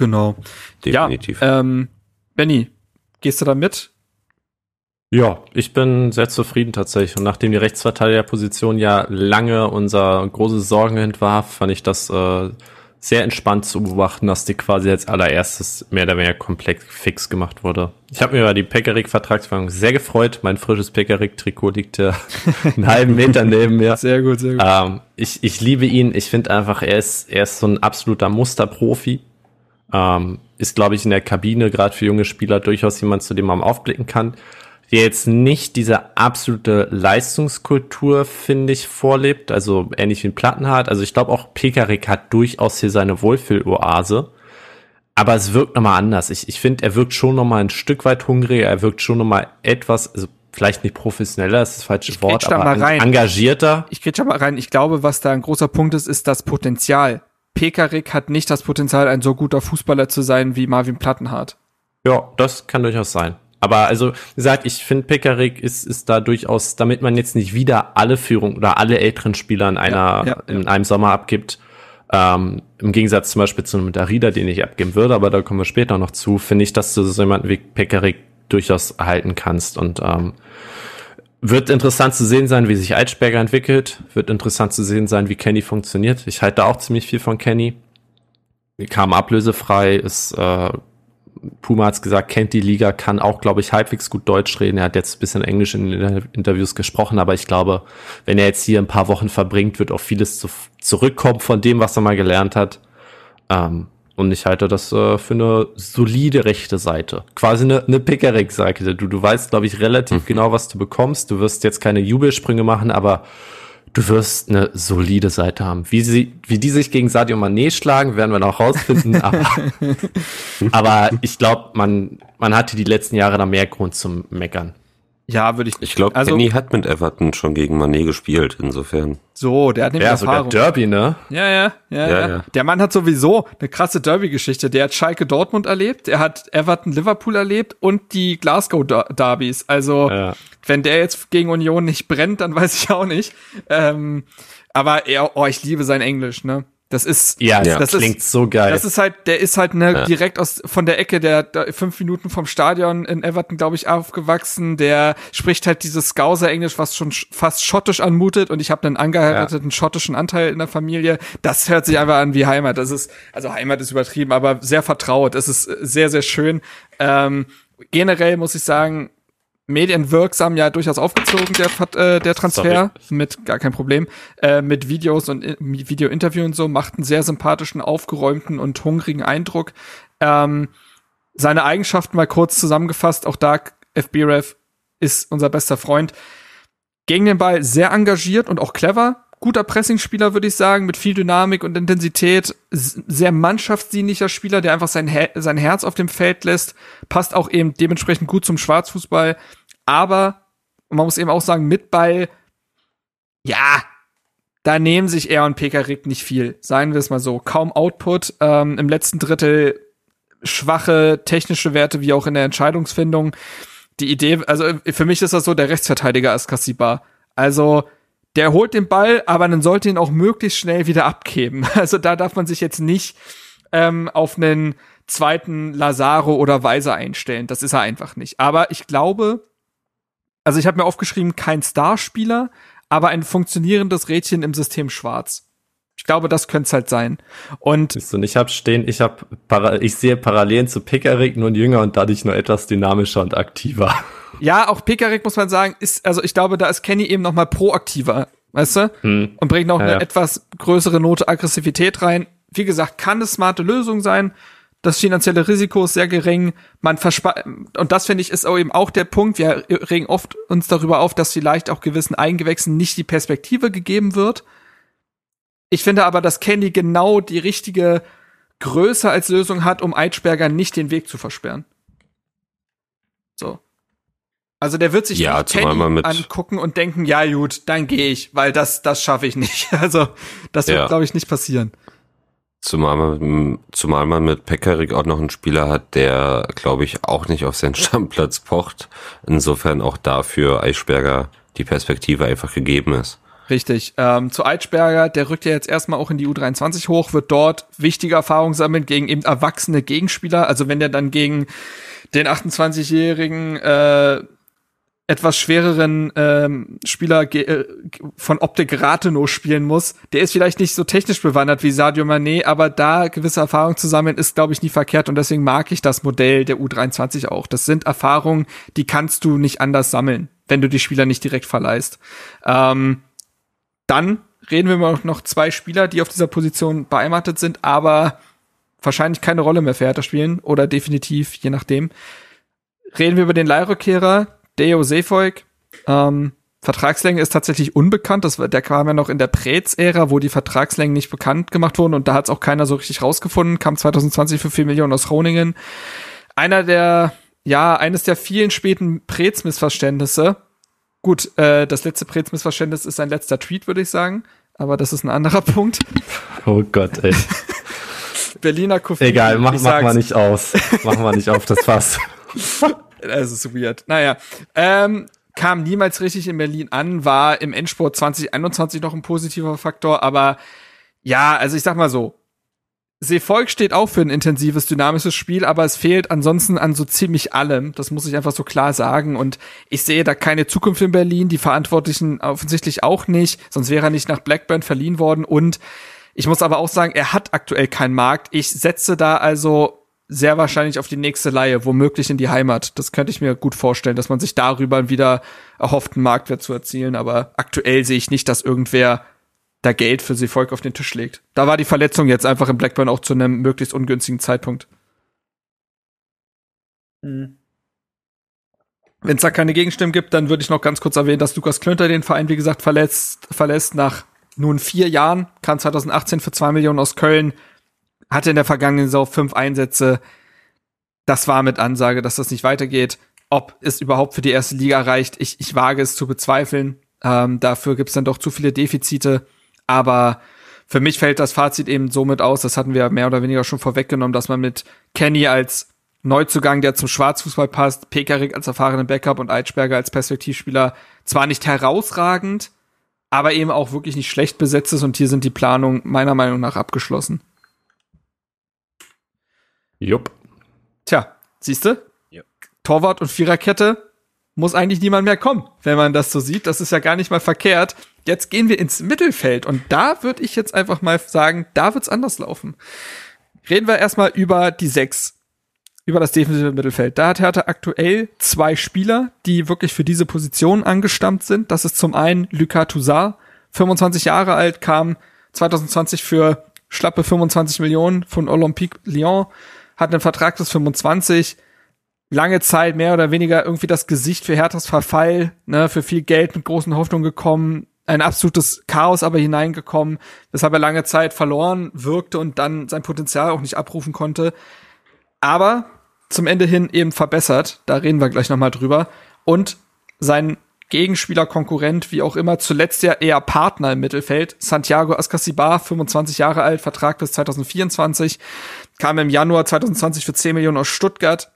Genau. Definitiv. Ja, ähm, Benny, gehst du da mit? Ja, ich bin sehr zufrieden tatsächlich. Und nachdem die Rechtsverteidigerposition ja lange unser großes Sorgenkind war, fand ich das äh, sehr entspannt zu beobachten, dass die quasi als allererstes mehr oder weniger komplett fix gemacht wurde. Ich habe mir über die Pekarik-Vertragsverhandlung sehr gefreut. Mein frisches Pekarik-Trikot liegt ja (laughs) einen halben Meter neben mir. Sehr gut, sehr gut. Ähm, ich, ich liebe ihn. Ich finde einfach, er ist, er ist so ein absoluter Musterprofi. Ähm, ist, glaube ich, in der Kabine gerade für junge Spieler durchaus jemand, zu dem man aufblicken kann der jetzt nicht diese absolute Leistungskultur, finde ich, vorlebt, also ähnlich wie ein Plattenhardt. Also ich glaube auch Pekarik hat durchaus hier seine Wohlfühloase. Aber es wirkt nochmal anders. Ich, ich finde, er wirkt schon nochmal ein Stück weit hungriger, er wirkt schon nochmal etwas, also vielleicht nicht professioneller, das ist das falsche ich Wort, aber engagierter. Ich krieg schon mal rein. Ich glaube, was da ein großer Punkt ist, ist das Potenzial. Pekarik hat nicht das Potenzial, ein so guter Fußballer zu sein wie Marvin Plattenhardt. Ja, das kann durchaus sein. Aber also, wie gesagt, ich finde, Pekarik ist, ist da durchaus, damit man jetzt nicht wieder alle Führung oder alle älteren Spieler in einer, ja, ja, in einem Sommer abgibt, ähm, im Gegensatz zum Beispiel zu einem Darida, den ich abgeben würde, aber da kommen wir später noch zu, finde ich, dass du so jemanden wie Pekarik durchaus erhalten kannst und ähm, wird interessant zu sehen sein, wie sich Eitschberger entwickelt. Wird interessant zu sehen sein, wie Kenny funktioniert. Ich halte auch ziemlich viel von Kenny. Kam ablösefrei, ist äh, Puma hat's gesagt, kennt die Liga, kann auch, glaube ich, halbwegs gut Deutsch reden. Er hat jetzt ein bisschen Englisch in den Interviews gesprochen, aber ich glaube, wenn er jetzt hier ein paar Wochen verbringt, wird auch vieles zu, zurückkommen von dem, was er mal gelernt hat. Ähm, und ich halte das äh, für eine solide rechte Seite. Quasi eine, eine Pickerick-Seite. Du, du weißt, glaube ich, relativ mhm. genau, was du bekommst. Du wirst jetzt keine Jubelsprünge machen, aber du wirst eine solide Seite haben. Wie, sie, wie die sich gegen Sadio Mané schlagen, werden wir noch rausfinden. (laughs) aber, aber ich glaube, man, man hatte die letzten Jahre da mehr Grund zum Meckern. Ja, würde ich. Ich glaube, also, Kenny hat mit Everton schon gegen Mané gespielt, insofern. So, der hat nämlich ja, Erfahrung. sogar Derby, ne? Ja, ja, ja, ja, ja. Der Mann hat sowieso eine krasse Derby-Geschichte. Der hat Schalke Dortmund erlebt, er hat Everton Liverpool erlebt und die Glasgow Derbys. Also, ja. wenn der jetzt gegen Union nicht brennt, dann (laughs) weiß ich auch nicht. Ähm, aber er, oh, ich liebe sein Englisch, ne? Das ist, ja, das klingt ist, so geil. Das ist halt, der ist halt ne, ja. direkt aus von der Ecke, der, der fünf Minuten vom Stadion in Everton, glaube ich, aufgewachsen. Der spricht halt dieses Scouser-Englisch, was schon fast schottisch anmutet. Und ich habe einen angeheirateten ja. schottischen Anteil in der Familie. Das hört sich einfach an wie Heimat. Das ist, also Heimat ist übertrieben, aber sehr vertraut. Es ist sehr, sehr schön. Ähm, generell muss ich sagen, medienwirksam ja durchaus aufgezogen, der, äh, der Transfer, Sorry. mit gar kein Problem, äh, mit Videos und äh, Video-Interview und so, macht einen sehr sympathischen, aufgeräumten und hungrigen Eindruck. Ähm, seine Eigenschaften mal kurz zusammengefasst, auch da FBref ist unser bester Freund. Gegen den Ball sehr engagiert und auch clever. Guter Pressingspieler, würde ich sagen, mit viel Dynamik und Intensität. Sehr mannschaftsdienlicher Spieler, der einfach sein, Her sein Herz auf dem Feld lässt. Passt auch eben dementsprechend gut zum Schwarzfußball. Aber, man muss eben auch sagen, mit Ball, ja, da nehmen sich er und Pekarik nicht viel. Seien wir es mal so. Kaum Output. Ähm, Im letzten Drittel schwache technische Werte, wie auch in der Entscheidungsfindung. Die Idee, also für mich ist das so der Rechtsverteidiger als Kassibar. Also der holt den Ball, aber dann sollte ihn auch möglichst schnell wieder abgeben. (laughs) Also da darf man sich jetzt nicht ähm, auf einen zweiten Lazaro oder Weiser einstellen. Das ist er einfach nicht. Aber ich glaube, also ich habe mir aufgeschrieben, kein Starspieler, aber ein funktionierendes Rädchen im System Schwarz. Ich glaube, das könnte es halt sein. Und, und ich habe stehen, ich habe ich sehe Parallelen zu Pickerick, nur jünger und dadurch nur etwas dynamischer und aktiver. (laughs) Ja, auch Pickerick muss man sagen, ist also ich glaube, da ist Kenny eben noch mal proaktiver, weißt du? Hm. Und bringt noch ja, eine ja. etwas größere Note Aggressivität rein. Wie gesagt, kann eine smarte Lösung sein. Das finanzielle Risiko ist sehr gering. Man verspart und das finde ich ist auch eben auch der Punkt. Wir regen oft uns darüber auf, dass vielleicht auch gewissen Eingewächsen nicht die Perspektive gegeben wird. Ich finde aber, dass Candy genau die richtige Größe als Lösung hat, um Eitschberger nicht den Weg zu versperren. So. Also der wird sich ja, Candy angucken und denken, ja gut, dann gehe ich, weil das das schaffe ich nicht. (laughs) Also das wird, ja. glaube ich, nicht passieren. Zumal man, zumal man mit Pekarik auch noch einen Spieler hat, der, glaube ich, auch nicht auf seinen (laughs) Stammplatz pocht. Insofern auch dafür Eichberger die Perspektive einfach gegeben ist. Richtig. Ähm, zu Eitschberger, der rückt ja jetzt erstmal auch in die U23 hoch, wird dort wichtige Erfahrungen sammeln gegen eben erwachsene Gegenspieler. Also wenn der dann gegen den 28-jährigen äh, etwas schwereren ähm, Spieler äh, von Optik Rathenow spielen muss, der ist vielleicht nicht so technisch bewandert wie Sadio Mané, aber da gewisse Erfahrungen zu sammeln, ist, glaube ich, nie verkehrt und deswegen mag ich das Modell der U23 auch. Das sind Erfahrungen, die kannst du nicht anders sammeln, wenn du die Spieler nicht direkt verleihst. Ähm, dann reden wir mal noch zwei Spieler, die auf dieser Position beheimatet sind, aber wahrscheinlich keine Rolle mehr für Hertha spielen oder definitiv, je nachdem. Reden wir über den Leihrückkehrer, Deo Seefolk. Ähm, Vertragslänge ist tatsächlich unbekannt. Das, der kam ja noch in der Prez-Ära, wo die Vertragslängen nicht bekannt gemacht wurden und da hat es auch keiner so richtig rausgefunden. Kam 2020 für 4 Millionen aus Groningen. Einer der, ja, eines der vielen späten Prez-Missverständnisse, Gut, äh, das letzte Prez-Missverständnis ist sein letzter Tweet, würde ich sagen. Aber das ist ein anderer (laughs) Punkt. Oh Gott, ey. Berliner Koffein. Egal, mach, mach mal nicht aus. Mach mal nicht auf das Fass. (laughs) das ist weird. Naja, ähm, kam niemals richtig in Berlin an, war im Endsport 2021 noch ein positiver Faktor, aber ja, also ich sag mal so, Seevolk steht auch für ein intensives, dynamisches Spiel, aber es fehlt ansonsten an so ziemlich allem. Das muss ich einfach so klar sagen. Und ich sehe da keine Zukunft in Berlin, die Verantwortlichen offensichtlich auch nicht, sonst wäre er nicht nach Blackburn verliehen worden. Und ich muss aber auch sagen, er hat aktuell keinen Markt. Ich setze da also sehr wahrscheinlich auf die nächste Leihe, womöglich in die Heimat. Das könnte ich mir gut vorstellen, dass man sich darüber wieder erhofften Marktwert zu erzielen. Aber aktuell sehe ich nicht, dass irgendwer da Geld für sie Volk auf den Tisch legt. Da war die Verletzung jetzt einfach im Blackburn auch zu einem möglichst ungünstigen Zeitpunkt. Mhm. Wenn es da keine Gegenstimmen gibt, dann würde ich noch ganz kurz erwähnen, dass Lukas Klünter den Verein, wie gesagt, verletzt, verlässt nach nun vier Jahren, kam 2018 für zwei Millionen aus Köln, hatte in der vergangenen Saison fünf Einsätze. Das war mit Ansage, dass das nicht weitergeht. Ob es überhaupt für die erste Liga reicht, ich, ich wage es zu bezweifeln. Ähm, dafür gibt es dann doch zu viele Defizite. Aber für mich fällt das Fazit eben somit aus, das hatten wir mehr oder weniger schon vorweggenommen, dass man mit Kenny als Neuzugang, der zum Schwarzfußball passt, Pekarik als erfahrenen Backup und Eitschberger als Perspektivspieler zwar nicht herausragend, aber eben auch wirklich nicht schlecht besetzt ist und hier sind die Planungen meiner Meinung nach abgeschlossen. Jupp. Tja, siehste? Torwart und Viererkette muss eigentlich niemand mehr kommen, wenn man das so sieht. Das ist ja gar nicht mal verkehrt. Jetzt gehen wir ins Mittelfeld und da würde ich jetzt einfach mal sagen, da wird's anders laufen. Reden wir erstmal über die sechs. über das defensive Mittelfeld. Da hat Hertha aktuell zwei Spieler, die wirklich für diese Position angestammt sind. Das ist zum einen Lucas Toussaint, 25 Jahre alt, kam 2020 für schlappe 25 Millionen von Olympique Lyon, hat einen Vertrag bis 25, lange Zeit mehr oder weniger irgendwie das Gesicht für Herthas Verfall, ne, für viel Geld mit großen Hoffnungen gekommen, ein absolutes Chaos aber hineingekommen, weshalb er lange Zeit verloren wirkte und dann sein Potenzial auch nicht abrufen konnte. Aber zum Ende hin eben verbessert, da reden wir gleich nochmal drüber. Und sein Gegenspieler, Konkurrent, wie auch immer, zuletzt ja eher Partner im Mittelfeld. Santiago Ascasibar, 25 Jahre alt, Vertrag bis 2024, kam im Januar 2020 für 10 Millionen aus Stuttgart.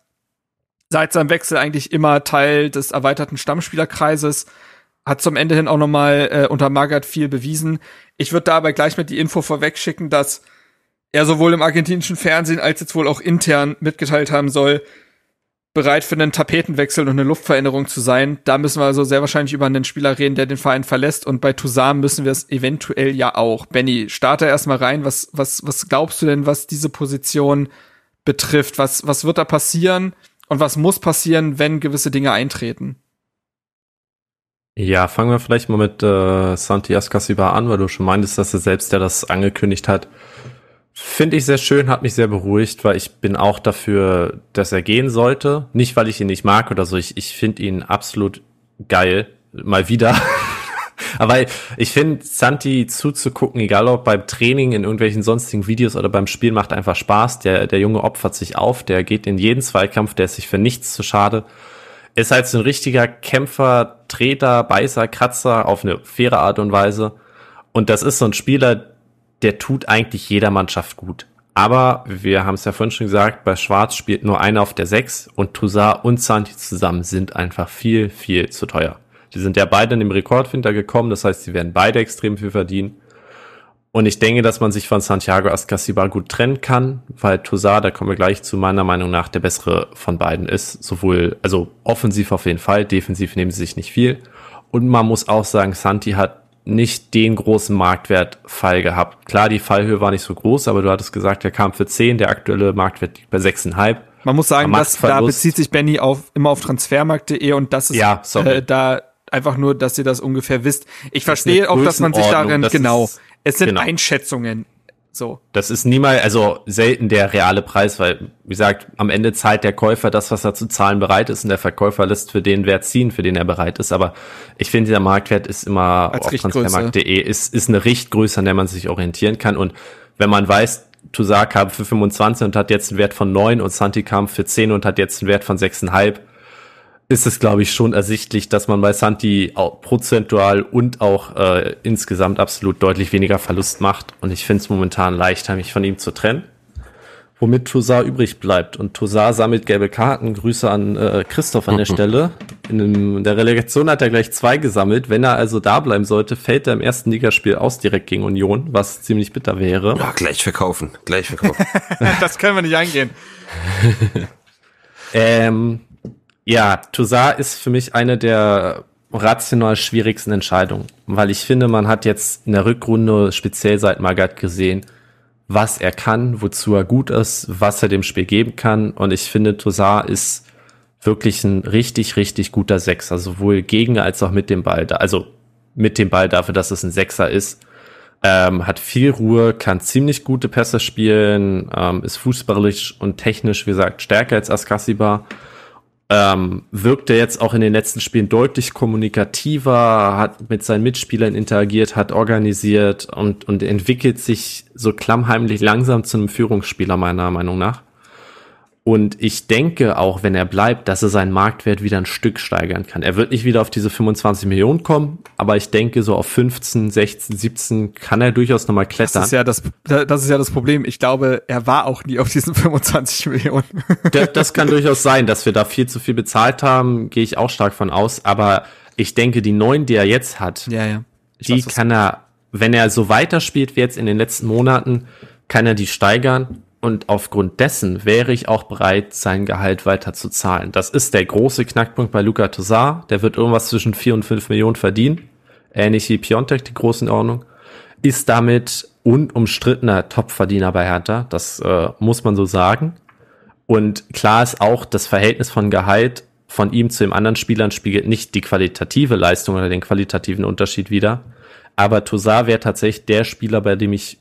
Seit seinem Wechsel eigentlich immer Teil des erweiterten Stammspielerkreises. Hat zum Ende hin auch nochmal äh, unter Magath viel bewiesen. Ich würde dabei gleich mit die Info vorwegschicken, dass er sowohl im argentinischen Fernsehen als jetzt wohl auch intern mitgeteilt haben soll, bereit für einen Tapetenwechsel und eine Luftveränderung zu sein. Da müssen wir also sehr wahrscheinlich über einen Spieler reden, der den Verein verlässt. Und bei Toussaint müssen wir es eventuell ja auch. Benny, starte erstmal rein. Was, was, was glaubst du denn, was diese Position betrifft? Was, was wird da passieren? Und was muss passieren, wenn gewisse Dinge eintreten? Ja, fangen wir vielleicht mal mit äh, Santi Ascasibar an, weil du schon meintest, dass er selbst ja das angekündigt hat. Finde ich sehr schön, hat mich sehr beruhigt, weil ich bin auch dafür, dass er gehen sollte. Nicht, weil ich ihn nicht mag oder so. Ich, ich finde ihn absolut geil. Mal wieder. (laughs) Aber ich finde, Santi zuzugucken, egal ob beim Training, in irgendwelchen sonstigen Videos oder beim Spiel, macht einfach Spaß. Der, der Junge opfert sich auf, der geht in jeden Zweikampf, der ist sich für nichts zu schade. Ist halt so ein richtiger Kämpfer, Treter, Beißer, Kratzer auf eine faire Art und Weise. Und das ist so ein Spieler, der tut eigentlich jeder Mannschaft gut. Aber wir haben es ja vorhin schon gesagt, bei Schwarz spielt nur einer auf der 6 und Toussaint und Santi zusammen sind einfach viel, viel zu teuer. Die sind ja beide in dem Rekordwinter gekommen, das heißt, sie werden beide extrem viel verdienen. Und ich denke, dass man sich von Santiago Ascasibar gut trennen kann, weil Toussaint, da kommen wir gleich zu meiner Meinung nach, der bessere von beiden ist. Sowohl, also offensiv auf jeden Fall, defensiv nehmen sie sich nicht viel. Und man muss auch sagen, Santi hat nicht den großen Marktwertfall gehabt. Klar, die Fallhöhe war nicht so groß, aber du hattest gesagt, der kam für 10, der aktuelle Marktwert liegt bei 6,5. Man muss sagen, dass, da bezieht sich Benny auf, immer auf transfermarkt.de und das ist ja, äh, da einfach nur, dass ihr das ungefähr wisst. Ich verstehe auch, dass man sich darin, genau, es sind genau. Einschätzungen. So. Das ist niemals, also selten der reale Preis, weil, wie gesagt, am Ende zahlt der Käufer das, was er zu zahlen bereit ist und der Verkäufer lässt für den Wert ziehen, für den er bereit ist. Aber ich finde, der Marktwert ist immer Als auf transfermarkt.de ist, ist eine Richtgröße, an der man sich orientieren kann. Und wenn man weiß, Toussaint kam für 25 und hat jetzt einen Wert von 9 und Santi kam für 10 und hat jetzt einen Wert von 6,5, ist es, glaube ich, schon ersichtlich, dass man bei Santi auch prozentual und auch äh, insgesamt absolut deutlich weniger Verlust macht. Und ich finde es momentan leichter, mich von ihm zu trennen. Womit Tosar übrig bleibt. Und Tosar sammelt gelbe Karten. Grüße an äh, Christoph an der (laughs) Stelle. In, dem, in der Relegation hat er gleich zwei gesammelt. Wenn er also da bleiben sollte, fällt er im ersten Ligaspiel aus direkt gegen Union, was ziemlich bitter wäre. Ja, gleich verkaufen. Gleich verkaufen. (laughs) das können wir nicht eingehen. (laughs) ähm, ja, Toussaint ist für mich eine der rational schwierigsten Entscheidungen, weil ich finde, man hat jetzt in der Rückrunde speziell seit Magath gesehen, was er kann, wozu er gut ist, was er dem Spiel geben kann und ich finde, Toussaint ist wirklich ein richtig, richtig guter Sechser, sowohl gegen als auch mit dem Ball, also mit dem Ball dafür, dass es ein Sechser ist. Ähm, hat viel Ruhe, kann ziemlich gute Pässe spielen, ähm, ist fußballisch und technisch, wie gesagt, stärker als Askasiba ähm, wirkt er jetzt auch in den letzten Spielen deutlich kommunikativer, hat mit seinen Mitspielern interagiert, hat organisiert und, und entwickelt sich so klammheimlich langsam zu einem Führungsspieler meiner Meinung nach. Und ich denke auch, wenn er bleibt, dass er seinen Marktwert wieder ein Stück steigern kann. Er wird nicht wieder auf diese 25 Millionen kommen, aber ich denke, so auf 15, 16, 17 kann er durchaus nochmal klettern. Das ist ja das, das ist ja das Problem. Ich glaube, er war auch nie auf diesen 25 Millionen. Das, das kann durchaus sein, dass wir da viel zu viel bezahlt haben, gehe ich auch stark von aus. Aber ich denke, die neun, die er jetzt hat, ja, ja. die weiß, kann er, wenn er so weiterspielt wie jetzt in den letzten Monaten, kann er die steigern und aufgrund dessen wäre ich auch bereit, sein Gehalt weiter zu zahlen. Das ist der große Knackpunkt bei Luca Tosar. Der wird irgendwas zwischen 4 und 5 Millionen verdienen. Ähnlich wie Piontek, die großen Ordnung. Ist damit unumstrittener Topverdiener bei Hertha. Das äh, muss man so sagen. Und klar ist auch, das Verhältnis von Gehalt von ihm zu den anderen Spielern spiegelt nicht die qualitative Leistung oder den qualitativen Unterschied wider. Aber Tosar wäre tatsächlich der Spieler, bei dem ich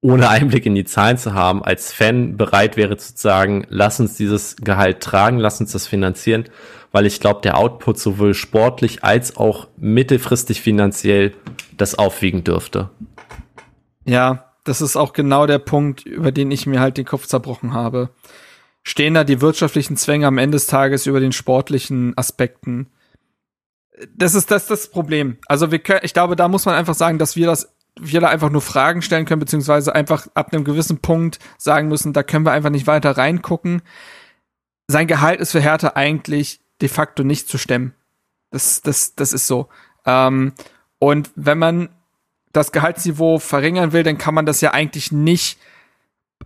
ohne Einblick in die Zahlen zu haben, als Fan bereit wäre zu sagen, lass uns dieses Gehalt tragen, lass uns das finanzieren, weil ich glaube, der Output sowohl sportlich als auch mittelfristig finanziell das aufwiegen dürfte. Ja, das ist auch genau der Punkt, über den ich mir halt den Kopf zerbrochen habe. Stehen da die wirtschaftlichen Zwänge am Ende des Tages über den sportlichen Aspekten? Das ist das, das Problem. Also wir können, ich glaube, da muss man einfach sagen, dass wir das wir da einfach nur Fragen stellen können, beziehungsweise einfach ab einem gewissen Punkt sagen müssen, da können wir einfach nicht weiter reingucken. Sein Gehalt ist für Hertha eigentlich de facto nicht zu stemmen. Das, das, das ist so. Ähm, und wenn man das Gehaltsniveau verringern will, dann kann man das ja eigentlich nicht,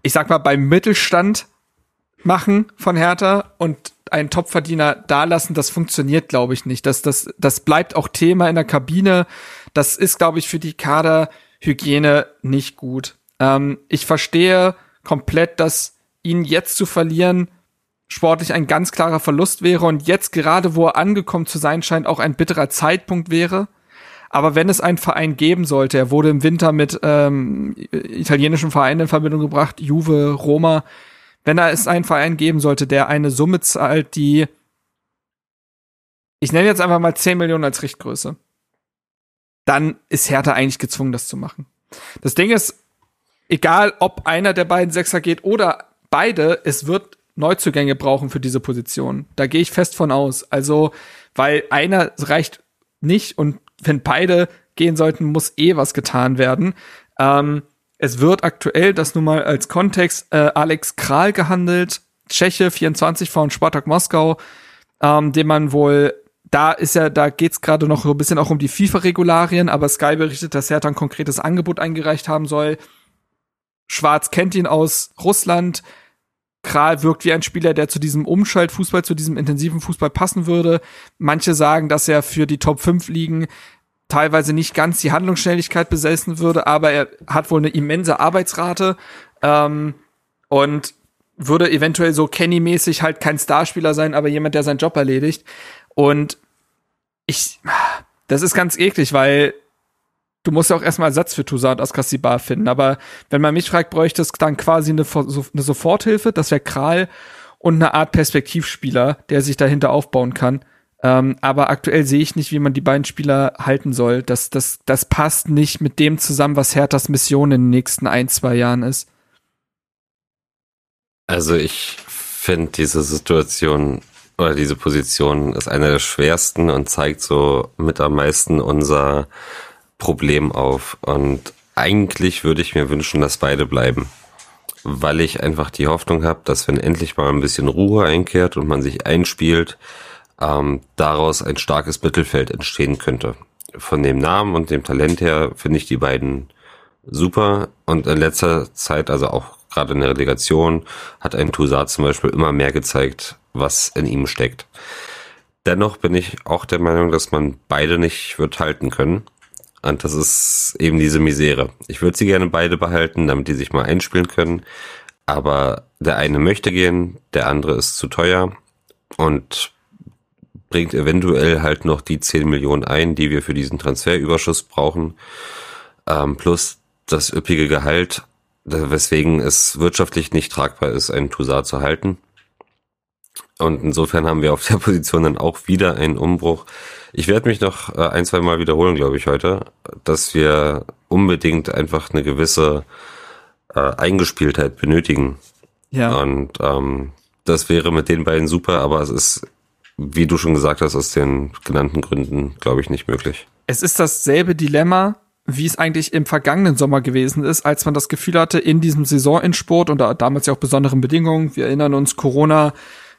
ich sag mal, beim Mittelstand machen von Hertha und einen Topverdiener da lassen, das funktioniert, glaube ich, nicht. Das, das, das bleibt auch Thema in der Kabine. Das ist, glaube ich, für die Kaderhygiene nicht gut. Ähm, ich verstehe komplett, dass ihn jetzt zu verlieren sportlich ein ganz klarer Verlust wäre und jetzt gerade, wo er angekommen zu sein scheint, auch ein bitterer Zeitpunkt wäre. Aber wenn es einen Verein geben sollte, er wurde im Winter mit ähm, italienischen Vereinen in Verbindung gebracht, Juve, Roma, wenn da es einen Verein geben sollte, der eine Summe zahlt, die ich nenne jetzt einfach mal 10 Millionen als Richtgröße, dann ist Hertha eigentlich gezwungen, das zu machen. Das Ding ist, egal ob einer der beiden Sechser geht oder beide, es wird Neuzugänge brauchen für diese Position. Da gehe ich fest von aus. Also, weil einer reicht nicht und wenn beide gehen sollten, muss eh was getan werden. Ähm, es wird aktuell, das nun mal als Kontext, äh, Alex Kral gehandelt, Tscheche, 24 von Spartak Moskau, ähm, den man wohl, da ist ja, da geht's gerade noch so ein bisschen auch um die FIFA-Regularien, aber Sky berichtet, dass er dann ein konkretes Angebot eingereicht haben soll. Schwarz kennt ihn aus Russland. Kral wirkt wie ein Spieler, der zu diesem Umschaltfußball, zu diesem intensiven Fußball passen würde. Manche sagen, dass er für die Top 5 Ligen teilweise nicht ganz die Handlungsschnelligkeit besessen würde, aber er hat wohl eine immense Arbeitsrate ähm, und würde eventuell so Kenny-mäßig halt kein Starspieler sein, aber jemand, der seinen Job erledigt. Und ich, das ist ganz eklig, weil du musst ja auch erstmal Ersatz für Toussaint Askasibar finden. Aber wenn man mich fragt, bräuchte es dann quasi eine, eine Soforthilfe, das wäre Kral und eine Art Perspektivspieler, der sich dahinter aufbauen kann. Ähm, aber aktuell sehe ich nicht, wie man die beiden Spieler halten soll. Das, das, das passt nicht mit dem zusammen, was Herthas Mission in den nächsten ein, zwei Jahren ist. Also ich finde diese Situation oder diese Position ist eine der schwersten und zeigt so mit am meisten unser Problem auf. Und eigentlich würde ich mir wünschen, dass beide bleiben. Weil ich einfach die Hoffnung habe, dass wenn endlich mal ein bisschen Ruhe einkehrt und man sich einspielt, ähm, daraus ein starkes Mittelfeld entstehen könnte. Von dem Namen und dem Talent her finde ich die beiden super und in letzter Zeit, also auch gerade in der Relegation, hat ein Toussaint zum Beispiel immer mehr gezeigt, was in ihm steckt. Dennoch bin ich auch der Meinung, dass man beide nicht wird halten können. Und das ist eben diese Misere. Ich würde sie gerne beide behalten, damit die sich mal einspielen können. Aber der eine möchte gehen, der andere ist zu teuer. Und bringt eventuell halt noch die 10 Millionen ein, die wir für diesen Transferüberschuss brauchen, ähm, plus das üppige Gehalt, weswegen es wirtschaftlich nicht tragbar ist, einen Toussaint zu halten. Und insofern haben wir auf der (laughs) Position dann auch wieder einen Umbruch. Ich werde mich noch äh, ein, zwei Mal wiederholen, glaube ich, heute, dass wir unbedingt einfach eine gewisse äh, Eingespieltheit benötigen. Ja. Und ähm, das wäre mit den beiden super, aber es ist wie du schon gesagt hast, aus den genannten Gründen, glaube ich, nicht möglich. Es ist dasselbe Dilemma, wie es eigentlich im vergangenen Sommer gewesen ist, als man das Gefühl hatte, in diesem Saisonendsport und damals ja auch besonderen Bedingungen, wir erinnern uns, Corona,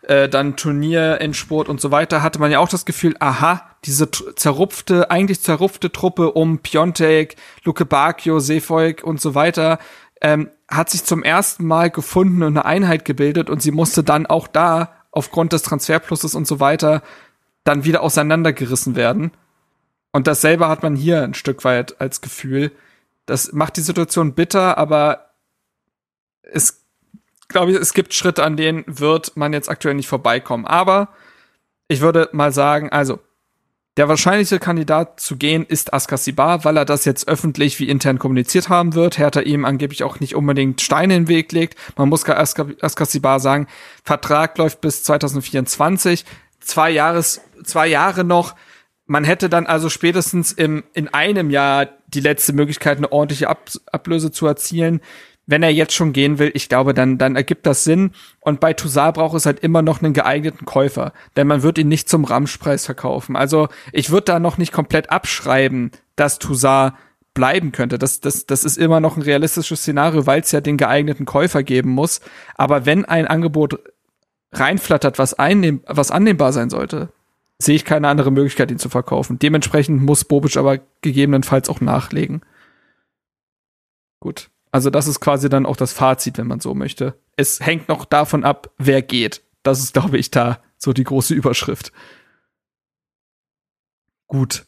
äh, dann Turnierensport und so weiter, hatte man ja auch das Gefühl, aha, diese zerrupfte, eigentlich zerrupfte Truppe um Piontek, Luke Bacchio, Seefolk und so weiter, ähm, hat sich zum ersten Mal gefunden und eine Einheit gebildet und sie musste dann auch da aufgrund des Transferpluses und so weiter dann wieder auseinandergerissen werden. Und dasselbe hat man hier ein Stück weit als Gefühl. Das macht die Situation bitter, aber es glaube ich, es gibt Schritte, an denen wird man jetzt aktuell nicht vorbeikommen. Aber ich würde mal sagen, also der wahrscheinlichste Kandidat zu gehen ist Askasibar, weil er das jetzt öffentlich wie intern kommuniziert haben wird. Hertha ihm angeblich auch nicht unbedingt Steine in den Weg legt. Man muss Askasibar sagen, Vertrag läuft bis 2024, zwei Jahres, zwei Jahre noch. Man hätte dann also spätestens im, in einem Jahr die letzte Möglichkeit, eine ordentliche Ab Ablöse zu erzielen wenn er jetzt schon gehen will, ich glaube, dann, dann ergibt das Sinn. Und bei Toussaint braucht es halt immer noch einen geeigneten Käufer, denn man wird ihn nicht zum Ramschpreis verkaufen. Also ich würde da noch nicht komplett abschreiben, dass Toussaint bleiben könnte. Das, das, das ist immer noch ein realistisches Szenario, weil es ja den geeigneten Käufer geben muss. Aber wenn ein Angebot reinflattert, was, einnehm, was annehmbar sein sollte, sehe ich keine andere Möglichkeit, ihn zu verkaufen. Dementsprechend muss Bobic aber gegebenenfalls auch nachlegen. Gut. Also das ist quasi dann auch das Fazit, wenn man so möchte. Es hängt noch davon ab, wer geht. Das ist, glaube ich, da so die große Überschrift. Gut.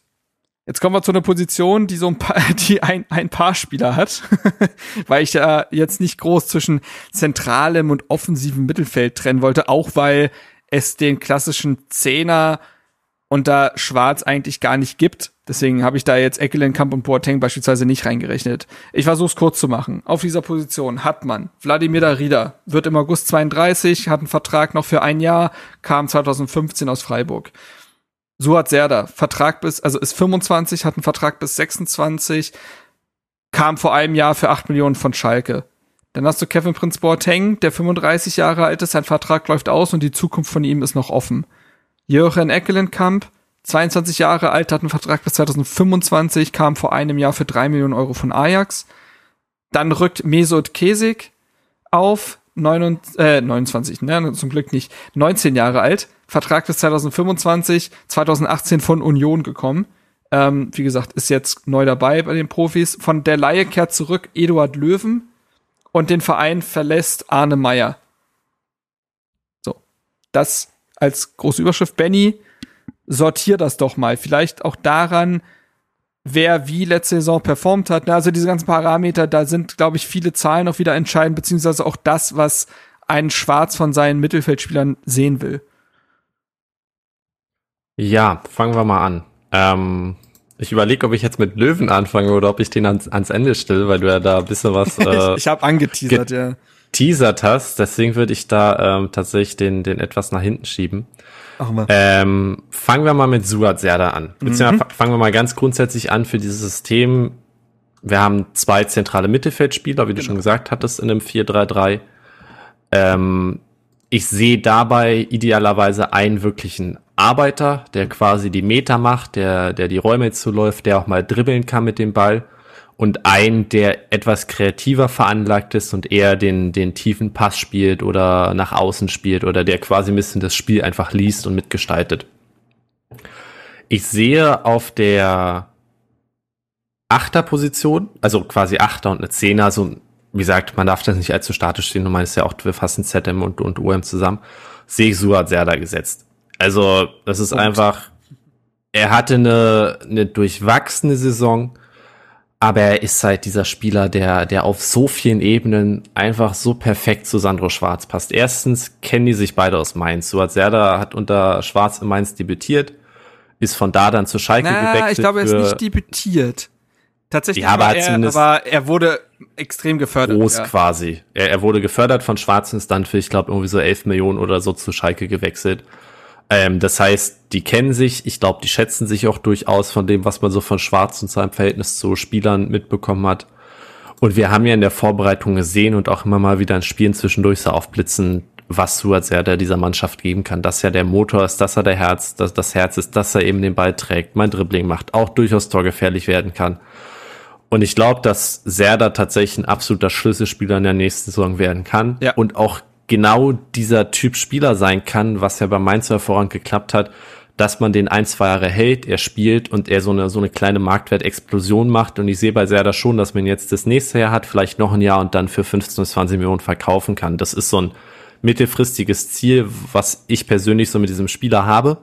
Jetzt kommen wir zu einer Position, die so ein paar, (laughs) die ein, ein paar Spieler hat, (laughs) weil ich ja jetzt nicht groß zwischen zentralem und offensivem Mittelfeld trennen wollte, auch weil es den klassischen Zehner unter Schwarz eigentlich gar nicht gibt. Deswegen habe ich da jetzt Eckelenkamp und Boateng beispielsweise nicht reingerechnet. Ich versuche es kurz zu machen. Auf dieser Position hat man Wladimir Darida, wird im August 32, hat einen Vertrag noch für ein Jahr, kam 2015 aus Freiburg. Suat Serda, Vertrag bis, also ist 25, hat einen Vertrag bis 26, kam vor einem Jahr für 8 Millionen von Schalke. Dann hast du Kevin Prince Boateng, der 35 Jahre alt ist, sein Vertrag läuft aus und die Zukunft von ihm ist noch offen. Jochen Eckelenkamp, 22 Jahre alt, hat einen Vertrag bis 2025, kam vor einem Jahr für 3 Millionen Euro von Ajax. Dann rückt Mesut Kesik auf, 29, äh, 29, ne, zum Glück nicht, 19 Jahre alt, Vertrag bis 2025, 2018 von Union gekommen. Ähm, wie gesagt, ist jetzt neu dabei bei den Profis. Von der Laie kehrt zurück Eduard Löwen und den Verein verlässt Arne Meyer. So. Das als große Überschrift, Benny, sortier das doch mal. Vielleicht auch daran, wer wie letzte Saison performt hat. Also diese ganzen Parameter, da sind, glaube ich, viele Zahlen auch wieder entscheidend, beziehungsweise auch das, was ein Schwarz von seinen Mittelfeldspielern sehen will. Ja, fangen wir mal an. Ähm, ich überlege, ob ich jetzt mit Löwen anfange oder ob ich den ans, ans Ende stelle, weil du ja da ein bisschen was. (laughs) Äh, ich habe angeteasert, ja geteasert hast, deswegen würde ich da ähm, tatsächlich den, den etwas nach hinten schieben. Ach mal. Ähm, fangen wir mal mit Suat Serda an. Mhm. fangen wir mal ganz grundsätzlich an für dieses System. Wir haben zwei zentrale Mittelfeldspieler, wie du genau. schon gesagt hattest, in einem 4-3-3. Ähm, ich sehe dabei idealerweise einen wirklichen Arbeiter, der quasi die Meter macht, der, der die Räume zuläuft, der auch mal dribbeln kann mit dem Ball und ein, der etwas kreativer veranlagt ist und eher den, den tiefen Pass spielt oder nach außen spielt oder der quasi ein bisschen das Spiel einfach liest und mitgestaltet. Ich sehe auf der Achterposition, also quasi Achter und eine Zehner, so wie gesagt, man darf das nicht allzu statisch sehen, du meinst ja auch, wir fassen ZM und, und UM zusammen, sehe ich Suat Serda gesetzt. Also, das ist und. einfach, er hatte eine, eine durchwachsene Saison, aber er ist halt dieser Spieler, der, der auf so vielen Ebenen einfach so perfekt zu Sandro Schwarz passt. Erstens kennen die sich beide aus Mainz. Suat Serda hat unter Schwarz in Mainz debütiert, ist von da dann zu Schalke Na, gewechselt. Ich glaube, er ist nicht debütiert. Tatsächlich, ja, aber, er, aber er wurde extrem gefördert. Groß ja. quasi. Er, er wurde gefördert von Schwarz und ist dann für, ich glaube, irgendwie so 11 Millionen oder so zu Schalke gewechselt. Ähm, das heißt, die kennen sich, ich glaube, die schätzen sich auch durchaus von dem, was man so von Schwarz und seinem Verhältnis zu Spielern mitbekommen hat. Und wir haben ja in der Vorbereitung gesehen und auch immer mal wieder in Spielen zwischendurch so aufblitzen, was Suat Serdar dieser Mannschaft geben kann. Dass er der Motor ist, dass er der Herz, dass das Herz ist, dass er eben den Ball trägt, mein Dribbling macht, auch durchaus torgefährlich werden kann. Und ich glaube, dass Serdar tatsächlich ein absoluter Schlüsselspieler in der nächsten Saison werden kann ja. und auch genau dieser Typ Spieler sein kann, was ja bei Mainz hervorragend geklappt hat, dass man den ein, zwei Jahre hält, er spielt und er so eine, so eine kleine Marktwertexplosion macht. Und ich sehe bei Serda schon, dass man jetzt das nächste Jahr hat, vielleicht noch ein Jahr und dann für 15 bis 20 Millionen verkaufen kann. Das ist so ein mittelfristiges Ziel, was ich persönlich so mit diesem Spieler habe.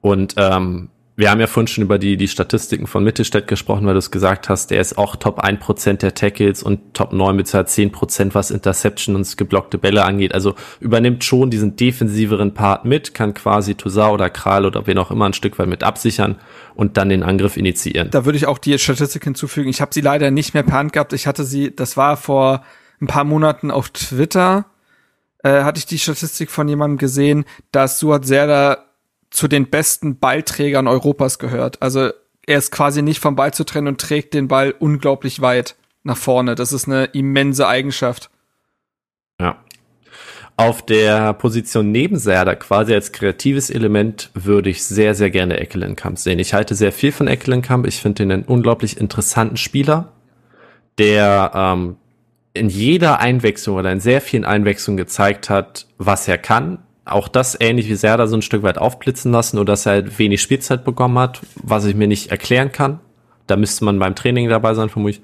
Und ähm, wir haben ja vorhin schon über die, die Statistiken von Mittelstädt gesprochen, weil du es gesagt hast, der ist auch Top 1% der Tackles und Top 9 mit 10%, was Interception und geblockte Bälle angeht. Also übernimmt schon diesen defensiveren Part mit, kann quasi Toussaint oder Kral oder wen auch immer ein Stück weit mit absichern und dann den Angriff initiieren. Da würde ich auch die Statistik hinzufügen. Ich habe sie leider nicht mehr per Hand gehabt. Ich hatte sie, das war vor ein paar Monaten auf Twitter, äh, hatte ich die Statistik von jemandem gesehen, dass Suat Serdar zu den besten Ballträgern Europas gehört. Also er ist quasi nicht vom Ball zu trennen und trägt den Ball unglaublich weit nach vorne. Das ist eine immense Eigenschaft. Ja. Auf der Position neben Serda, quasi als kreatives Element, würde ich sehr, sehr gerne Eckelenkamp sehen. Ich halte sehr viel von Eckelenkamp. Ich finde ihn einen unglaublich interessanten Spieler, der ähm, in jeder Einwechslung oder in sehr vielen Einwechslungen gezeigt hat, was er kann, auch das ähnlich wie Serda so ein Stück weit aufblitzen lassen, oder dass er halt wenig Spielzeit bekommen hat, was ich mir nicht erklären kann. Da müsste man beim Training dabei sein, vermutlich.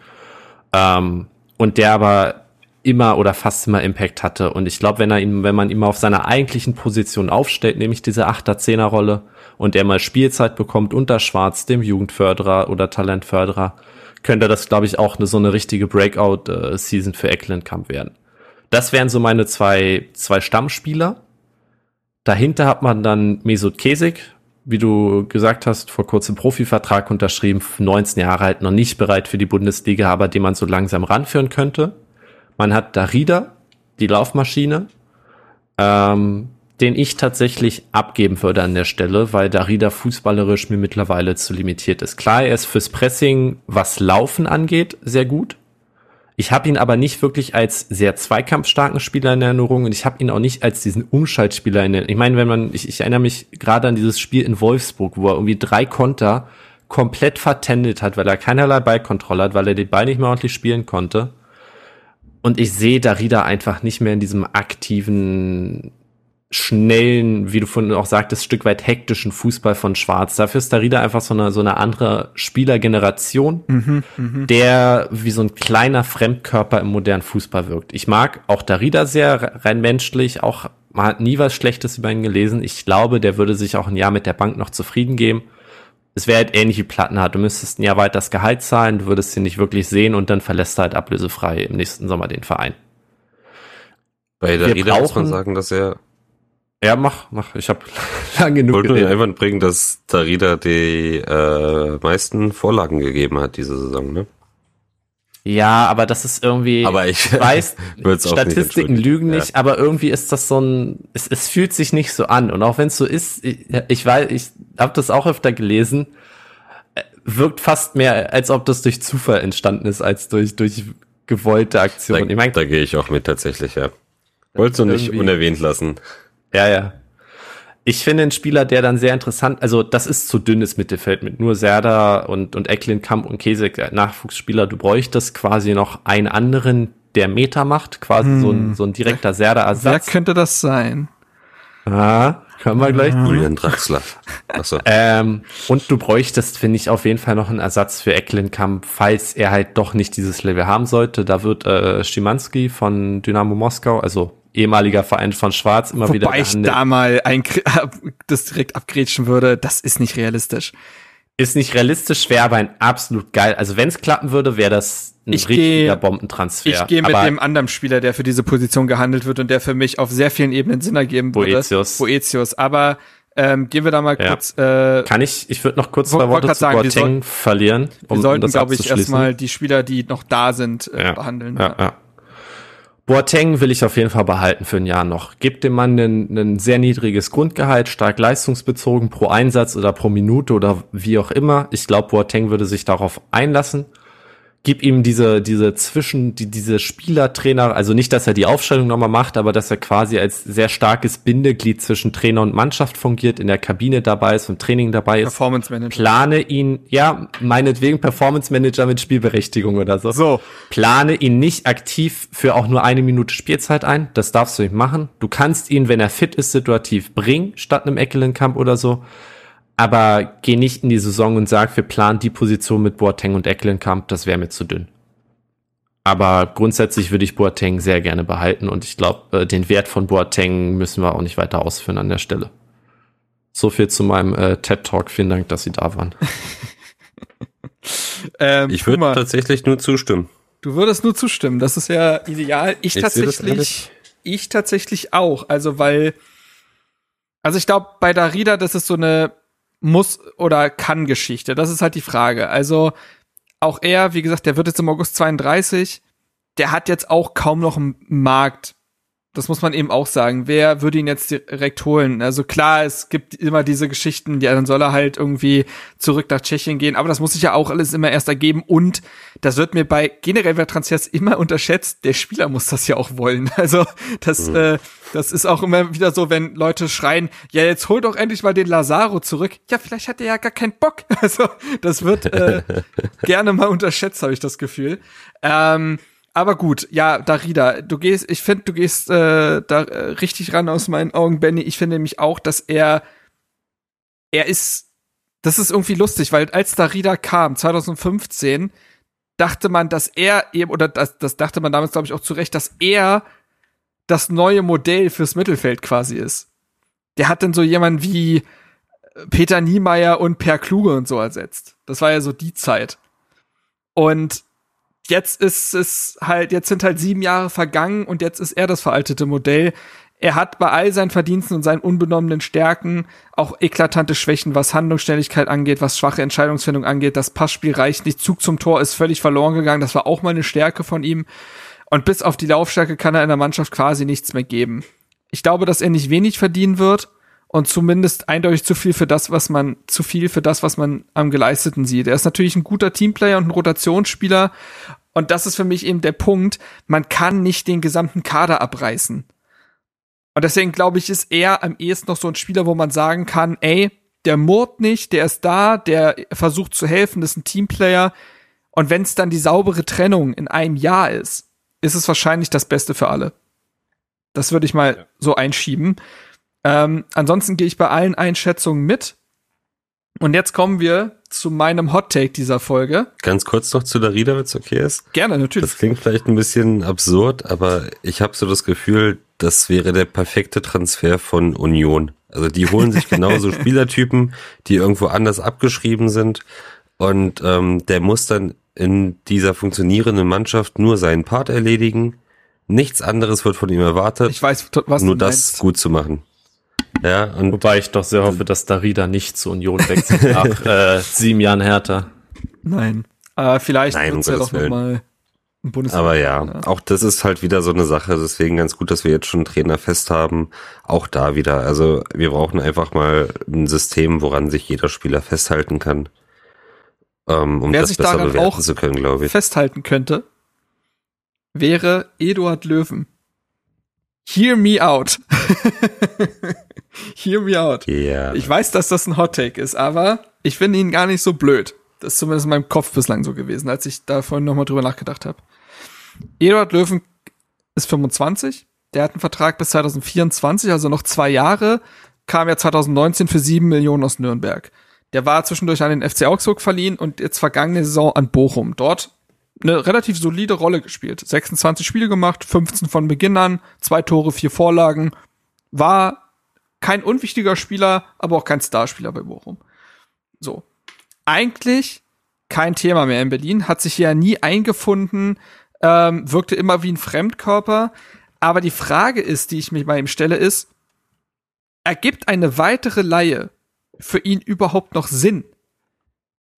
Ähm, und der aber immer oder fast immer Impact hatte. Und ich glaube, wenn er ihn, wenn man ihn mal auf seiner eigentlichen Position aufstellt, nämlich diese Achter Zehner Rolle, und er mal Spielzeit bekommt unter Schwarz, dem Jugendförderer oder Talentförderer, könnte das, glaube ich, auch eine, so eine richtige Breakout-Season äh, für Ecklenkamp werden. Das wären so meine zwei, zwei Stammspieler. Dahinter hat man dann Mesut Kesik, wie du gesagt hast, vor kurzem Profivertrag unterschrieben, 19 Jahre alt, noch nicht bereit für die Bundesliga, aber den man so langsam ranführen könnte. Man hat Darida, die Laufmaschine, ähm, den ich tatsächlich abgeben würde an der Stelle, weil Darida fußballerisch mir mittlerweile zu limitiert ist. Klar, er ist fürs Pressing, was Laufen angeht, sehr gut. Ich habe ihn aber nicht wirklich als sehr zweikampfstarken Spieler in Erinnerung und ich habe ihn auch nicht als diesen Umschaltspieler in Erinnerung. Ich meine, wenn man, ich, ich erinnere mich gerade an dieses Spiel in Wolfsburg, wo er irgendwie drei Konter komplett vertendet hat, weil er keinerlei Ballkontrolle hat, weil er den Ball nicht mehr ordentlich spielen konnte. Und ich sehe Darida einfach nicht mehr in diesem aktiven schnellen, wie du vorhin auch sagtest, Stück weit hektischen Fußball von Schwarz. Dafür ist Darida einfach so eine, so eine andere Spielergeneration, mhm, mh. der wie so ein kleiner Fremdkörper im modernen Fußball wirkt. Ich mag auch Darida sehr rein menschlich, auch man hat nie was Schlechtes über ihn gelesen. Ich glaube, der würde sich auch ein Jahr mit der Bank noch zufrieden geben. Es wäre halt ähnlich wie Plattenhardt. Du müsstest ein Jahr weit das Gehalt zahlen, du würdest ihn nicht wirklich sehen und dann verlässt er halt ablösefrei im nächsten Sommer den Verein. Bei Darida muss man sagen, dass er ja, mach, mach. Ich habe (laughs) lang genug Wollte geredet. einfach bringen, dass Darida die äh, meisten Vorlagen gegeben hat diese Saison, ne? Ja, aber das ist irgendwie, aber ich weiß, (laughs) Statistiken nicht lügen nicht, ja. aber irgendwie ist das so ein, es, es fühlt sich nicht so an. Und auch wenn es so ist, ich, ich weiß, ich habe das auch öfter gelesen, äh, wirkt fast mehr, als ob das durch Zufall entstanden ist, als durch, durch gewollte Aktion. Da, ich mein, da gehe ich auch mit tatsächlich, ja. Wolltest du nicht unerwähnt lassen. Ja, ja. Ich finde einen Spieler, der dann sehr interessant, also das ist zu dünnes Mittelfeld mit nur Serda und, und Eklin, Kamp und Kesek, äh, Nachwuchsspieler. Du bräuchtest quasi noch einen anderen, der Meter macht, quasi hm. so, ein, hm. so ein direkter Serda-Ersatz. Wer könnte das sein? Ah, können wir gleich. Julian Draxler. Achso. Ähm, und du bräuchtest, finde ich, auf jeden Fall noch einen Ersatz für Ecklenkamp, falls er halt doch nicht dieses Level haben sollte. Da wird äh, Schimanski von Dynamo Moskau, also ehemaliger Verein von Schwarz immer Wobei wieder gehandelt. ich da mal ein, (laughs) das direkt abgrätschen würde, das ist nicht realistisch. Ist nicht realistisch, wäre aber ein absolut geil. Also wenn es klappen würde, wäre das ein ich richtiger geh, Bombentransfer. Ich gehe mit dem anderen Spieler, der für diese Position gehandelt wird und der für mich auf sehr vielen Ebenen Sinn ergeben Boetius. würde. Boetius. Aber ähm, gehen wir da mal ja. kurz. Äh, Kann ich? Ich würde noch kurz zwei Worte zu sagen, Boateng verlieren. Um, wir sollten, um glaube ich, erstmal die Spieler, die noch da sind, äh, ja. behandeln. Ja, ja. Boateng will ich auf jeden Fall behalten für ein Jahr noch. Gebt dem Mann ein, ein sehr niedriges Grundgehalt, stark leistungsbezogen pro Einsatz oder pro Minute oder wie auch immer. Ich glaube, Boateng würde sich darauf einlassen gib ihm diese, diese Zwischen, die, diese Spielertrainer, also nicht, dass er die Aufstellung nochmal macht, aber dass er quasi als sehr starkes Bindeglied zwischen Trainer und Mannschaft fungiert, in der Kabine dabei ist, und Training dabei ist. Performance Manager. Plane ihn, ja, meinetwegen Performance Manager mit Spielberechtigung oder so. So. Plane ihn nicht aktiv für auch nur eine Minute Spielzeit ein. Das darfst du nicht machen. Du kannst ihn, wenn er fit ist, situativ bringen, statt einem Eckelenkamp oder so aber geh nicht in die Saison und sag, wir planen die Position mit Boateng und Ecklenkamp, das wäre mir zu dünn. Aber grundsätzlich würde ich Boateng sehr gerne behalten und ich glaube, äh, den Wert von Boateng müssen wir auch nicht weiter ausführen an der Stelle. So viel zu meinem äh, TED-Talk. Vielen Dank, dass Sie da waren. (laughs) ähm, ich würde tatsächlich nur zustimmen. Du würdest nur zustimmen. Das ist ja ideal. Ich, ich tatsächlich, ich tatsächlich auch. Also, weil, also ich glaube, bei Darida, das ist so eine muss oder kann Geschichte. Das ist halt die Frage. Also, auch er, wie gesagt, der wird jetzt im August 32. Der hat jetzt auch kaum noch einen Markt das muss man eben auch sagen. Wer würde ihn jetzt direkt holen? Also klar, es gibt immer diese Geschichten, ja, dann soll er halt irgendwie zurück nach Tschechien gehen, aber das muss sich ja auch alles immer erst ergeben und das wird mir bei generell bei Transfers immer unterschätzt. Der Spieler muss das ja auch wollen. (laughs) Also das, mhm. äh, das ist auch immer wieder so, wenn Leute schreien, ja, jetzt hol doch endlich mal den Lazaro zurück. Ja, vielleicht hat er ja gar keinen Bock. (laughs) Also das wird äh, (laughs) gerne mal unterschätzt, habe ich das Gefühl. Ähm, aber gut, ja, Darida, du gehst, ich finde, du gehst äh, da äh, richtig ran aus meinen Augen, Benny. Ich finde nämlich auch, dass er, er ist, das ist irgendwie lustig, weil als Darida kam, 2015, dachte man, dass er eben, oder das, das dachte man damals, glaube ich, auch zu Recht, dass er das neue Modell fürs Mittelfeld quasi ist. Der hat dann so jemanden wie Peter Niemeyer und Per Kluge und so ersetzt. Das war ja so die Zeit. Und jetzt ist es halt, jetzt sind halt sieben Jahre vergangen und jetzt ist er das veraltete Modell. Er hat bei all seinen Verdiensten und seinen unbenommenen Stärken auch eklatante Schwächen, was Handlungsständigkeit angeht, was schwache Entscheidungsfindung angeht. Das Passspiel reicht nicht. Zug zum Tor ist völlig verloren gegangen. Das war auch mal eine Stärke von ihm. Und bis auf die Laufstärke kann er in der Mannschaft quasi nichts mehr geben. Ich glaube, dass er nicht wenig verdienen wird und zumindest eindeutig zu viel für das, was man, zu viel für das, was man am geleisteten sieht. Er ist natürlich ein guter Teamplayer und ein Rotationsspieler. Und das ist für mich eben der Punkt. Man kann nicht den gesamten Kader abreißen. Und deswegen glaube ich, ist er am ehesten noch so ein Spieler, wo man sagen kann, ey, der murrt nicht, der ist da, der versucht zu helfen, das ist ein Teamplayer. Und wenn es dann die saubere Trennung in einem Jahr ist, ist es wahrscheinlich das Beste für alle. Das würde ich mal ja. so einschieben. Ähm, ansonsten gehe ich bei allen Einschätzungen mit. Und jetzt kommen wir zu meinem Hot Take dieser Folge. Ganz kurz noch zu der Rieder, wenn es okay ist. Gerne, natürlich. Das klingt vielleicht ein bisschen absurd, aber ich habe so das Gefühl, das wäre der perfekte Transfer von Union. Also die holen sich (laughs) genauso Spielertypen, die irgendwo anders abgeschrieben sind. Und ähm, der muss dann in dieser funktionierenden Mannschaft nur seinen Part erledigen. Nichts anderes wird von ihm erwartet. Ich weiß, was nur das gut zu machen. Ja, und Wobei ich doch sehr hoffe, dass Darida nicht zur Union wechselt (laughs) nach äh, sieben Jahren härter. Nein. Aber vielleicht Nein, wird's um ja doch nochmal ein Bundesliga. Aber ja, ja, auch das ist halt wieder so eine Sache. Deswegen ganz gut, dass wir jetzt schon einen Trainer fest haben. Auch da wieder. Also wir brauchen einfach mal ein System, woran sich jeder Spieler festhalten kann. Ähm, um Wer das besser bewerten zu können, glaube ich. Festhalten könnte, wäre Eduard Löwen. Hear me out. (laughs) Hear me out. Yeah. Ich weiß, dass das ein Hot Take ist, aber ich finde ihn gar nicht so blöd. Das ist zumindest in meinem Kopf bislang so gewesen, als ich da vorhin nochmal drüber nachgedacht habe. Eduard Löwen ist 25. Der hat einen Vertrag bis 2024, also noch zwei Jahre. Kam ja 2019 für sieben Millionen aus Nürnberg. Der war zwischendurch an den FC Augsburg verliehen und jetzt vergangene Saison an Bochum. Dort eine relativ solide Rolle gespielt. 26 Spiele gemacht, 15 von Beginn an, zwei Tore, vier Vorlagen. War kein unwichtiger Spieler, aber auch kein Starspieler bei Bochum. So. Eigentlich kein Thema mehr in Berlin, hat sich ja nie eingefunden, ähm, wirkte immer wie ein Fremdkörper. Aber die Frage ist, die ich mich bei ihm stelle, ist, ergibt eine weitere Laie für ihn überhaupt noch Sinn?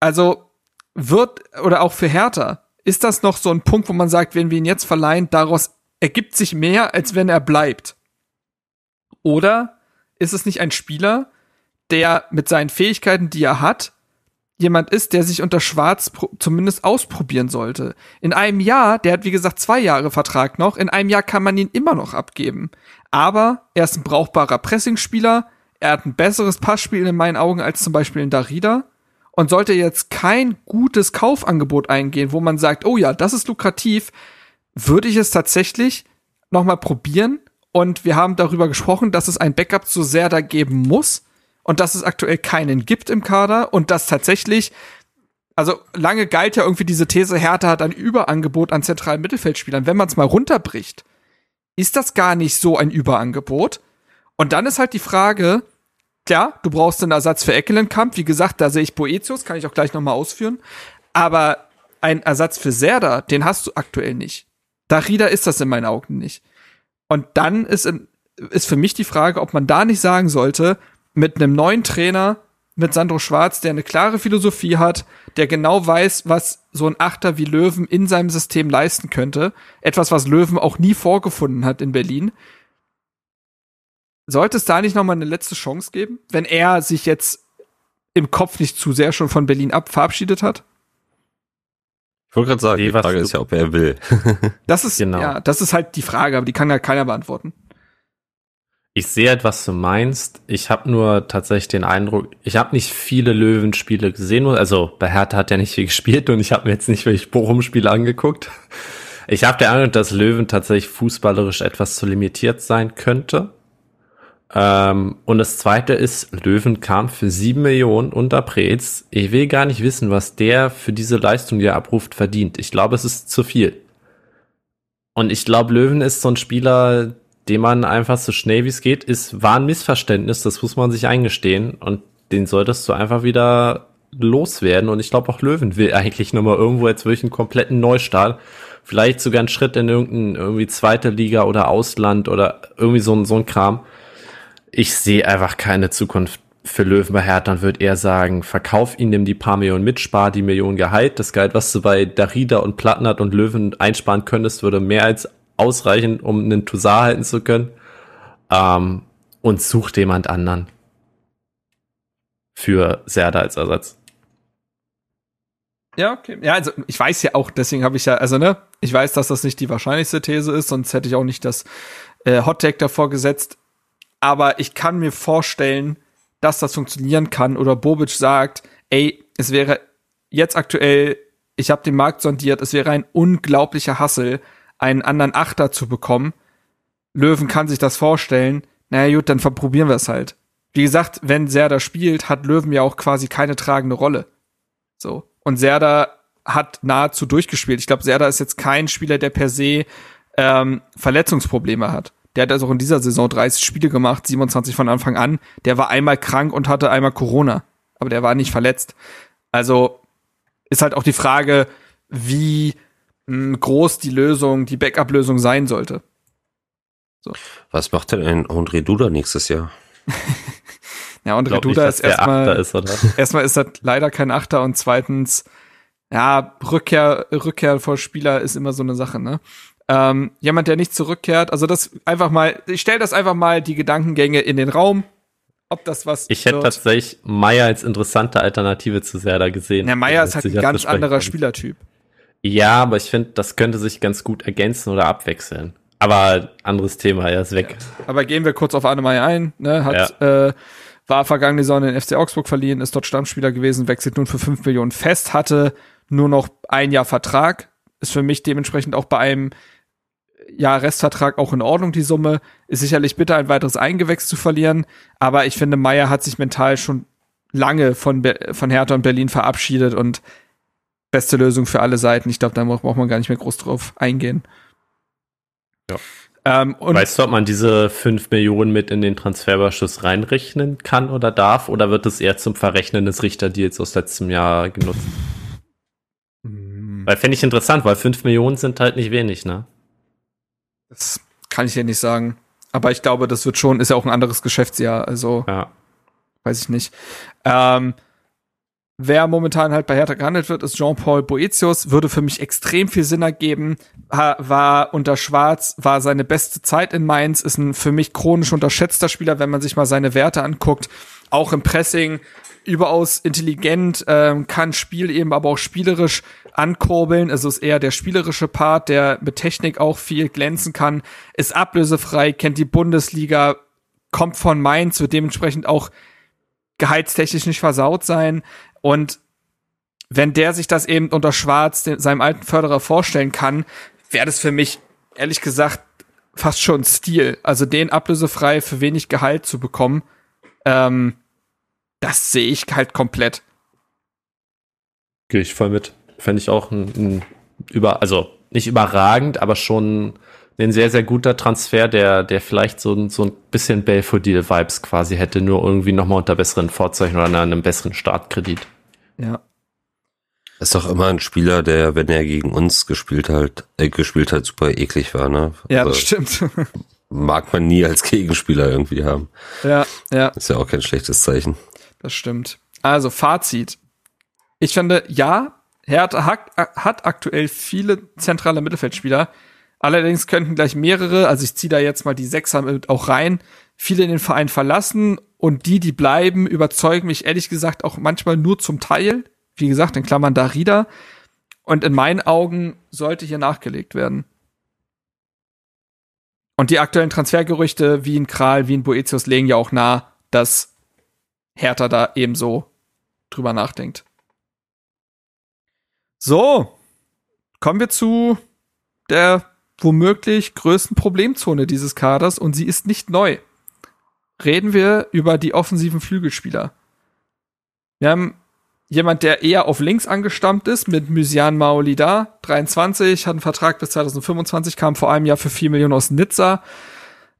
Also wird, oder auch für Hertha, ist das noch so ein Punkt, wo man sagt, wenn wir ihn jetzt verleihen, daraus ergibt sich mehr, als wenn er bleibt? Oder ist es nicht ein Spieler, der mit seinen Fähigkeiten, die er hat, jemand ist, der sich unter Schwarz zumindest ausprobieren sollte. In einem Jahr, der hat wie gesagt zwei Jahre Vertrag noch, in einem Jahr kann man ihn immer noch abgeben. Aber er ist ein brauchbarer Pressingspieler, er hat ein besseres Passspiel in meinen Augen als zum Beispiel in Darida und sollte jetzt kein gutes Kaufangebot eingehen, wo man sagt, oh ja, das ist lukrativ, würde ich es tatsächlich nochmal probieren. Und wir haben darüber gesprochen, dass es ein Backup so sehr da geben muss und dass es aktuell keinen gibt im Kader und dass tatsächlich, also lange galt ja irgendwie diese These, Hertha hat ein Überangebot an zentralen Mittelfeldspielern. Wenn man es mal runterbricht, ist das gar nicht so ein Überangebot. Und dann ist halt die Frage, klar, du brauchst einen Ersatz für Eckelenkamp. Wie gesagt, da sehe ich Boetius, kann ich auch gleich nochmal ausführen. Aber ein Ersatz für Serda, den hast du aktuell nicht. Darida ist das in meinen Augen nicht. Und dann ist, in, ist für mich die Frage, ob man da nicht sagen sollte, mit einem neuen Trainer, mit Sandro Schwarz, der eine klare Philosophie hat, der genau weiß, was so ein Achter wie Löwen in seinem System leisten könnte. Etwas, was Löwen auch nie vorgefunden hat in Berlin. Sollte es da nicht noch mal eine letzte Chance geben, wenn er sich jetzt im Kopf nicht zu sehr schon von Berlin ab verabschiedet hat? Ich wollte gerade sagen, die Frage ist ja, ob er will. (laughs) das ist genau. ja, das ist halt die Frage, aber die kann ja keiner beantworten. Ich sehe etwas, was du meinst. Ich habe nur tatsächlich den Eindruck, ich habe nicht viele Löwenspiele gesehen. Also bei Hertha hat er nicht viel (laughs) gespielt und ich habe mir jetzt nicht wirklich Bochum-Spiele angeguckt. Ich habe den Eindruck, dass Löwen tatsächlich fußballerisch etwas zu limitiert sein könnte. Ähm, und das zweite ist, Löwen kam für sieben Millionen unter Preetz. Ich will gar nicht wissen, was der für diese Leistung, die er abruft, verdient. Ich glaube, es ist zu viel. Und ich glaube, Löwen ist so ein Spieler, den man einfach so schnell wie es geht, ist, war ein Missverständnis, das muss man sich eingestehen und den solltest du einfach wieder loswerden und ich glaube auch Löwen will eigentlich nochmal irgendwo jetzt wirklich einen kompletten Neustart, vielleicht sogar einen Schritt in irgendeine irgendwie zweite Liga oder Ausland oder irgendwie so, so ein Kram. Ich sehe einfach keine Zukunft für Löwen bei Hertha und würde eher sagen, verkauf ihn, nimm die paar Millionen mit, spar die Millionen Gehalt. Das Gehalt, was du bei Darida und Plattenhardt und Löwen einsparen könntest, würde mehr als ausreichen, um einen Toussaint halten zu können. Ähm, und sucht jemand anderen für Serda als Ersatz. Ja, okay. Ja, also ich weiß ja auch, deswegen habe ich ja, also ne, ich weiß, dass das nicht die wahrscheinlichste These ist, sonst hätte ich auch nicht das äh, Hot Take davor gesetzt. Aber ich kann mir vorstellen, dass das funktionieren kann oder Bobic sagt, ey, es wäre jetzt aktuell, ich habe den Markt sondiert, es wäre ein unglaublicher Hassel, einen anderen Achter zu bekommen. Löwen kann sich das vorstellen. Naja, gut, dann verprobieren wir es halt. Wie gesagt, wenn Serda spielt, hat Löwen ja auch quasi keine tragende Rolle. So. Und Serda hat nahezu durchgespielt. Ich glaube, Serda ist jetzt kein Spieler, der per se ähm, Verletzungsprobleme hat. Der hat also auch in dieser Saison 30 Spiele gemacht, 27 von Anfang an. Der war einmal krank und hatte einmal Corona. Aber der war nicht verletzt. Also ist halt auch die Frage, wie groß die Lösung, die Backup-Lösung sein sollte. So. Was macht denn ein André Duda nächstes Jahr? (laughs) ja, André Duda nicht, ist (laughs) erstmal, ist, erstmal ist er leider kein Achter und zweitens, ja, Rückkehr, Rückkehr vor Spieler ist immer so eine Sache, ne? Ähm, jemand, der nicht zurückkehrt, also das einfach mal, ich stelle das einfach mal die Gedankengänge in den Raum, ob das was. Ich hätte tatsächlich Meier als interessante Alternative zu Serda gesehen. Ja, Meier ist halt ein ganz anderer Spielertyp. Ja, aber ich finde, das könnte sich ganz gut ergänzen oder abwechseln. Aber anderes Thema, er ist weg. Ja. Aber gehen wir kurz auf Annemai ein. Ne? Hat, ja. äh, war vergangene Saison in den FC Augsburg verliehen, ist dort Stammspieler gewesen, wechselt nun für 5 Millionen fest, hatte nur noch ein Jahr Vertrag. Ist für mich dementsprechend auch bei einem Jahr Restvertrag auch in Ordnung, die Summe. Ist sicherlich bitter, ein weiteres Eingewächs zu verlieren. Aber ich finde, Meier hat sich mental schon lange von, Be von Hertha und Berlin verabschiedet und beste Lösung für alle Seiten. Ich glaube, da braucht man gar nicht mehr groß drauf eingehen. Ja. Ähm, weißt du, ob man diese 5 Millionen mit in den Transferüberschuss reinrechnen kann oder darf? Oder wird es eher zum Verrechnen des Richterdeals aus letztem Jahr genutzt? Mhm. Weil fände ich interessant, weil 5 Millionen sind halt nicht wenig, ne? Das kann ich ja nicht sagen. Aber ich glaube, das wird schon, ist ja auch ein anderes Geschäftsjahr, also ja. weiß ich nicht. Ähm, Wer momentan halt bei Hertha gehandelt wird, ist Jean-Paul Boetius, würde für mich extrem viel Sinn ergeben. War unter Schwarz, war seine beste Zeit in Mainz, ist ein für mich chronisch unterschätzter Spieler, wenn man sich mal seine Werte anguckt. Auch im Pressing überaus intelligent, ähm, kann Spiel eben aber auch spielerisch ankurbeln. Also ist eher der spielerische Part, der mit Technik auch viel glänzen kann, ist ablösefrei, kennt die Bundesliga, kommt von Mainz, wird dementsprechend auch gehaltstechnisch nicht versaut sein. Und wenn der sich das eben unter Schwarz, dem, seinem alten Förderer, vorstellen kann, wäre das für mich, ehrlich gesagt, fast schon Stil. Also den ablösefrei für wenig Gehalt zu bekommen, ähm, das sehe ich halt komplett. Gehe ich voll mit. Fände ich auch ein, ein über, also nicht überragend, aber schon ein sehr, sehr guter Transfer, der, der vielleicht so, so ein bisschen Belfodil-Vibes quasi hätte, nur irgendwie nochmal unter besseren Vorzeichen oder einem besseren Startkredit. Ja. Ist doch immer ein Spieler, der, wenn er gegen uns gespielt hat, äh, gespielt hat, super eklig war, ne? Ja, also, das stimmt. (laughs) mag man nie als Gegenspieler irgendwie haben. Ja, ja. Ist ja auch kein schlechtes Zeichen. Das stimmt. Also, Fazit. Ich finde, ja, Hertha hat, aktuell viele zentrale Mittelfeldspieler. Allerdings könnten gleich mehrere, also ich ziehe da jetzt mal die Sechser auch rein, viele in den Verein verlassen und die, die bleiben, überzeugen mich ehrlich gesagt auch manchmal nur zum Teil. Wie gesagt, in Klammern Darida. Und in meinen Augen sollte hier nachgelegt werden. Und die aktuellen Transfergerüchte wie in Kral, wie in Boetius legen ja auch nah, dass Hertha da ebenso drüber nachdenkt. So, kommen wir zu der womöglich größten Problemzone dieses Kaders und sie ist nicht neu. Reden wir über die offensiven Flügelspieler. Wir haben jemand, der eher auf links angestammt ist, mit Mysian Maolida, 23, hat einen Vertrag bis 2025, kam vor einem Jahr für 4 Millionen aus Nizza.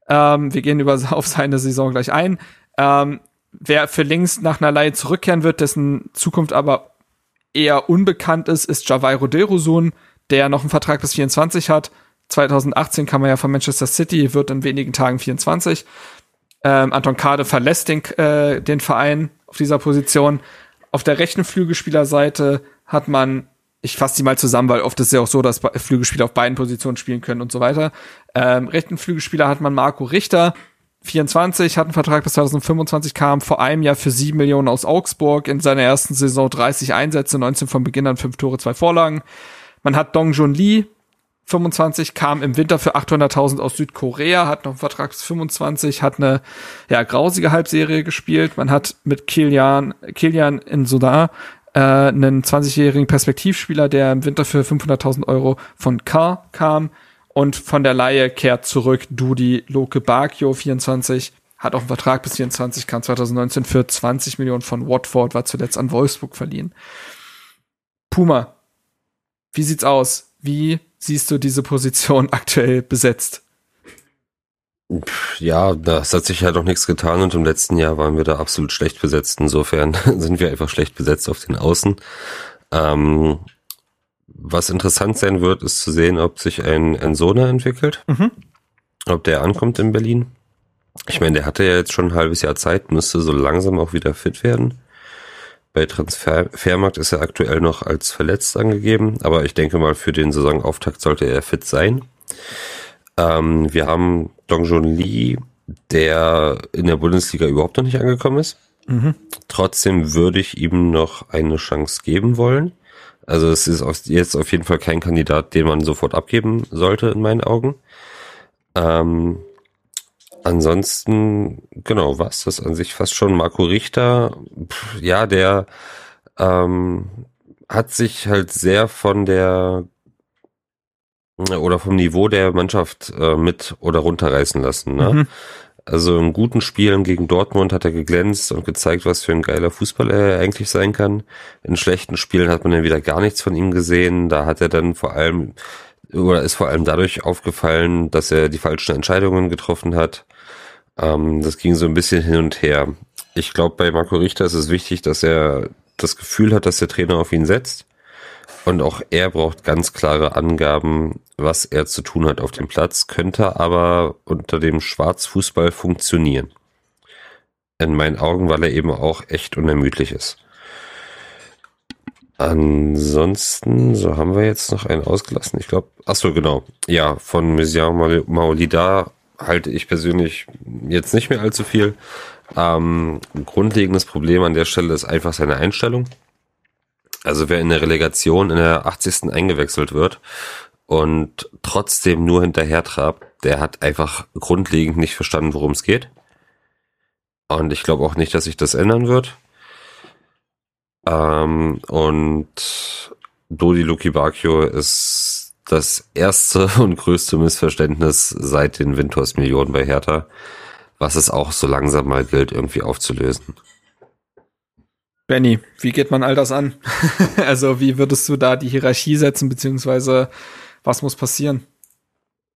Ähm, wir gehen über, (laughs) auf seine Saison gleich ein. Ähm, wer für links nach einer Leihe zurückkehren wird, dessen Zukunft aber eher unbekannt ist, ist Javairo Derosun, der noch einen Vertrag bis 24 hat. 2018 kam er ja von Manchester City, wird in wenigen Tagen 24. Ähm, Anton Kade verlässt den, äh, den Verein auf dieser Position. Auf der rechten Flügelspielerseite hat man, ich fasse die mal zusammen, weil oft ist es ja auch so, dass Flügelspieler auf beiden Positionen spielen können und so weiter. Ähm, rechten Flügelspieler hat man Marco Richter, 24, hat einen Vertrag bis 2025, kam vor einem Jahr für 7 Millionen aus Augsburg, in seiner ersten Saison 30 Einsätze, 19 von Beginn an 5 Tore, 2 Vorlagen. Man hat Dong Jun Lee, 25, kam im Winter für 800.000 aus Südkorea, hat noch einen Vertrag bis 25, hat eine ja, grausige Halbserie gespielt. Man hat mit Kilian, Kilian in Sudar äh, einen 20-jährigen Perspektivspieler, der im Winter für 500.000 Euro von K kam. Und von der Laie kehrt zurück Dudi Loke Bakio, 24, hat auch einen Vertrag bis 24, kam 2019 für 20 Millionen von Watford, war zuletzt an Wolfsburg verliehen. Puma, wie sieht's aus? Wie siehst du diese Position (laughs) aktuell besetzt? Ja, das hat sich halt auch nichts getan und im letzten Jahr waren wir da absolut schlecht besetzt. Insofern (laughs) sind wir einfach schlecht besetzt auf den Außen. Ähm, was interessant sein wird, ist zu sehen, ob sich ein Ensona entwickelt. Mhm. Ob der ankommt in Berlin. Ich meine, der hatte ja jetzt schon ein halbes Jahr Zeit, müsste so langsam auch wieder fit werden. Bei Transfermarkt ist er aktuell noch als verletzt angegeben, aber ich denke mal, für den Saisonauftakt sollte er fit sein. Ähm, wir haben Dongjun Lee, der in der Bundesliga überhaupt noch nicht angekommen ist. Mhm. Trotzdem würde ich ihm noch eine Chance geben wollen. Also es ist jetzt auf jeden Fall kein Kandidat, den man sofort abgeben sollte, in meinen Augen. Ähm, ansonsten, genau, was das an sich fast schon. Marco Richter, pff, ja, der ähm, hat sich halt sehr von der oder vom Niveau der Mannschaft äh, mit oder runterreißen lassen. Ne? Mhm. Also in guten Spielen gegen Dortmund hat er geglänzt und gezeigt, was für ein geiler Fußballer er eigentlich sein kann. In schlechten Spielen hat man dann wieder gar nichts von ihm gesehen. Da hat er dann vor allem oder ist vor allem dadurch aufgefallen, dass er die falschen Entscheidungen getroffen hat. Ähm, das ging so ein bisschen hin und her. Ich glaube, bei Marco Richter ist es wichtig, dass er das Gefühl hat, dass der Trainer auf ihn setzt. Und auch er braucht ganz klare Angaben, was er zu tun hat auf dem Platz, könnte aber unter dem Schwarzfußball funktionieren. In meinen Augen, weil er eben auch echt unermüdlich ist. Ansonsten, so haben wir jetzt noch einen ausgelassen. Ich glaube, ach so genau. Ja, von Mesian Maolida halte ich persönlich jetzt nicht mehr allzu viel. Ähm, grundlegendes Problem an der Stelle ist einfach seine Einstellung. Also wer in der Relegation in der 80. eingewechselt wird und trotzdem nur hinterher trabt, der hat einfach grundlegend nicht verstanden, worum es geht. Und ich glaube auch nicht, dass sich das ändern wird. Ähm, und Dodi Luki Bacchio ist das erste (laughs) und größte Missverständnis seit den Winters Millionen bei Hertha, was es auch so langsam mal gilt, irgendwie aufzulösen. Benny, wie geht man all das an? (laughs) also wie würdest du da die Hierarchie setzen, beziehungsweise was muss passieren?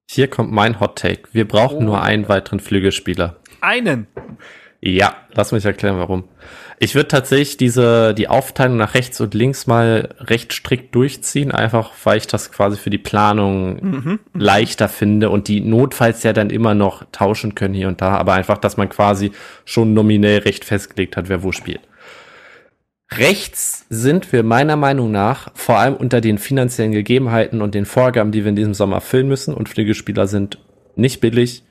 Hier kommt mein Hot Take. Wir brauchen oh. nur einen weiteren Flügelspieler. Einen? Ja, lass mich erklären, warum. Ich würde tatsächlich diese, die Aufteilung nach rechts und links mal recht strikt durchziehen, einfach weil ich das quasi für die Planung mhm, mhm. leichter finde und die notfalls ja dann immer noch tauschen können hier und da, aber einfach, dass man quasi schon nominell recht festgelegt hat, wer wo spielt. Rechts sind wir meiner Meinung nach, vor allem unter den finanziellen Gegebenheiten und den Vorgaben, die wir in diesem Sommer erfüllen müssen, und Pflegespieler sind nicht billig,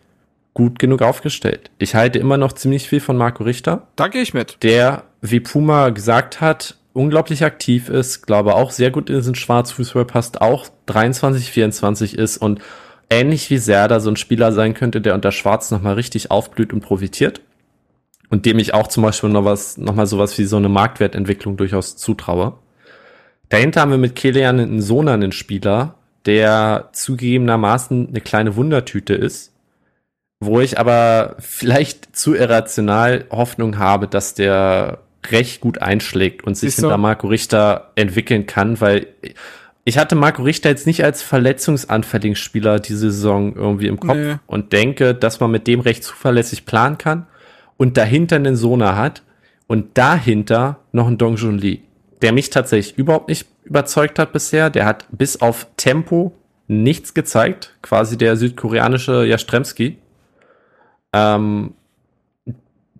gut genug aufgestellt. Ich halte immer noch ziemlich viel von Marco Richter. Da gehe ich mit. Der, wie Puma gesagt hat, unglaublich aktiv ist, glaube auch sehr gut in diesen Schwarzfußball passt, auch 23, 24 ist und ähnlich wie Serda so ein Spieler sein könnte, der unter Schwarz nochmal richtig aufblüht und profitiert. Und dem ich auch zum Beispiel noch was, noch mal sowas wie so eine Marktwertentwicklung durchaus zutraue. Dahinter haben wir mit Kilian einen Sona einen Spieler, der zugegebenermaßen eine kleine Wundertüte ist, wo ich aber vielleicht zu irrational Hoffnung habe, dass der recht gut einschlägt und sich hinter Marco Richter entwickeln kann, weil ich hatte Marco Richter jetzt nicht als verletzungsanfälligen Spieler diese Saison irgendwie im Kopf nee. und denke, dass man mit dem recht zuverlässig planen kann und dahinter einen Sona hat und dahinter noch einen Dongjun Lee, der mich tatsächlich überhaupt nicht überzeugt hat bisher. Der hat bis auf Tempo nichts gezeigt, quasi der südkoreanische Jastremski ähm,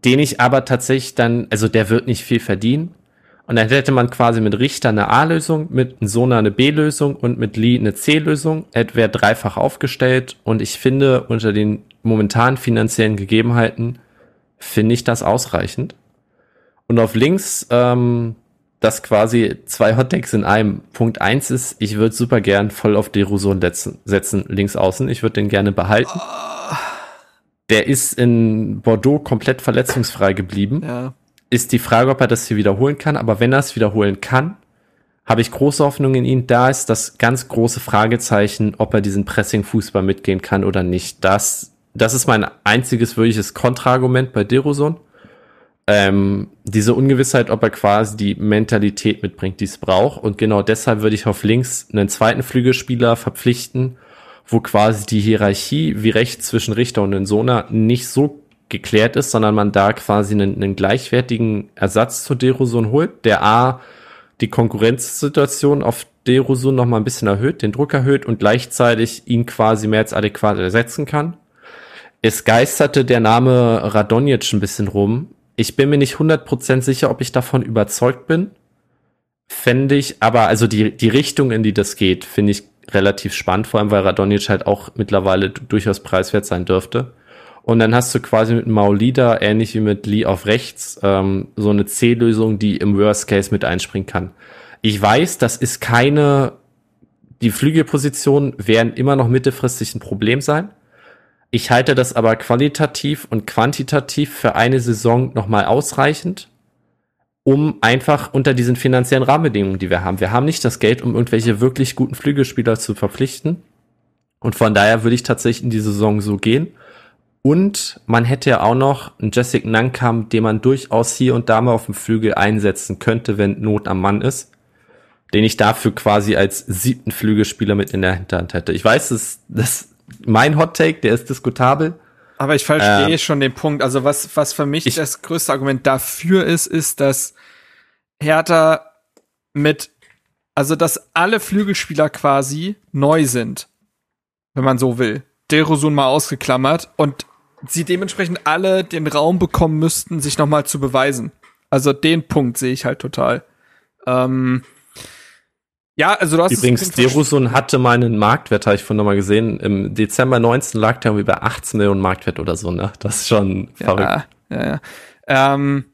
den ich aber tatsächlich dann, also der wird nicht viel verdienen. Und dann hätte man quasi mit Richter eine A-Lösung, mit Sona eine B-Lösung und mit Lee eine C-Lösung. Er wäre dreifach aufgestellt und ich finde, unter den momentanen finanziellen Gegebenheiten finde ich das ausreichend. Und auf links, ähm, das quasi zwei Hottakes in einem. Punkt eins ist, ich würde super gern voll auf Deruson setzen, links außen. Ich würde den gerne behalten. Oh der ist in Bordeaux komplett verletzungsfrei geblieben. Ja. Ist die Frage, ob er das hier wiederholen kann. Aber wenn er es wiederholen kann, habe ich große Hoffnung in ihn. Da ist das ganz große Fragezeichen, ob er diesen Pressing-Fußball mitgehen kann oder nicht. Das, das ist mein einziges wirkliches Kontraargument bei Deroson. Ähm, diese Ungewissheit, ob er quasi die Mentalität mitbringt, die es braucht. Und genau deshalb würde ich auf links einen zweiten Flügelspieler verpflichten wo quasi die Hierarchie wie recht zwischen Richter und Insona nicht so geklärt ist, sondern man da quasi einen, einen gleichwertigen Ersatz zu Derosun holt, der A, die Konkurrenzsituation auf Derosun noch mal ein bisschen erhöht, den Druck erhöht und gleichzeitig ihn quasi mehr als adäquat ersetzen kann. Es geisterte der Name Radonjic ein bisschen rum. Ich bin mir nicht 100% sicher, ob ich davon überzeugt bin. Fände ich, aber also die, die Richtung, in die das geht, finde ich relativ spannend, vor allem weil Radonjic halt auch mittlerweile durchaus preiswert sein dürfte. Und dann hast du quasi mit Maulida, ähnlich wie mit Lee auf rechts, ähm, so eine C-Lösung, die im Worst Case mit einspringen kann. Ich weiß, das ist keine, die Flügelpositionen werden immer noch mittelfristig ein Problem sein. Ich halte das aber qualitativ und quantitativ für eine Saison nochmal ausreichend um einfach unter diesen finanziellen Rahmenbedingungen, die wir haben. Wir haben nicht das Geld, um irgendwelche wirklich guten Flügelspieler zu verpflichten. Und von daher würde ich tatsächlich in die Saison so gehen. Und man hätte ja auch noch einen Jessic Nankam, den man durchaus hier und da mal auf dem Flügel einsetzen könnte, wenn Not am Mann ist. Den ich dafür quasi als siebten Flügelspieler mit in der Hinterhand hätte. Ich weiß, das, das mein Hot Take, der ist diskutabel. Aber ich verstehe ähm, schon den Punkt. Also was, was für mich ich, das größte Argument dafür ist, ist, dass Hertha mit, also dass alle Flügelspieler quasi neu sind, wenn man so will. Derosun mal ausgeklammert und sie dementsprechend alle den Raum bekommen müssten, sich nochmal zu beweisen. Also den Punkt sehe ich halt total. Ähm, ja, also du hast Übrigens, Derusun hatte meinen Marktwert, habe ich vorhin nochmal gesehen. Im Dezember 19 lag der irgendwie bei 18 Millionen Marktwert oder so, ne? Das ist schon ja, verrückt. Ja, ja. Ähm,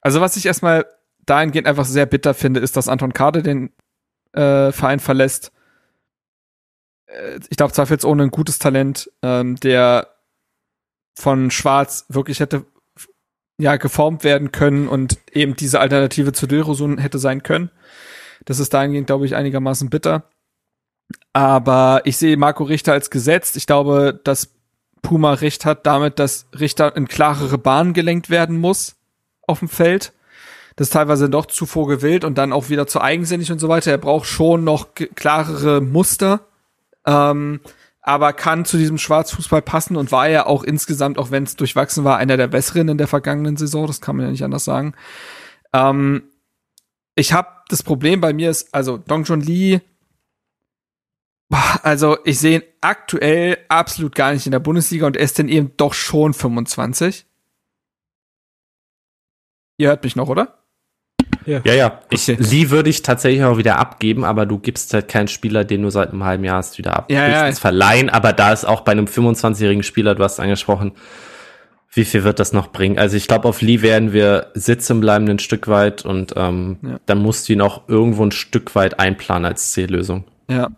also was ich erstmal dahingehend einfach sehr bitter finde, ist, dass Anton Kade den äh, Verein verlässt. Äh, ich glaube, zweifelsohne ein gutes Talent, ähm, der von Schwarz wirklich hätte ja geformt werden können und eben diese Alternative zu Dilrosun hätte sein können. Das ist dahingehend, glaube ich, einigermaßen bitter. Aber ich sehe Marco Richter als gesetzt. Ich glaube, dass Puma recht hat damit, dass Richter in klarere Bahnen gelenkt werden muss auf dem Feld das teilweise doch zu vorgewillt und dann auch wieder zu eigensinnig und so weiter. Er braucht schon noch klarere Muster. Ähm, aber kann zu diesem Schwarzfußball passen und war ja auch insgesamt, auch wenn es durchwachsen war, einer der besseren in der vergangenen Saison, das kann man ja nicht anders sagen. Ähm, ich habe das Problem bei mir ist, also Dong Jun Lee, also ich sehe ihn aktuell absolut gar nicht in der Bundesliga und er ist denn eben doch schon 25. Ihr hört mich noch, oder? Ja, ja. ja. Ich, okay. Lee würde ich tatsächlich auch wieder abgeben, aber du gibst halt keinen Spieler, den du seit einem halben Jahr hast, wieder ab. Ja, ja. verleihen, aber da ist auch bei einem 25-jährigen Spieler, du hast angesprochen, wie viel wird das noch bringen? Also ich glaube, auf Lee werden wir sitzen bleiben ein Stück weit und ähm, ja. dann musst du ihn auch irgendwo ein Stück weit einplanen als Ziellösung. Ja.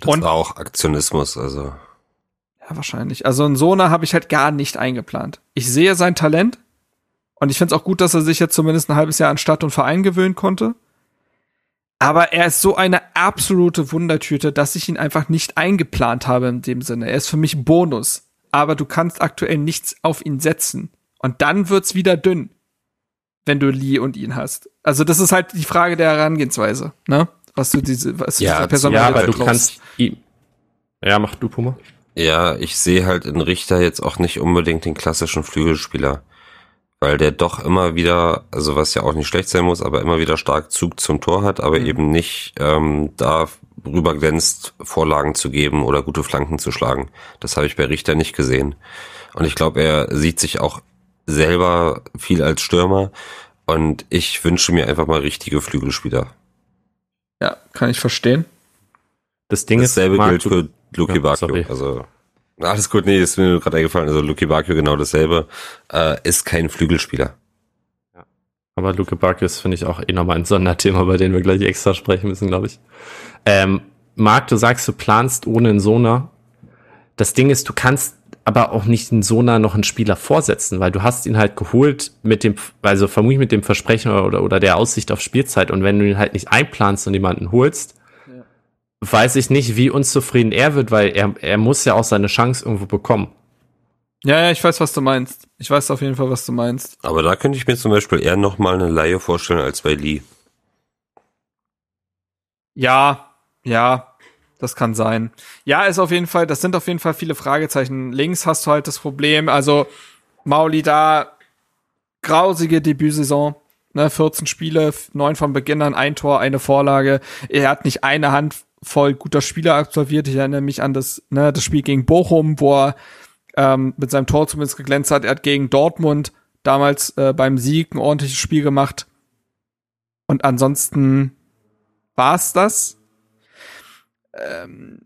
Das und, war auch Aktionismus, also. Ja, wahrscheinlich. Also ein Sona habe ich halt gar nicht eingeplant. Ich sehe sein Talent, und ich finde es auch gut, dass er sich jetzt zumindest ein halbes Jahr an Stadt und Verein gewöhnen konnte. Aber er ist so eine absolute Wundertüte, dass ich ihn einfach nicht eingeplant habe in dem Sinne. Er ist für mich Bonus. Aber du kannst aktuell nichts auf ihn setzen. Und dann wird's wieder dünn, wenn du Lee und ihn hast. Also das ist halt die Frage der Herangehensweise, ne? Was du diese, was ja, du diese Person Ja, aber du kannst ihm. Ja, mach du, Puma. Ja, ich sehe halt in Richter jetzt auch nicht unbedingt den klassischen Flügelspieler weil der doch immer wieder, also was ja auch nicht schlecht sein muss, aber immer wieder stark Zug zum Tor hat, aber mhm. eben nicht ähm, da rüber glänzt, Vorlagen zu geben oder gute Flanken zu schlagen. Das habe ich bei Richter nicht gesehen. Und ich glaube, er sieht sich auch selber viel als Stürmer und ich wünsche mir einfach mal richtige Flügelspieler. Ja, kann ich verstehen. Das Ding Dasselbe ist, gilt für Luki ja, Bakio. Also alles gut, nee, ist mir gerade eingefallen. Also Luki Bakio genau dasselbe. Äh, ist kein Flügelspieler. Ja. Aber Luke Bakio ist, finde ich, auch eh nochmal ein Sonderthema, bei dem wir gleich extra sprechen müssen, glaube ich. Ähm, Marc, du sagst, du planst ohne einen Sona. Das Ding ist, du kannst aber auch nicht einen Sona noch einen Spieler vorsetzen, weil du hast ihn halt geholt mit dem, also vermutlich mit dem Versprechen oder, oder der Aussicht auf Spielzeit. Und wenn du ihn halt nicht einplanst und jemanden holst, weiß ich nicht, wie unzufrieden er wird, weil er, er muss ja auch seine Chance irgendwo bekommen. Ja, ja, ich weiß, was du meinst. Ich weiß auf jeden Fall, was du meinst. Aber da könnte ich mir zum Beispiel eher noch mal eine Laie vorstellen als bei Lee. Ja, ja, das kann sein. Ja, ist auf jeden Fall, das sind auf jeden Fall viele Fragezeichen. Links hast du halt das Problem, also Mauli da, grausige Debütsaison, ne, 14 Spiele, neun von Beginn an, ein Tor, eine Vorlage. Er hat nicht eine Hand voll guter Spieler absolviert. Ich erinnere mich an das, ne, das Spiel gegen Bochum, wo er ähm, mit seinem Tor zumindest geglänzt hat. Er hat gegen Dortmund damals äh, beim Sieg ein ordentliches Spiel gemacht. Und ansonsten war's das. Ähm,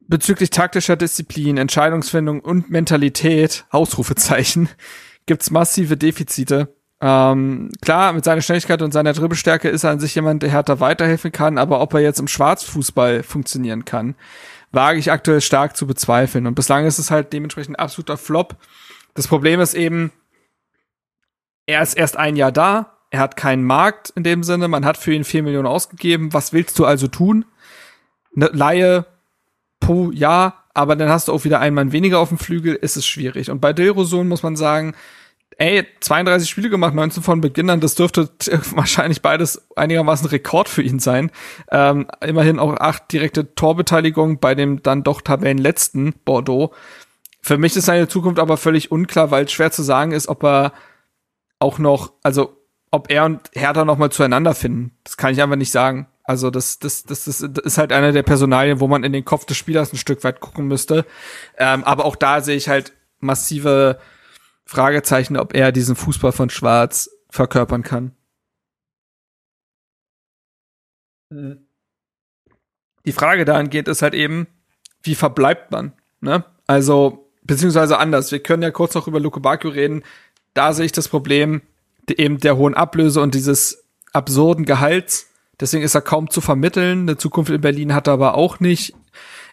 bezüglich taktischer Disziplin, Entscheidungsfindung und Mentalität, Ausrufezeichen, (laughs) gibt's massive Defizite. Ähm, klar, mit seiner Schnelligkeit und seiner Dribbelstärke ist er an sich jemand, der Hertha weiterhelfen kann, aber ob er jetzt im Schwarzfußball funktionieren kann, wage ich aktuell stark zu bezweifeln. Und bislang ist es halt dementsprechend ein absoluter Flop. Das Problem ist eben, er ist erst ein Jahr da, er hat keinen Markt in dem Sinne, man hat für ihn vier Millionen ausgegeben. Was willst du also tun? Eine Laie pro Jahr, aber dann hast du auch wieder einen Mann weniger auf dem Flügel, ist es schwierig. Und bei Dilrosun muss man sagen, ey, 32 Spiele gemacht, 19 von Beginn an, das dürfte (laughs) wahrscheinlich beides einigermaßen Rekord für ihn sein. Ähm, immerhin auch acht direkte Torbeteiligung bei dem dann doch Tabellenletzten Bordeaux. Für mich ist seine Zukunft aber völlig unklar, weil schwer zu sagen ist, ob er auch noch, also ob er und Hertha noch mal zueinander finden. Das kann ich einfach nicht sagen. Also das, das, das, das ist halt einer der Personalien, wo man in den Kopf des Spielers ein Stück weit gucken müsste. Ähm, aber auch da sehe ich halt massive Fragezeichen, ob er diesen Fußball von Schwarz verkörpern kann. Die Frage dahingehend ist halt eben, wie verbleibt man? Ne? Also, beziehungsweise anders. Wir können ja kurz noch über Luke Bakio reden. Da sehe ich das Problem eben der hohen Ablöse und dieses absurden Gehalts. Deswegen ist er kaum zu vermitteln. Eine Zukunft in Berlin hat er aber auch nicht.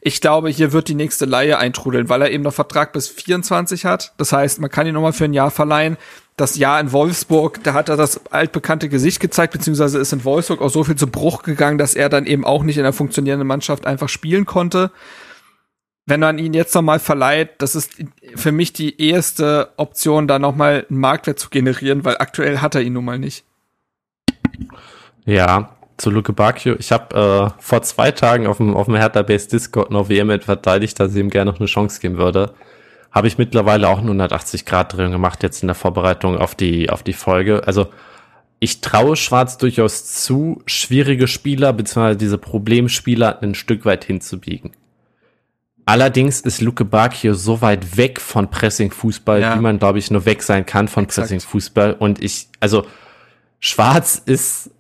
Ich glaube, hier wird die nächste Laie eintrudeln, weil er eben noch Vertrag bis 24 hat. Das heißt, man kann ihn nochmal für ein Jahr verleihen. Das Jahr in Wolfsburg, da hat er das altbekannte Gesicht gezeigt, beziehungsweise ist in Wolfsburg auch so viel zu Bruch gegangen, dass er dann eben auch nicht in der funktionierenden Mannschaft einfach spielen konnte. Wenn man ihn jetzt nochmal verleiht, das ist für mich die erste Option, da nochmal einen Marktwert zu generieren, weil aktuell hat er ihn nun mal nicht. Ja, zu Luke Bacchio. Ich habe äh, vor zwei Tagen auf dem, auf dem Hertha Base Discord noch vehement verteidigt, dass ich ihm gerne noch eine Chance geben würde. Habe ich mittlerweile auch eine 180 Grad Drehung gemacht jetzt in der Vorbereitung auf die auf die Folge. Also ich traue Schwarz durchaus zu, schwierige Spieler bzw. diese Problemspieler ein Stück weit hinzubiegen. Allerdings ist Luke Bacchio so weit weg von Pressing-Fußball, ja. wie man, glaube ich, nur weg sein kann von Pressing-Fußball. Und ich, also Schwarz ist,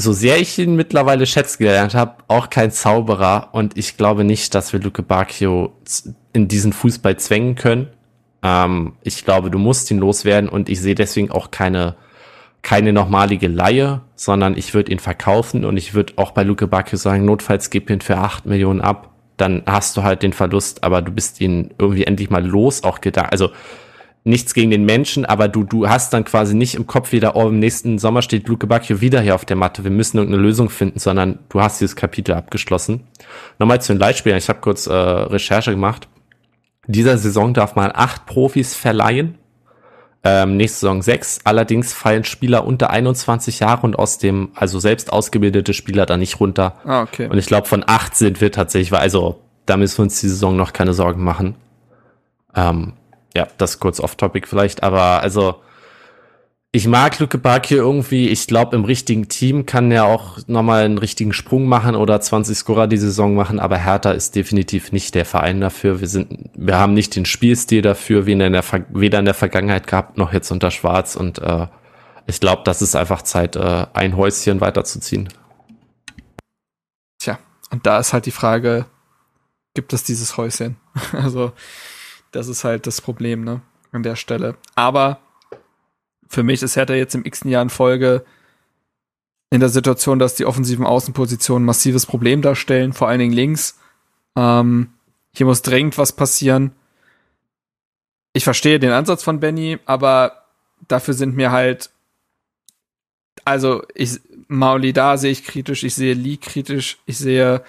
so sehr ich ihn mittlerweile schätzen gelernt habe, auch kein Zauberer. Und ich glaube nicht, dass wir Luke Bacchio in diesen Fußball zwängen können. Ähm, ich glaube, du musst ihn loswerden und ich sehe deswegen auch keine keine normalige Laie, sondern ich würde ihn verkaufen und ich würde auch bei Luke Bacchio sagen, notfalls gib ihn für acht Millionen ab, dann hast du halt den Verlust, aber du bist ihn irgendwie endlich mal los auch gedacht. Also nichts gegen den Menschen, aber du, du hast dann quasi nicht im Kopf wieder, oh, im nächsten Sommer steht Luke Bacchio wieder hier auf der Matte, wir müssen irgendeine Lösung finden, sondern du hast dieses Kapitel abgeschlossen. Nochmal zu den Leitspielern, ich habe kurz äh, Recherche gemacht. Dieser Saison darf man acht Profis verleihen ähm, nächste Saison sechs. Allerdings fallen Spieler unter 21 Jahre und aus dem, also selbst ausgebildete Spieler da nicht runter. Ah, okay. Und ich glaube, von acht sind wir tatsächlich, also da müssen wir uns die Saison noch keine Sorgen machen. Ähm, ja, das kurz off-topic vielleicht, aber also ich mag Luke Bakio irgendwie. Ich glaube, im richtigen Team kann er auch nochmal einen richtigen Sprung machen oder 20 Scorer die Saison machen. Aber Hertha ist definitiv nicht der Verein dafür. Wir sind, wir haben nicht den Spielstil dafür, wie in der, weder in der Vergangenheit gehabt, noch jetzt unter Schwarz. Und äh, ich glaube, das ist einfach Zeit, äh, ein Häuschen weiterzuziehen. Tja, und da ist halt die Frage, gibt es dieses Häuschen? (laughs) also, das ist halt das Problem, ne? An der Stelle. Aber für mich ist Hertha jetzt im x Jahr in Folge in der Situation, dass die offensiven Außenpositionen ein massives Problem darstellen, vor allen Dingen links. Ähm, hier muss dringend was passieren. Ich verstehe den Ansatz von Benny, aber dafür sind mir halt, also ich, Mauli da sehe ich kritisch, ich sehe Lee kritisch, ich sehe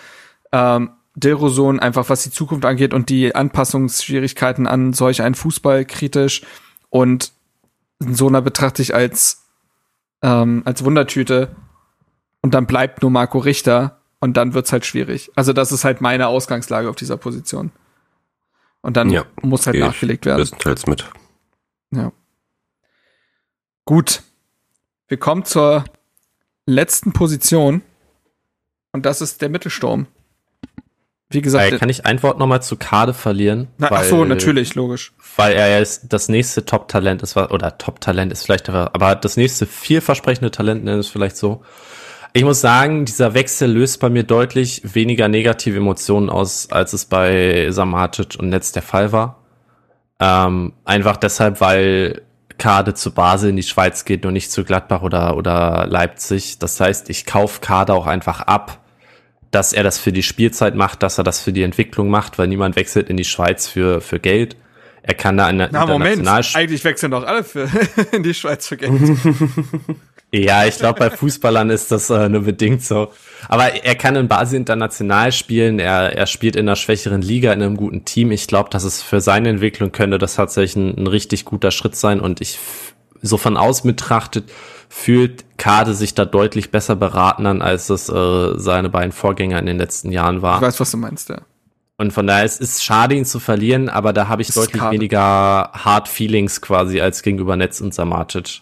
ähm, Dilroson einfach was die Zukunft angeht und die Anpassungsschwierigkeiten an solch einen Fußball kritisch und Sona betrachte ich als, ähm, als Wundertüte und dann bleibt nur Marco Richter und dann wird's halt schwierig. Also das ist halt meine Ausgangslage auf dieser Position. Und dann ja, muss halt nachgelegt werden. Bestenteils mit. Ja. Gut. Wir kommen zur letzten Position. Und das ist der Mittelsturm. Wie gesagt, äh, kann ich ein Wort nochmal zu Kade verlieren? Na, weil, ach so, natürlich, logisch. Weil er jetzt das nächste Top-Talent ist, oder Top-Talent ist vielleicht, aber das nächste vielversprechende Talent nennen es vielleicht so. Ich muss sagen, dieser Wechsel löst bei mir deutlich weniger negative Emotionen aus, als es bei Samatic und Netz der Fall war. Ähm, einfach deshalb, weil Kade zu Basel in die Schweiz geht und nicht zu Gladbach oder, oder Leipzig. Das heißt, ich kaufe Kade auch einfach ab dass er das für die Spielzeit macht, dass er das für die Entwicklung macht, weil niemand wechselt in die Schweiz für, für Geld. Er kann da in der Na, Moment, eigentlich wechseln doch alle für, (laughs) in die Schweiz für Geld. (laughs) ja, ich glaube, bei Fußballern ist das äh, nur bedingt so. Aber er kann in Basel international spielen. Er, er spielt in einer schwächeren Liga, in einem guten Team. Ich glaube, dass es für seine Entwicklung könnte das tatsächlich ein, ein richtig guter Schritt sein. Und ich so von aus betrachtet fühlt Kade sich da deutlich besser beraten an, als es äh, seine beiden Vorgänger in den letzten Jahren war. Ich weiß, was du meinst, ja. Und von daher es ist schade, ihn zu verlieren, aber da habe ich deutlich Kade. weniger Hard Feelings quasi als gegenüber Netz und Samatic.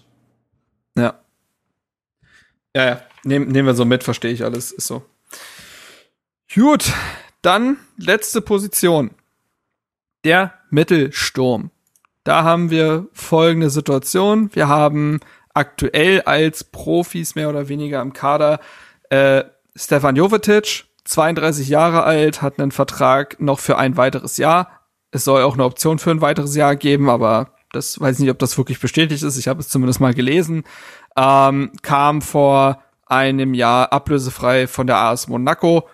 Ja. Ja, ja. Nehm, nehmen wir so mit, verstehe ich alles, ist so. Gut, dann letzte Position. Der Mittelsturm. Da haben wir folgende Situation. Wir haben aktuell als Profis mehr oder weniger im Kader äh, Stefan Jovetic, 32 Jahre alt, hat einen Vertrag noch für ein weiteres Jahr. Es soll auch eine Option für ein weiteres Jahr geben, aber das weiß nicht, ob das wirklich bestätigt ist. Ich habe es zumindest mal gelesen. Ähm, kam vor einem Jahr ablösefrei von der AS Monaco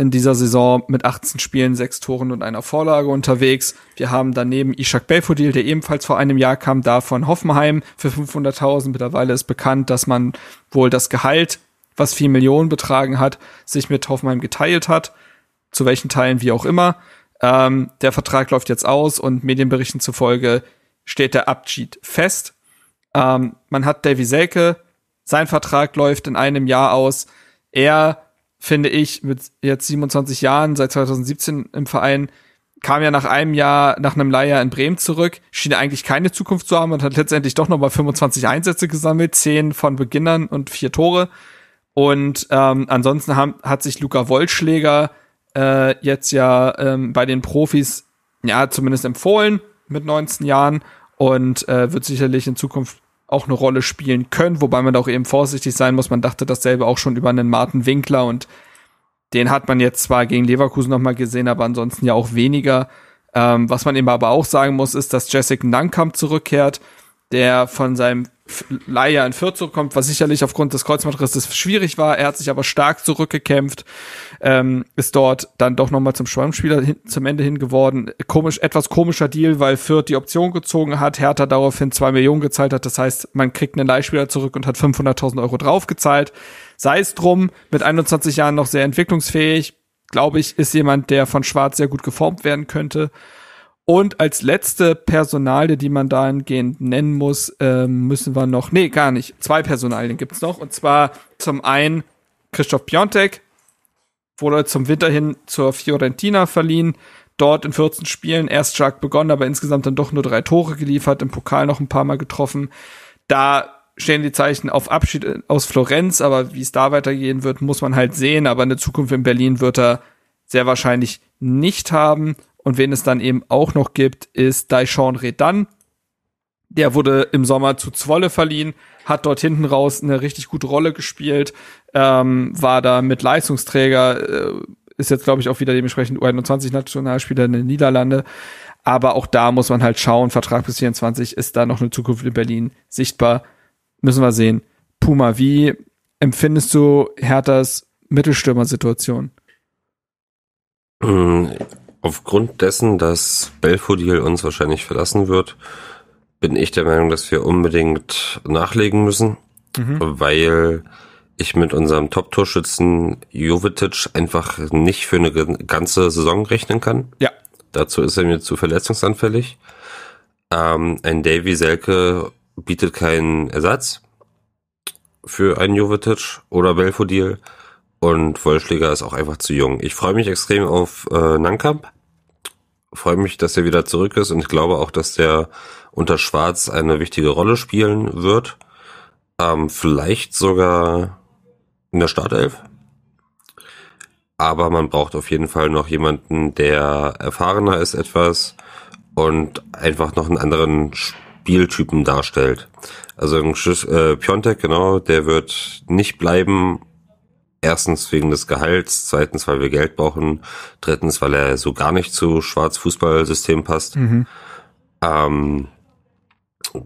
in dieser Saison mit 18 Spielen, sechs Toren und einer Vorlage unterwegs. Wir haben daneben Ishak Belfodil, der ebenfalls vor einem Jahr kam, da von Hoffenheim für 500.000. Mittlerweile ist bekannt, dass man wohl das Gehalt, was vier Millionen betragen hat, sich mit Hoffenheim geteilt hat. Zu welchen Teilen wie auch immer. Ähm, der Vertrag läuft jetzt aus und Medienberichten zufolge steht der Abschied fest. Ähm, man hat Davy Selke, sein Vertrag läuft in einem Jahr aus er, finde ich, mit jetzt 27 Jahren, seit 2017 im Verein, kam ja nach einem Jahr, nach einem Leihjahr in Bremen zurück, schien eigentlich keine Zukunft zu haben und hat letztendlich doch nochmal 25 Einsätze gesammelt, 10 von Beginnern und vier Tore. Und ähm, ansonsten haben, hat sich Luca Wollschläger äh, jetzt ja ähm, bei den Profis ja zumindest empfohlen mit 19 Jahren und äh, wird sicherlich in Zukunft auch eine Rolle spielen können, wobei man da auch eben vorsichtig sein muss. Man dachte dasselbe auch schon über einen Martin Winkler und den hat man jetzt zwar gegen Leverkusen nochmal gesehen, aber ansonsten ja auch weniger. Ähm, was man eben aber auch sagen muss, ist, dass Jessica Nankamp zurückkehrt, der von seinem Leier in Fürth zurückkommt, was sicherlich aufgrund des Kreuzbandrisses schwierig war. Er hat sich aber stark zurückgekämpft, ähm, ist dort dann doch nochmal zum Schwammspieler hin, zum Ende hin geworden. Komisch, etwas komischer Deal, weil Fürth die Option gezogen hat, Hertha daraufhin zwei Millionen gezahlt hat. Das heißt, man kriegt einen Leihspieler zurück und hat 500.000 Euro draufgezahlt. Sei es drum, mit 21 Jahren noch sehr entwicklungsfähig, glaube ich, ist jemand, der von Schwarz sehr gut geformt werden könnte. Und als letzte Personalie, die man dahingehend nennen muss, ähm, müssen wir noch, nee, gar nicht, zwei Personalien gibt's noch. Und zwar zum einen Christoph Piontek, wurde zum Winter hin zur Fiorentina verliehen, dort in 14 Spielen erst stark begonnen, aber insgesamt dann doch nur drei Tore geliefert, im Pokal noch ein paar Mal getroffen. Da stehen die Zeichen auf Abschied aus Florenz, aber wie es da weitergehen wird, muss man halt sehen. Aber eine Zukunft in Berlin wird er sehr wahrscheinlich nicht haben. Und wen es dann eben auch noch gibt, ist Daishon Redan. Der wurde im Sommer zu Zwolle verliehen, hat dort hinten raus eine richtig gute Rolle gespielt, ähm, war da mit Leistungsträger, äh, ist jetzt, glaube ich, auch wieder dementsprechend U21-Nationalspieler in den Niederlande. Aber auch da muss man halt schauen, Vertrag bis 24, ist da noch eine Zukunft in Berlin sichtbar? Müssen wir sehen. Puma, wie empfindest du Herthas Mittelstürmer-Situation? Aufgrund dessen, dass Belfodil uns wahrscheinlich verlassen wird, bin ich der Meinung, dass wir unbedingt nachlegen müssen, mhm. weil ich mit unserem Top-Torschützen Jovetic einfach nicht für eine ganze Saison rechnen kann. Ja. Dazu ist er mir zu verletzungsanfällig. Ähm, ein Davy Selke bietet keinen Ersatz für einen Jovetic oder Belfodil. Und Wollschläger ist auch einfach zu jung. Ich freue mich extrem auf äh, Nankamp. Freue mich, dass er wieder zurück ist und ich glaube auch, dass der unter Schwarz eine wichtige Rolle spielen wird. Ähm, vielleicht sogar in der Startelf. Aber man braucht auf jeden Fall noch jemanden, der erfahrener ist etwas und einfach noch einen anderen Spieltypen darstellt. Also ein Schiss, äh, Piontek, genau, der wird nicht bleiben Erstens wegen des Gehalts, zweitens, weil wir Geld brauchen, drittens, weil er so gar nicht zu Schwarz-Fußballsystem passt. Mhm. Ähm,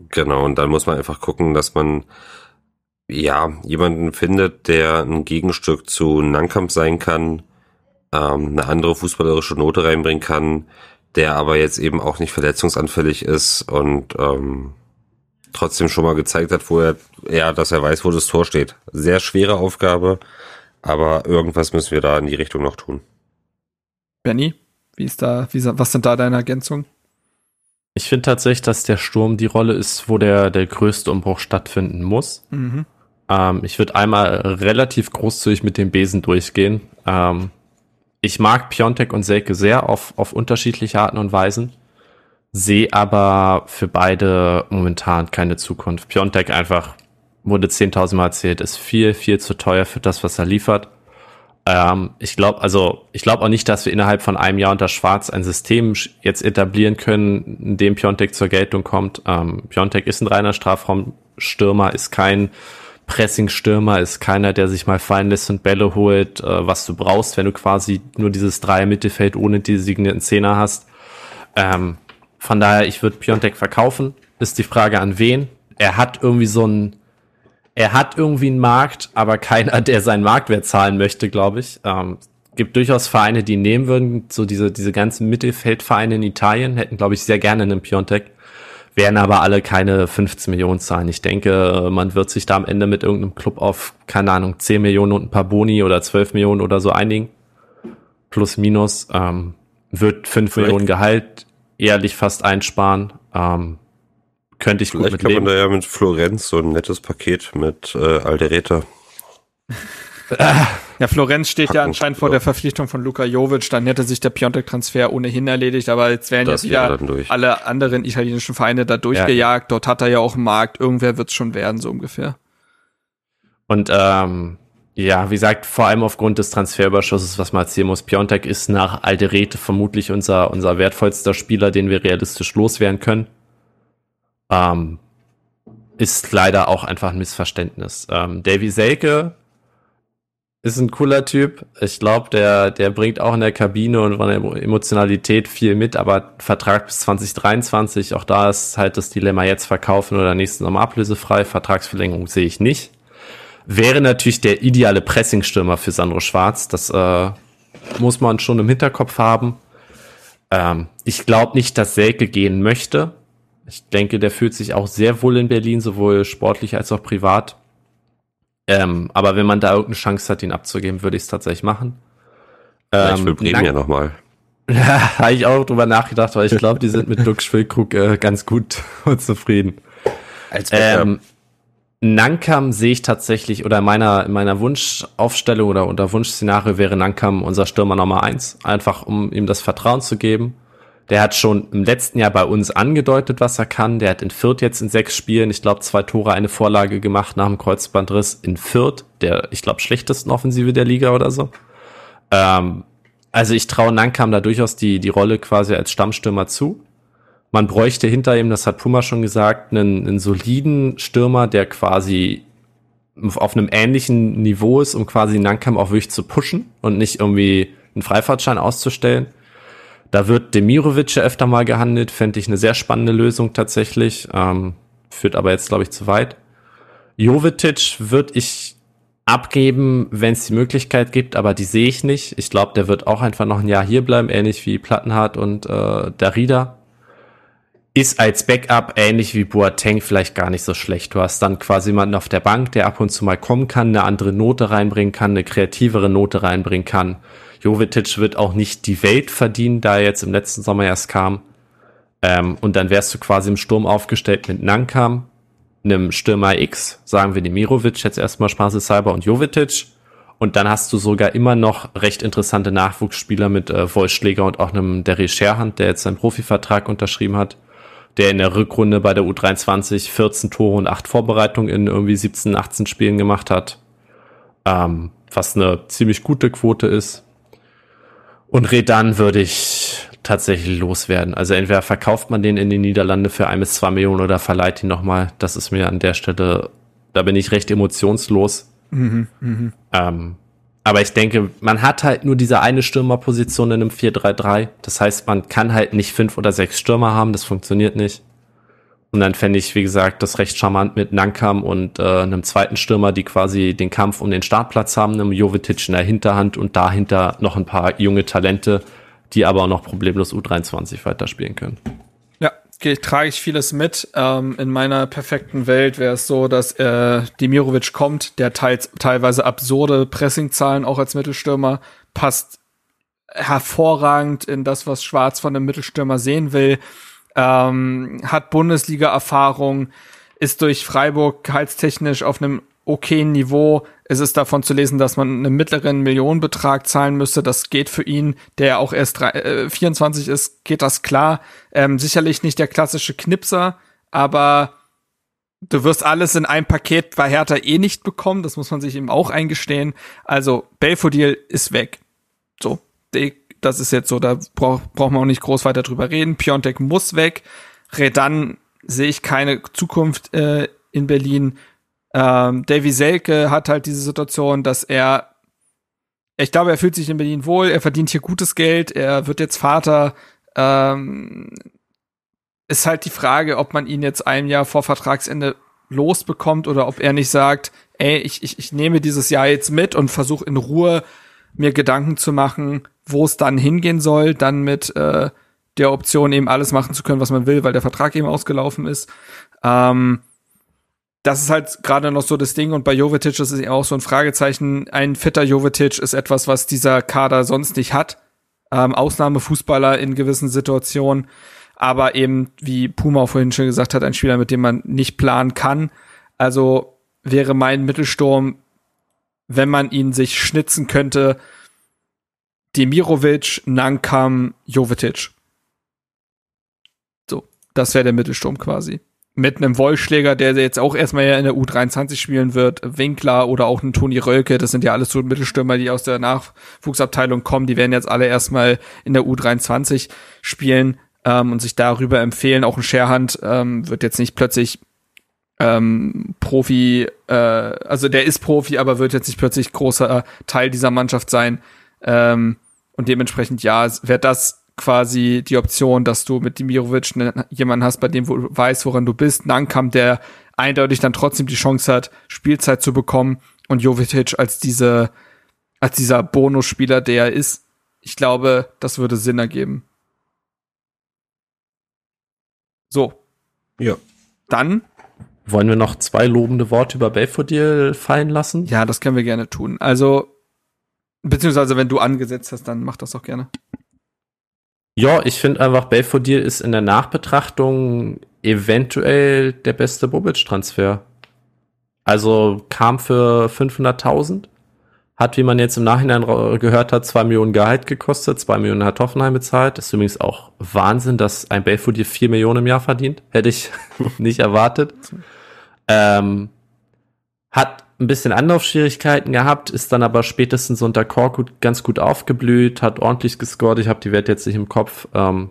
genau, und dann muss man einfach gucken, dass man ja jemanden findet, der ein Gegenstück zu Nankamp sein kann, ähm, eine andere fußballerische Note reinbringen kann, der aber jetzt eben auch nicht verletzungsanfällig ist und ähm, trotzdem schon mal gezeigt hat, wo er, ja, dass er weiß, wo das Tor steht. Sehr schwere Aufgabe, aber irgendwas müssen wir da in die Richtung noch tun. Benny, wie ist da, wie, was sind da deine Ergänzungen? Ich finde tatsächlich, dass der Sturm die Rolle ist, wo der, der größte Umbruch stattfinden muss. Mhm. Ähm, ich würde einmal relativ großzügig mit dem Besen durchgehen. Ähm, ich mag Piontek und Selke sehr auf, auf unterschiedliche Arten und Weisen, sehe aber für beide momentan keine Zukunft. Piontek einfach wurde 10.000 Mal erzählt, ist viel, viel zu teuer für das, was er liefert. Ähm, ich glaube, also ich glaube auch nicht, dass wir innerhalb von einem Jahr unter Schwarz ein System jetzt etablieren können, in dem Piontek zur Geltung kommt. Ähm, Piontek ist ein reiner Strafraumstürmer, ist kein Pressing-Stürmer, ist keiner, der sich mal fallen lässt und Bälle holt, äh, was du brauchst, wenn du quasi nur dieses Dreier-Mittelfeld ohne die designierten Zehner hast. Ähm, von daher, ich würde Piontek verkaufen. Ist die Frage an wen. Er hat irgendwie so ein er hat irgendwie einen Markt, aber keiner, der seinen Marktwert zahlen möchte, glaube ich. Ähm, gibt durchaus Vereine, die nehmen würden, so diese, diese ganzen Mittelfeldvereine in Italien hätten, glaube ich, sehr gerne einen Piontek, werden aber alle keine 15 Millionen zahlen. Ich denke, man wird sich da am Ende mit irgendeinem Club auf, keine Ahnung, 10 Millionen und ein paar Boni oder 12 Millionen oder so einigen. Plus, minus, ähm, wird 5 Vielleicht. Millionen Gehalt ehrlich fast einsparen. Ähm, könnte ich Vielleicht gut mit kann leben. man da ja mit Florenz so ein nettes Paket mit äh, Aldereta. (laughs) Ja, Florenz steht ja anscheinend vor der Verpflichtung von Luka Jovic, dann hätte sich der Piontek-Transfer ohnehin erledigt, aber jetzt wären das jetzt wieder alle anderen italienischen Vereine da durchgejagt. Ja. Dort hat er ja auch einen Markt, irgendwer wird es schon werden, so ungefähr. Und ähm, ja, wie gesagt, vor allem aufgrund des Transferüberschusses, was man erzählen muss, Piontek ist nach Alderete vermutlich unser, unser wertvollster Spieler, den wir realistisch loswerden können. Ähm, ist leider auch einfach ein Missverständnis. Ähm, Davy Selke ist ein cooler Typ. Ich glaube, der, der bringt auch in der Kabine und von der Emotionalität viel mit, aber Vertrag bis 2023, auch da ist halt das Dilemma jetzt verkaufen oder nächsten Sommer ablösefrei. Vertragsverlängerung sehe ich nicht. Wäre natürlich der ideale Pressingstürmer für Sandro Schwarz. Das äh, muss man schon im Hinterkopf haben. Ähm, ich glaube nicht, dass Selke gehen möchte. Ich denke, der fühlt sich auch sehr wohl in Berlin, sowohl sportlich als auch privat. Ähm, aber wenn man da irgendeine Chance hat, ihn abzugeben, würde ich es tatsächlich machen. Ähm, ich will Bremen ja nochmal. Ja, (laughs) habe ich auch drüber nachgedacht, weil ich glaube, die sind mit Luke Schwillkrug äh, ganz gut (laughs) und zufrieden. Als ähm, Nankam sehe ich tatsächlich, oder in meiner, in meiner Wunschaufstellung oder unter Wunschszenario wäre Nankam unser Stürmer Nummer eins, einfach um ihm das Vertrauen zu geben. Der hat schon im letzten Jahr bei uns angedeutet, was er kann. Der hat in Fürth jetzt in sechs Spielen, ich glaube, zwei Tore, eine Vorlage gemacht nach dem Kreuzbandriss in Fürth, der, ich glaube, schlechtesten Offensive der Liga oder so. Ähm, also ich traue Nankam da durchaus die, die Rolle quasi als Stammstürmer zu. Man bräuchte hinter ihm, das hat Puma schon gesagt, einen, einen soliden Stürmer, der quasi auf einem ähnlichen Niveau ist, um quasi Nankam auch wirklich zu pushen und nicht irgendwie einen Freifahrtschein auszustellen. Da wird Demirovic ja öfter mal gehandelt, fände ich eine sehr spannende Lösung tatsächlich. Ähm, führt aber jetzt, glaube ich, zu weit. Jovetic würde ich abgeben, wenn es die Möglichkeit gibt, aber die sehe ich nicht. Ich glaube, der wird auch einfach noch ein Jahr hier bleiben, ähnlich wie Plattenhardt und äh, Darida. Ist als Backup ähnlich wie Boateng vielleicht gar nicht so schlecht. Du hast dann quasi jemanden auf der Bank, der ab und zu mal kommen kann, eine andere Note reinbringen kann, eine kreativere Note reinbringen kann. Jovetic wird auch nicht die Welt verdienen, da er jetzt im letzten Sommer erst kam. Ähm, und dann wärst du quasi im Sturm aufgestellt mit Nankam, einem Stürmer X, sagen wir Demirovic jetzt erstmal spaßeshalber und Jovetic. Und dann hast du sogar immer noch recht interessante Nachwuchsspieler mit äh, Wolfschläger und auch einem Derry Scherhand, der jetzt seinen Profivertrag unterschrieben hat, der in der Rückrunde bei der U23 14 Tore und 8 Vorbereitungen in irgendwie 17, 18 Spielen gemacht hat. Ähm, was eine ziemlich gute Quote ist. Und Redan würde ich tatsächlich loswerden. Also entweder verkauft man den in die Niederlande für ein bis zwei Millionen oder verleiht ihn nochmal. Das ist mir an der Stelle, da bin ich recht emotionslos. Mhm, mh. ähm, aber ich denke, man hat halt nur diese eine Stürmerposition in einem 4-3-3. Das heißt, man kann halt nicht fünf oder sechs Stürmer haben. Das funktioniert nicht. Und dann fände ich, wie gesagt, das recht charmant mit Nankam und äh, einem zweiten Stürmer, die quasi den Kampf um den Startplatz haben, einem Jovetic in der Hinterhand und dahinter noch ein paar junge Talente, die aber auch noch problemlos U23 weiterspielen können. Ja, okay, trage ich vieles mit. Ähm, in meiner perfekten Welt wäre es so, dass äh, Demirovic kommt, der teils, teilweise absurde Pressingzahlen auch als Mittelstürmer passt hervorragend in das, was Schwarz von einem Mittelstürmer sehen will ähm, hat Bundesliga-Erfahrung, ist durch Freiburg gehaltstechnisch auf einem okayen Niveau. Es ist davon zu lesen, dass man einen mittleren Millionenbetrag zahlen müsste. Das geht für ihn, der auch erst drei, äh, 24 ist, geht das klar. Ähm, sicherlich nicht der klassische Knipser, aber du wirst alles in einem Paket bei Hertha eh nicht bekommen. Das muss man sich eben auch eingestehen. Also Belfodil ist weg. So, das ist jetzt so, da braucht braucht man auch nicht groß weiter drüber reden. Piontek muss weg. Redan sehe ich keine Zukunft äh, in Berlin. Ähm, Davy Selke hat halt diese Situation, dass er, ich glaube, er fühlt sich in Berlin wohl, er verdient hier gutes Geld, er wird jetzt Vater. Ähm, ist halt die Frage, ob man ihn jetzt ein Jahr vor Vertragsende losbekommt oder ob er nicht sagt, ey, ich, ich, ich nehme dieses Jahr jetzt mit und versuche in Ruhe mir Gedanken zu machen, wo es dann hingehen soll, dann mit äh, der Option eben alles machen zu können, was man will, weil der Vertrag eben ausgelaufen ist. Ähm, das ist halt gerade noch so das Ding und bei Jovetic ist es eben auch so ein Fragezeichen. Ein fitter Jovetic ist etwas, was dieser Kader sonst nicht hat. Ähm, Ausnahmefußballer in gewissen Situationen, aber eben, wie Puma vorhin schon gesagt hat, ein Spieler, mit dem man nicht planen kann. Also wäre mein Mittelsturm wenn man ihn sich schnitzen könnte, Demirovic, Nankam, Jovetic. So, das wäre der Mittelsturm quasi. Mit einem Wollschläger, der jetzt auch erstmal ja in der U23 spielen wird, Winkler oder auch ein Toni Rölke, das sind ja alles so Mittelstürmer, die aus der Nachwuchsabteilung kommen, die werden jetzt alle erstmal in der U23 spielen ähm, und sich darüber empfehlen. Auch ein Scherhand ähm, wird jetzt nicht plötzlich ähm, Profi, äh, also der ist Profi, aber wird jetzt nicht plötzlich großer Teil dieser Mannschaft sein. Ähm, und dementsprechend, ja, wäre das quasi die Option, dass du mit Dimirovic ne, jemanden hast, bei dem du weißt, woran du bist. Nankam, der eindeutig dann trotzdem die Chance hat, Spielzeit zu bekommen und Jovetic als diese, als dieser Bonusspieler, der er ist. Ich glaube, das würde Sinn ergeben. So. Ja. Dann wollen wir noch zwei lobende Worte über Belfodil fallen lassen? Ja, das können wir gerne tun. Also, beziehungsweise wenn du angesetzt hast, dann mach das doch gerne. Ja, ich finde einfach, Belfodil ist in der Nachbetrachtung eventuell der beste Bobic-Transfer. Also kam für 500.000, hat, wie man jetzt im Nachhinein gehört hat, zwei Millionen Gehalt gekostet, zwei Millionen hat Hoffenheim bezahlt. ist übrigens auch Wahnsinn, dass ein Belfodil vier Millionen im Jahr verdient. Hätte ich (laughs) nicht erwartet. Ähm, hat ein bisschen Anlaufschwierigkeiten gehabt, ist dann aber spätestens unter Korkut ganz gut aufgeblüht, hat ordentlich gescored. Ich habe die Werte jetzt nicht im Kopf. Ähm,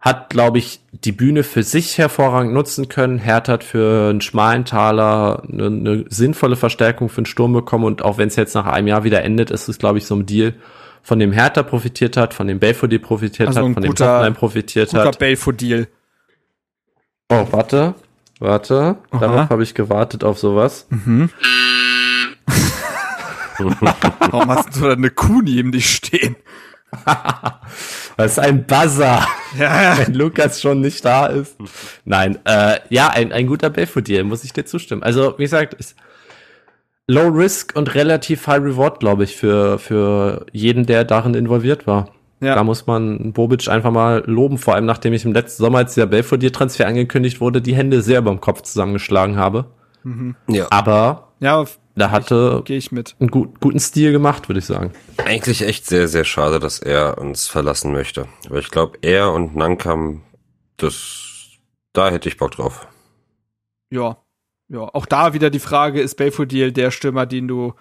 hat, glaube ich, die Bühne für sich hervorragend nutzen können. Hertha hat für einen schmalen Taler eine, eine sinnvolle Verstärkung für den Sturm bekommen und auch wenn es jetzt nach einem Jahr wieder endet, ist es, glaube ich, so ein Deal, von dem Hertha profitiert hat, von dem Belfodil profitiert also hat, von guter, dem Tottenham profitiert guter hat. Belfodil. Oh, warte. Warte, Aha. darauf habe ich gewartet auf sowas. Mhm. (laughs) Warum hast du da eine Kuh neben dich stehen? (laughs) das ist ein Buzzer. Ja, ja. (laughs) Wenn Lukas schon nicht da ist. Nein, äh, ja, ein, ein guter Belfodil, muss ich dir zustimmen. Also, wie gesagt, ist Low Risk und relativ High Reward, glaube ich, für, für jeden, der darin involviert war. Ja. Da muss man Bobic einfach mal loben, vor allem nachdem ich im letzten Sommer, als der Belfodil-Transfer angekündigt wurde, die Hände sehr beim Kopf zusammengeschlagen habe. Mhm. Ja. Aber ja, da hatte ich, ich mit. einen gut, guten Stil gemacht, würde ich sagen. Eigentlich echt sehr, sehr schade, dass er uns verlassen möchte. Weil ich glaube, er und Nankam, das, da hätte ich Bock drauf. Ja, ja. Auch da wieder die Frage, ist Belfodil der Stürmer, den du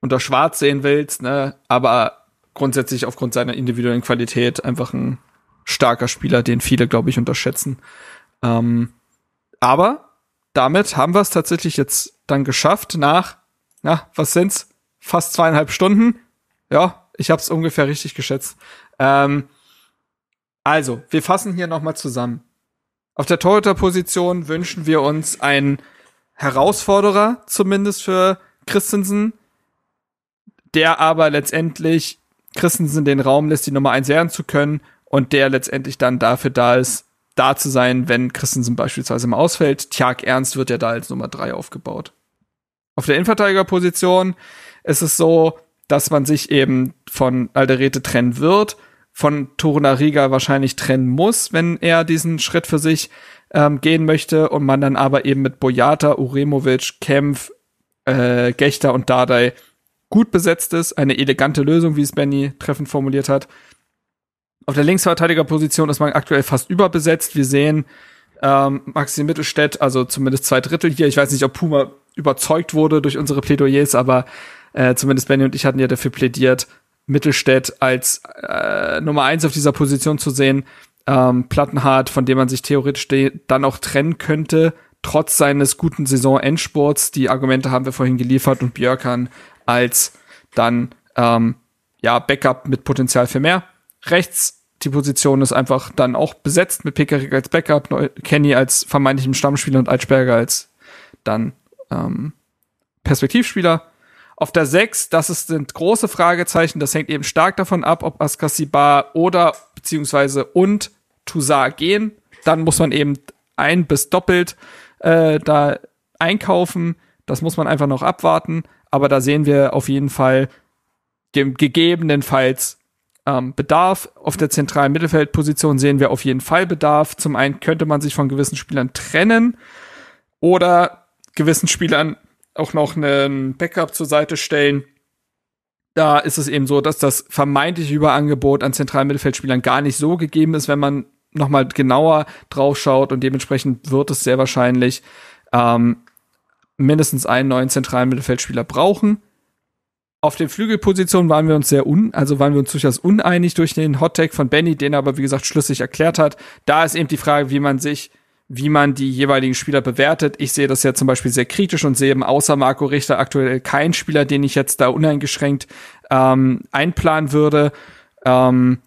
unter Schwarz sehen willst, ne? Aber grundsätzlich aufgrund seiner individuellen Qualität einfach ein starker Spieler, den viele, glaube ich, unterschätzen. Ähm, aber damit haben wir es tatsächlich jetzt dann geschafft nach, na, was sind's? Fast zweieinhalb Stunden. Ja, ich habe es ungefähr richtig geschätzt. Ähm, also, wir fassen hier nochmal zusammen. Auf der Torhüter-Position wünschen wir uns einen Herausforderer, zumindest für Christensen, der aber letztendlich Christensen den Raum lässt, die Nummer eins werden zu können und der letztendlich dann dafür da ist, da zu sein, wenn Christensen beispielsweise mal ausfällt. Tjag Ernst wird ja da als Nummer drei aufgebaut. Auf der Innenverteidigerposition ist es so, dass man sich eben von Alderete trennen wird, von Torunariga wahrscheinlich trennen muss, wenn er diesen Schritt für sich ähm, gehen möchte und man dann aber eben mit Boyata, Uremovic, Kempf, äh, Gechter und Dardai gut besetzt ist, eine elegante Lösung, wie es Benny treffend formuliert hat. Auf der Linksverteidigerposition ist man aktuell fast überbesetzt. Wir sehen ähm, Maxi Mittelstädt, also zumindest zwei Drittel hier. Ich weiß nicht, ob Puma überzeugt wurde durch unsere Plädoyers, aber äh, zumindest Benny und ich hatten ja dafür plädiert, Mittelstädt als äh, Nummer eins auf dieser Position zu sehen. Ähm, Plattenhardt, von dem man sich theoretisch dann auch trennen könnte, trotz seines guten Saisonendsports. Die Argumente haben wir vorhin geliefert und Björkan als dann ähm, ja Backup mit Potenzial für mehr. Rechts die Position ist einfach dann auch besetzt mit Pickerick als Backup, Kenny als vermeintlichem Stammspieler und Altsperger als dann ähm, Perspektivspieler. Auf der 6, das ist, sind große Fragezeichen, das hängt eben stark davon ab, ob Askasibar oder beziehungsweise und Toussaint gehen. Dann muss man eben ein bis doppelt äh, da einkaufen. Das muss man einfach noch abwarten aber da sehen wir auf jeden Fall gegebenenfalls ähm, Bedarf. Auf der zentralen Mittelfeldposition sehen wir auf jeden Fall Bedarf. Zum einen könnte man sich von gewissen Spielern trennen oder gewissen Spielern auch noch einen Backup zur Seite stellen. Da ist es eben so, dass das vermeintliche Überangebot an zentralen Mittelfeldspielern gar nicht so gegeben ist, wenn man nochmal genauer drauf schaut und dementsprechend wird es sehr wahrscheinlich ähm, mindestens einen neuen zentralen Mittelfeldspieler brauchen. Auf den Flügelpositionen waren wir uns sehr un, also waren wir uns durchaus uneinig durch den Hottag von Benny, den er aber wie gesagt schlüssig erklärt hat. Da ist eben die Frage, wie man sich, wie man die jeweiligen Spieler bewertet. Ich sehe das ja zum Beispiel sehr kritisch und sehe eben außer Marco Richter aktuell keinen Spieler, den ich jetzt da uneingeschränkt ähm, einplanen würde. Ähm,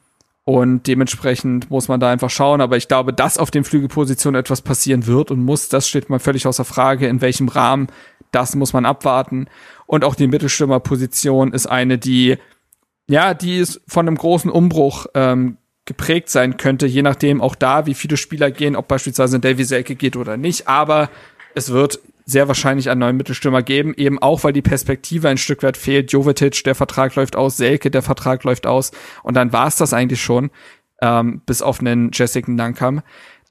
und dementsprechend muss man da einfach schauen. Aber ich glaube, dass auf den Flügelpositionen etwas passieren wird und muss, das steht mal völlig außer Frage. In welchem Rahmen, das muss man abwarten. Und auch die Mittelstürmerposition ist eine, die, ja, die ist von einem großen Umbruch ähm, geprägt sein könnte, je nachdem auch da, wie viele Spieler gehen, ob beispielsweise Davy Selke geht oder nicht. Aber es wird sehr wahrscheinlich einen neuen Mittelstürmer geben, eben auch, weil die Perspektive ein Stück weit fehlt. Jovetic, der Vertrag läuft aus, Selke, der Vertrag läuft aus und dann war es das eigentlich schon, ähm, bis auf einen Jessica Nankam.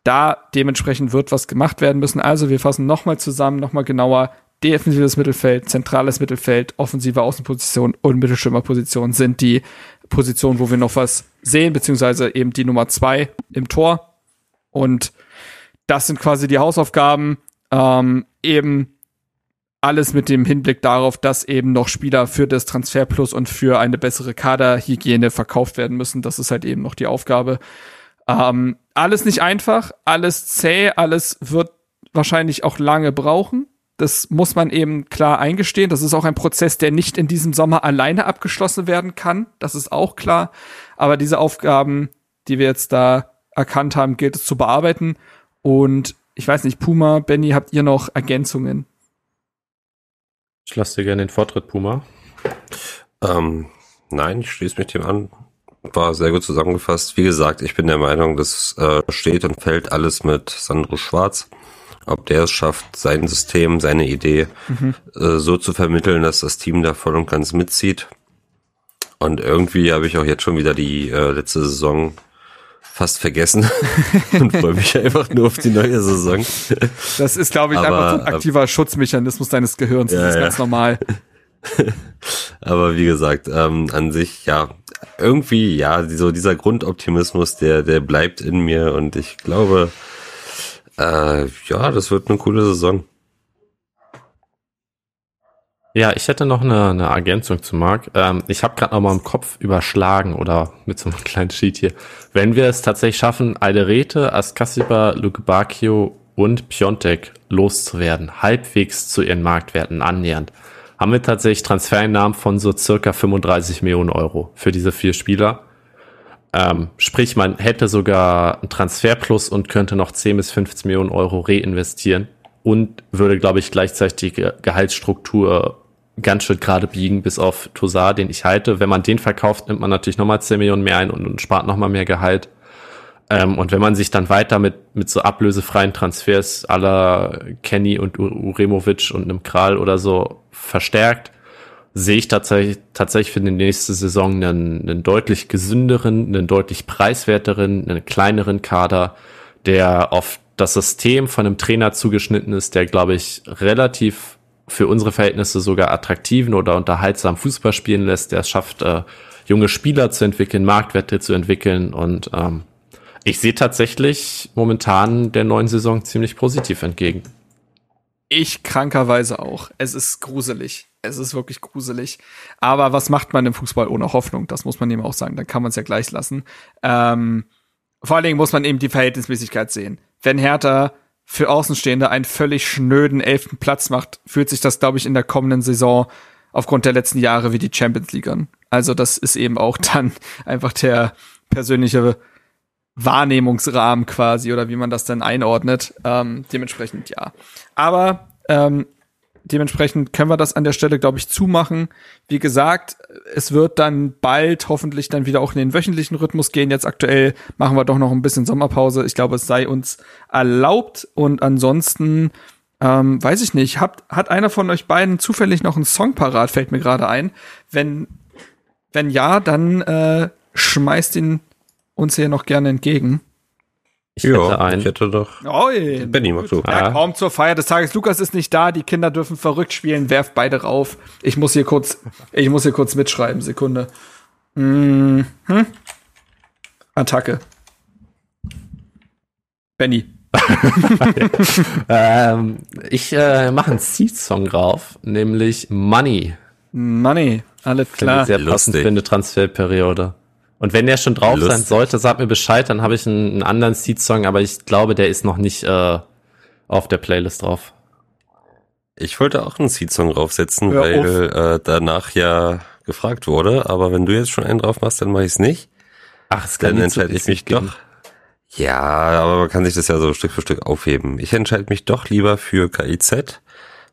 Da dementsprechend wird was gemacht werden müssen. Also wir fassen nochmal zusammen, nochmal genauer. Defensives Mittelfeld, zentrales Mittelfeld, offensive Außenposition und Mittelstürmerposition sind die Positionen, wo wir noch was sehen, beziehungsweise eben die Nummer zwei im Tor. Und das sind quasi die Hausaufgaben. Ähm, eben alles mit dem Hinblick darauf, dass eben noch Spieler für das Transferplus und für eine bessere Kaderhygiene verkauft werden müssen. Das ist halt eben noch die Aufgabe. Ähm, alles nicht einfach, alles zäh, alles wird wahrscheinlich auch lange brauchen. Das muss man eben klar eingestehen. Das ist auch ein Prozess, der nicht in diesem Sommer alleine abgeschlossen werden kann. Das ist auch klar. Aber diese Aufgaben, die wir jetzt da erkannt haben, gilt es zu bearbeiten. Und ich weiß nicht, Puma, Benny, habt ihr noch Ergänzungen? Ich lasse dir gerne den Vortritt, Puma. Ähm, nein, ich schließe mich dem an. War sehr gut zusammengefasst. Wie gesagt, ich bin der Meinung, das äh, steht und fällt alles mit Sandro Schwarz. Ob der es schafft, sein System, seine Idee mhm. äh, so zu vermitteln, dass das Team da voll und ganz mitzieht. Und irgendwie habe ich auch jetzt schon wieder die äh, letzte Saison fast vergessen (laughs) und freue mich einfach nur auf die neue Saison. Das ist, glaube ich, Aber, einfach so ein aktiver Schutzmechanismus deines Gehirns. Das ja, ist ja. ganz normal. (laughs) Aber wie gesagt, ähm, an sich, ja, irgendwie, ja, so dieser Grundoptimismus, der, der bleibt in mir und ich glaube, äh, ja, das wird eine coole Saison. Ja, ich hätte noch eine, eine Ergänzung zu Marc. Ähm, ich habe gerade noch mal im Kopf überschlagen oder mit so einem (laughs) kleinen Sheet hier. Wenn wir es tatsächlich schaffen, Alderete, Askasiba, Lukebakio und Piontek loszuwerden, halbwegs zu ihren Marktwerten annähernd, haben wir tatsächlich Transfereinnahmen von so circa 35 Millionen Euro für diese vier Spieler. Ähm, sprich, man hätte sogar einen Transferplus und könnte noch 10 bis 15 Millionen Euro reinvestieren und würde, glaube ich, gleichzeitig die Gehaltsstruktur ganz schön gerade biegen, bis auf Tosar, den ich halte. Wenn man den verkauft, nimmt man natürlich nochmal 10 Millionen mehr ein und, und spart nochmal mehr Gehalt. Ähm, und wenn man sich dann weiter mit, mit so ablösefreien Transfers aller Kenny und Uremovic und einem Kral oder so verstärkt, sehe ich tatsächlich, tatsächlich für die nächste Saison einen, einen deutlich gesünderen, einen deutlich preiswerteren, einen kleineren Kader, der auf das System von einem Trainer zugeschnitten ist, der, glaube ich, relativ für unsere Verhältnisse sogar attraktiven oder unterhaltsamen Fußball spielen lässt, der es schafft, äh, junge Spieler zu entwickeln, Marktwerte zu entwickeln und ähm, ich sehe tatsächlich momentan der neuen Saison ziemlich positiv entgegen. Ich krankerweise auch. Es ist gruselig. Es ist wirklich gruselig. Aber was macht man im Fußball ohne Hoffnung? Das muss man eben auch sagen. Dann kann man es ja gleich lassen. Ähm, vor allen Dingen muss man eben die Verhältnismäßigkeit sehen. Wenn Hertha für Außenstehende einen völlig schnöden elften Platz macht, fühlt sich das, glaube ich, in der kommenden Saison aufgrund der letzten Jahre wie die Champions League an. Also das ist eben auch dann (laughs) einfach der persönliche Wahrnehmungsrahmen quasi oder wie man das dann einordnet. Ähm, dementsprechend ja. Aber ähm, dementsprechend können wir das an der Stelle, glaube ich, zumachen. Wie gesagt, es wird dann bald hoffentlich dann wieder auch in den wöchentlichen Rhythmus gehen. Jetzt aktuell machen wir doch noch ein bisschen Sommerpause. Ich glaube, es sei uns erlaubt. Und ansonsten, ähm, weiß ich nicht, habt, hat einer von euch beiden zufällig noch einen Song parat, fällt mir gerade ein. Wenn, wenn ja, dann äh, schmeißt ihn uns hier noch gerne entgegen. Ich ja, hätte einen. Ich hätte doch. Oi, Benny, mach du. Ja, kaum zur Feier des Tages. Lukas ist nicht da. Die Kinder dürfen verrückt spielen. Werft beide rauf. Ich muss hier kurz, ich muss hier kurz mitschreiben. Sekunde. Mhm. Attacke. Benny. (laughs) ähm, ich äh, mache einen Seed-Song drauf, nämlich Money. Money, alles klar. Finde sehr passend für eine Transferperiode. Und wenn der schon drauf Lustig. sein sollte, sagt mir Bescheid, dann habe ich einen, einen anderen Seed-Song, aber ich glaube, der ist noch nicht äh, auf der Playlist drauf. Ich wollte auch einen Seed-Song draufsetzen, Hör weil äh, danach ja gefragt wurde, aber wenn du jetzt schon einen drauf machst, dann mache ich es nicht. Ach, es kann dann entscheide ich mich geben. doch. Ja, aber man kann sich das ja so Stück für Stück aufheben. Ich entscheide mich doch lieber für KIZ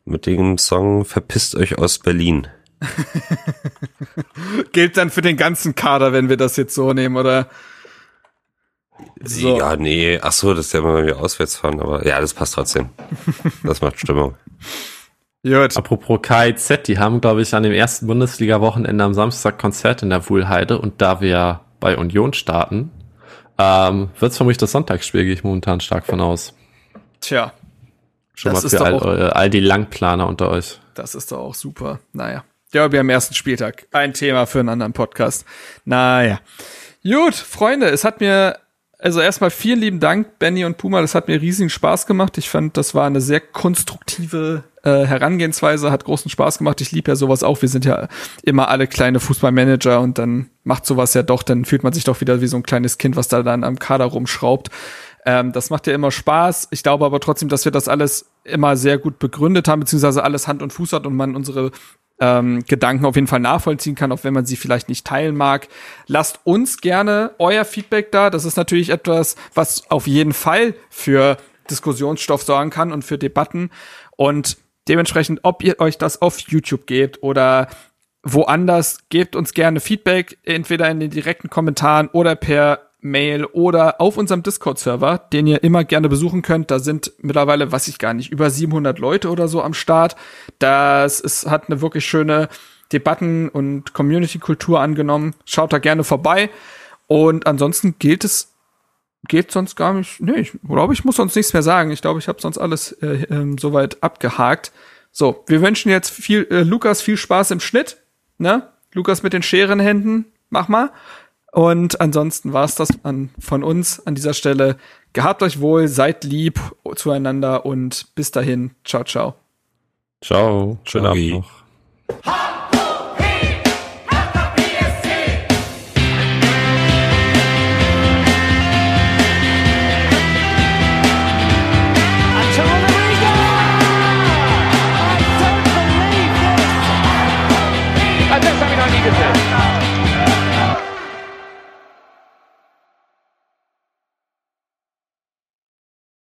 mit dem Song Verpisst euch aus Berlin. (laughs) Gilt dann für den ganzen Kader, wenn wir das jetzt so nehmen, oder? So. Ja, nee. Ach so, das ist ja immer, wenn wir auswärts fahren, aber ja, das passt trotzdem. (laughs) Das macht Stimmung. Gut. Apropos KIZ, die haben, glaube ich, an dem ersten Bundesliga-Wochenende am Samstag Konzert in der Wuhlheide und da wir bei Union starten, ähm, wird es vermutlich das Sonntagsspiel, gehe ich momentan stark von aus. Tja. Schon mal für all, all die Langplaner unter euch. Das ist doch auch super. Naja. Wir haben ersten Spieltag. Ein Thema für einen anderen Podcast. Naja. Gut, Freunde, es hat mir, also erstmal vielen lieben Dank, Benny und Puma. Das hat mir riesigen Spaß gemacht. Ich fand, das war eine sehr konstruktive äh, Herangehensweise, hat großen Spaß gemacht. Ich liebe ja sowas auch. Wir sind ja immer alle kleine Fußballmanager und dann macht sowas ja doch, dann fühlt man sich doch wieder wie so ein kleines Kind, was da dann am Kader rumschraubt. Ähm, das macht ja immer Spaß. Ich glaube aber trotzdem, dass wir das alles immer sehr gut begründet haben, beziehungsweise alles Hand und Fuß hat und man unsere ähm, Gedanken auf jeden Fall nachvollziehen kann, auch wenn man sie vielleicht nicht teilen mag. Lasst uns gerne euer Feedback da. Das ist natürlich etwas, was auf jeden Fall für Diskussionsstoff sorgen kann und für Debatten. Und dementsprechend, ob ihr euch das auf YouTube gebt oder woanders, gebt uns gerne Feedback, entweder in den direkten Kommentaren oder per Mail oder auf unserem Discord-Server, den ihr immer gerne besuchen könnt. Da sind mittlerweile, weiß ich gar nicht, über 700 Leute oder so am Start. Das ist, hat eine wirklich schöne Debatten- und Community-Kultur angenommen. Schaut da gerne vorbei. Und ansonsten gilt es, geht sonst gar nicht. Nee, ich glaube, ich muss sonst nichts mehr sagen. Ich glaube, ich habe sonst alles äh, äh, soweit abgehakt. So, wir wünschen jetzt viel, äh, Lukas viel Spaß im Schnitt. Ne? Lukas mit den Scherenhänden, mach mal. Und ansonsten war es das an, von uns an dieser Stelle. Gehabt euch wohl, seid lieb zueinander und bis dahin. Ciao, ciao. Ciao. Schönen Abend noch.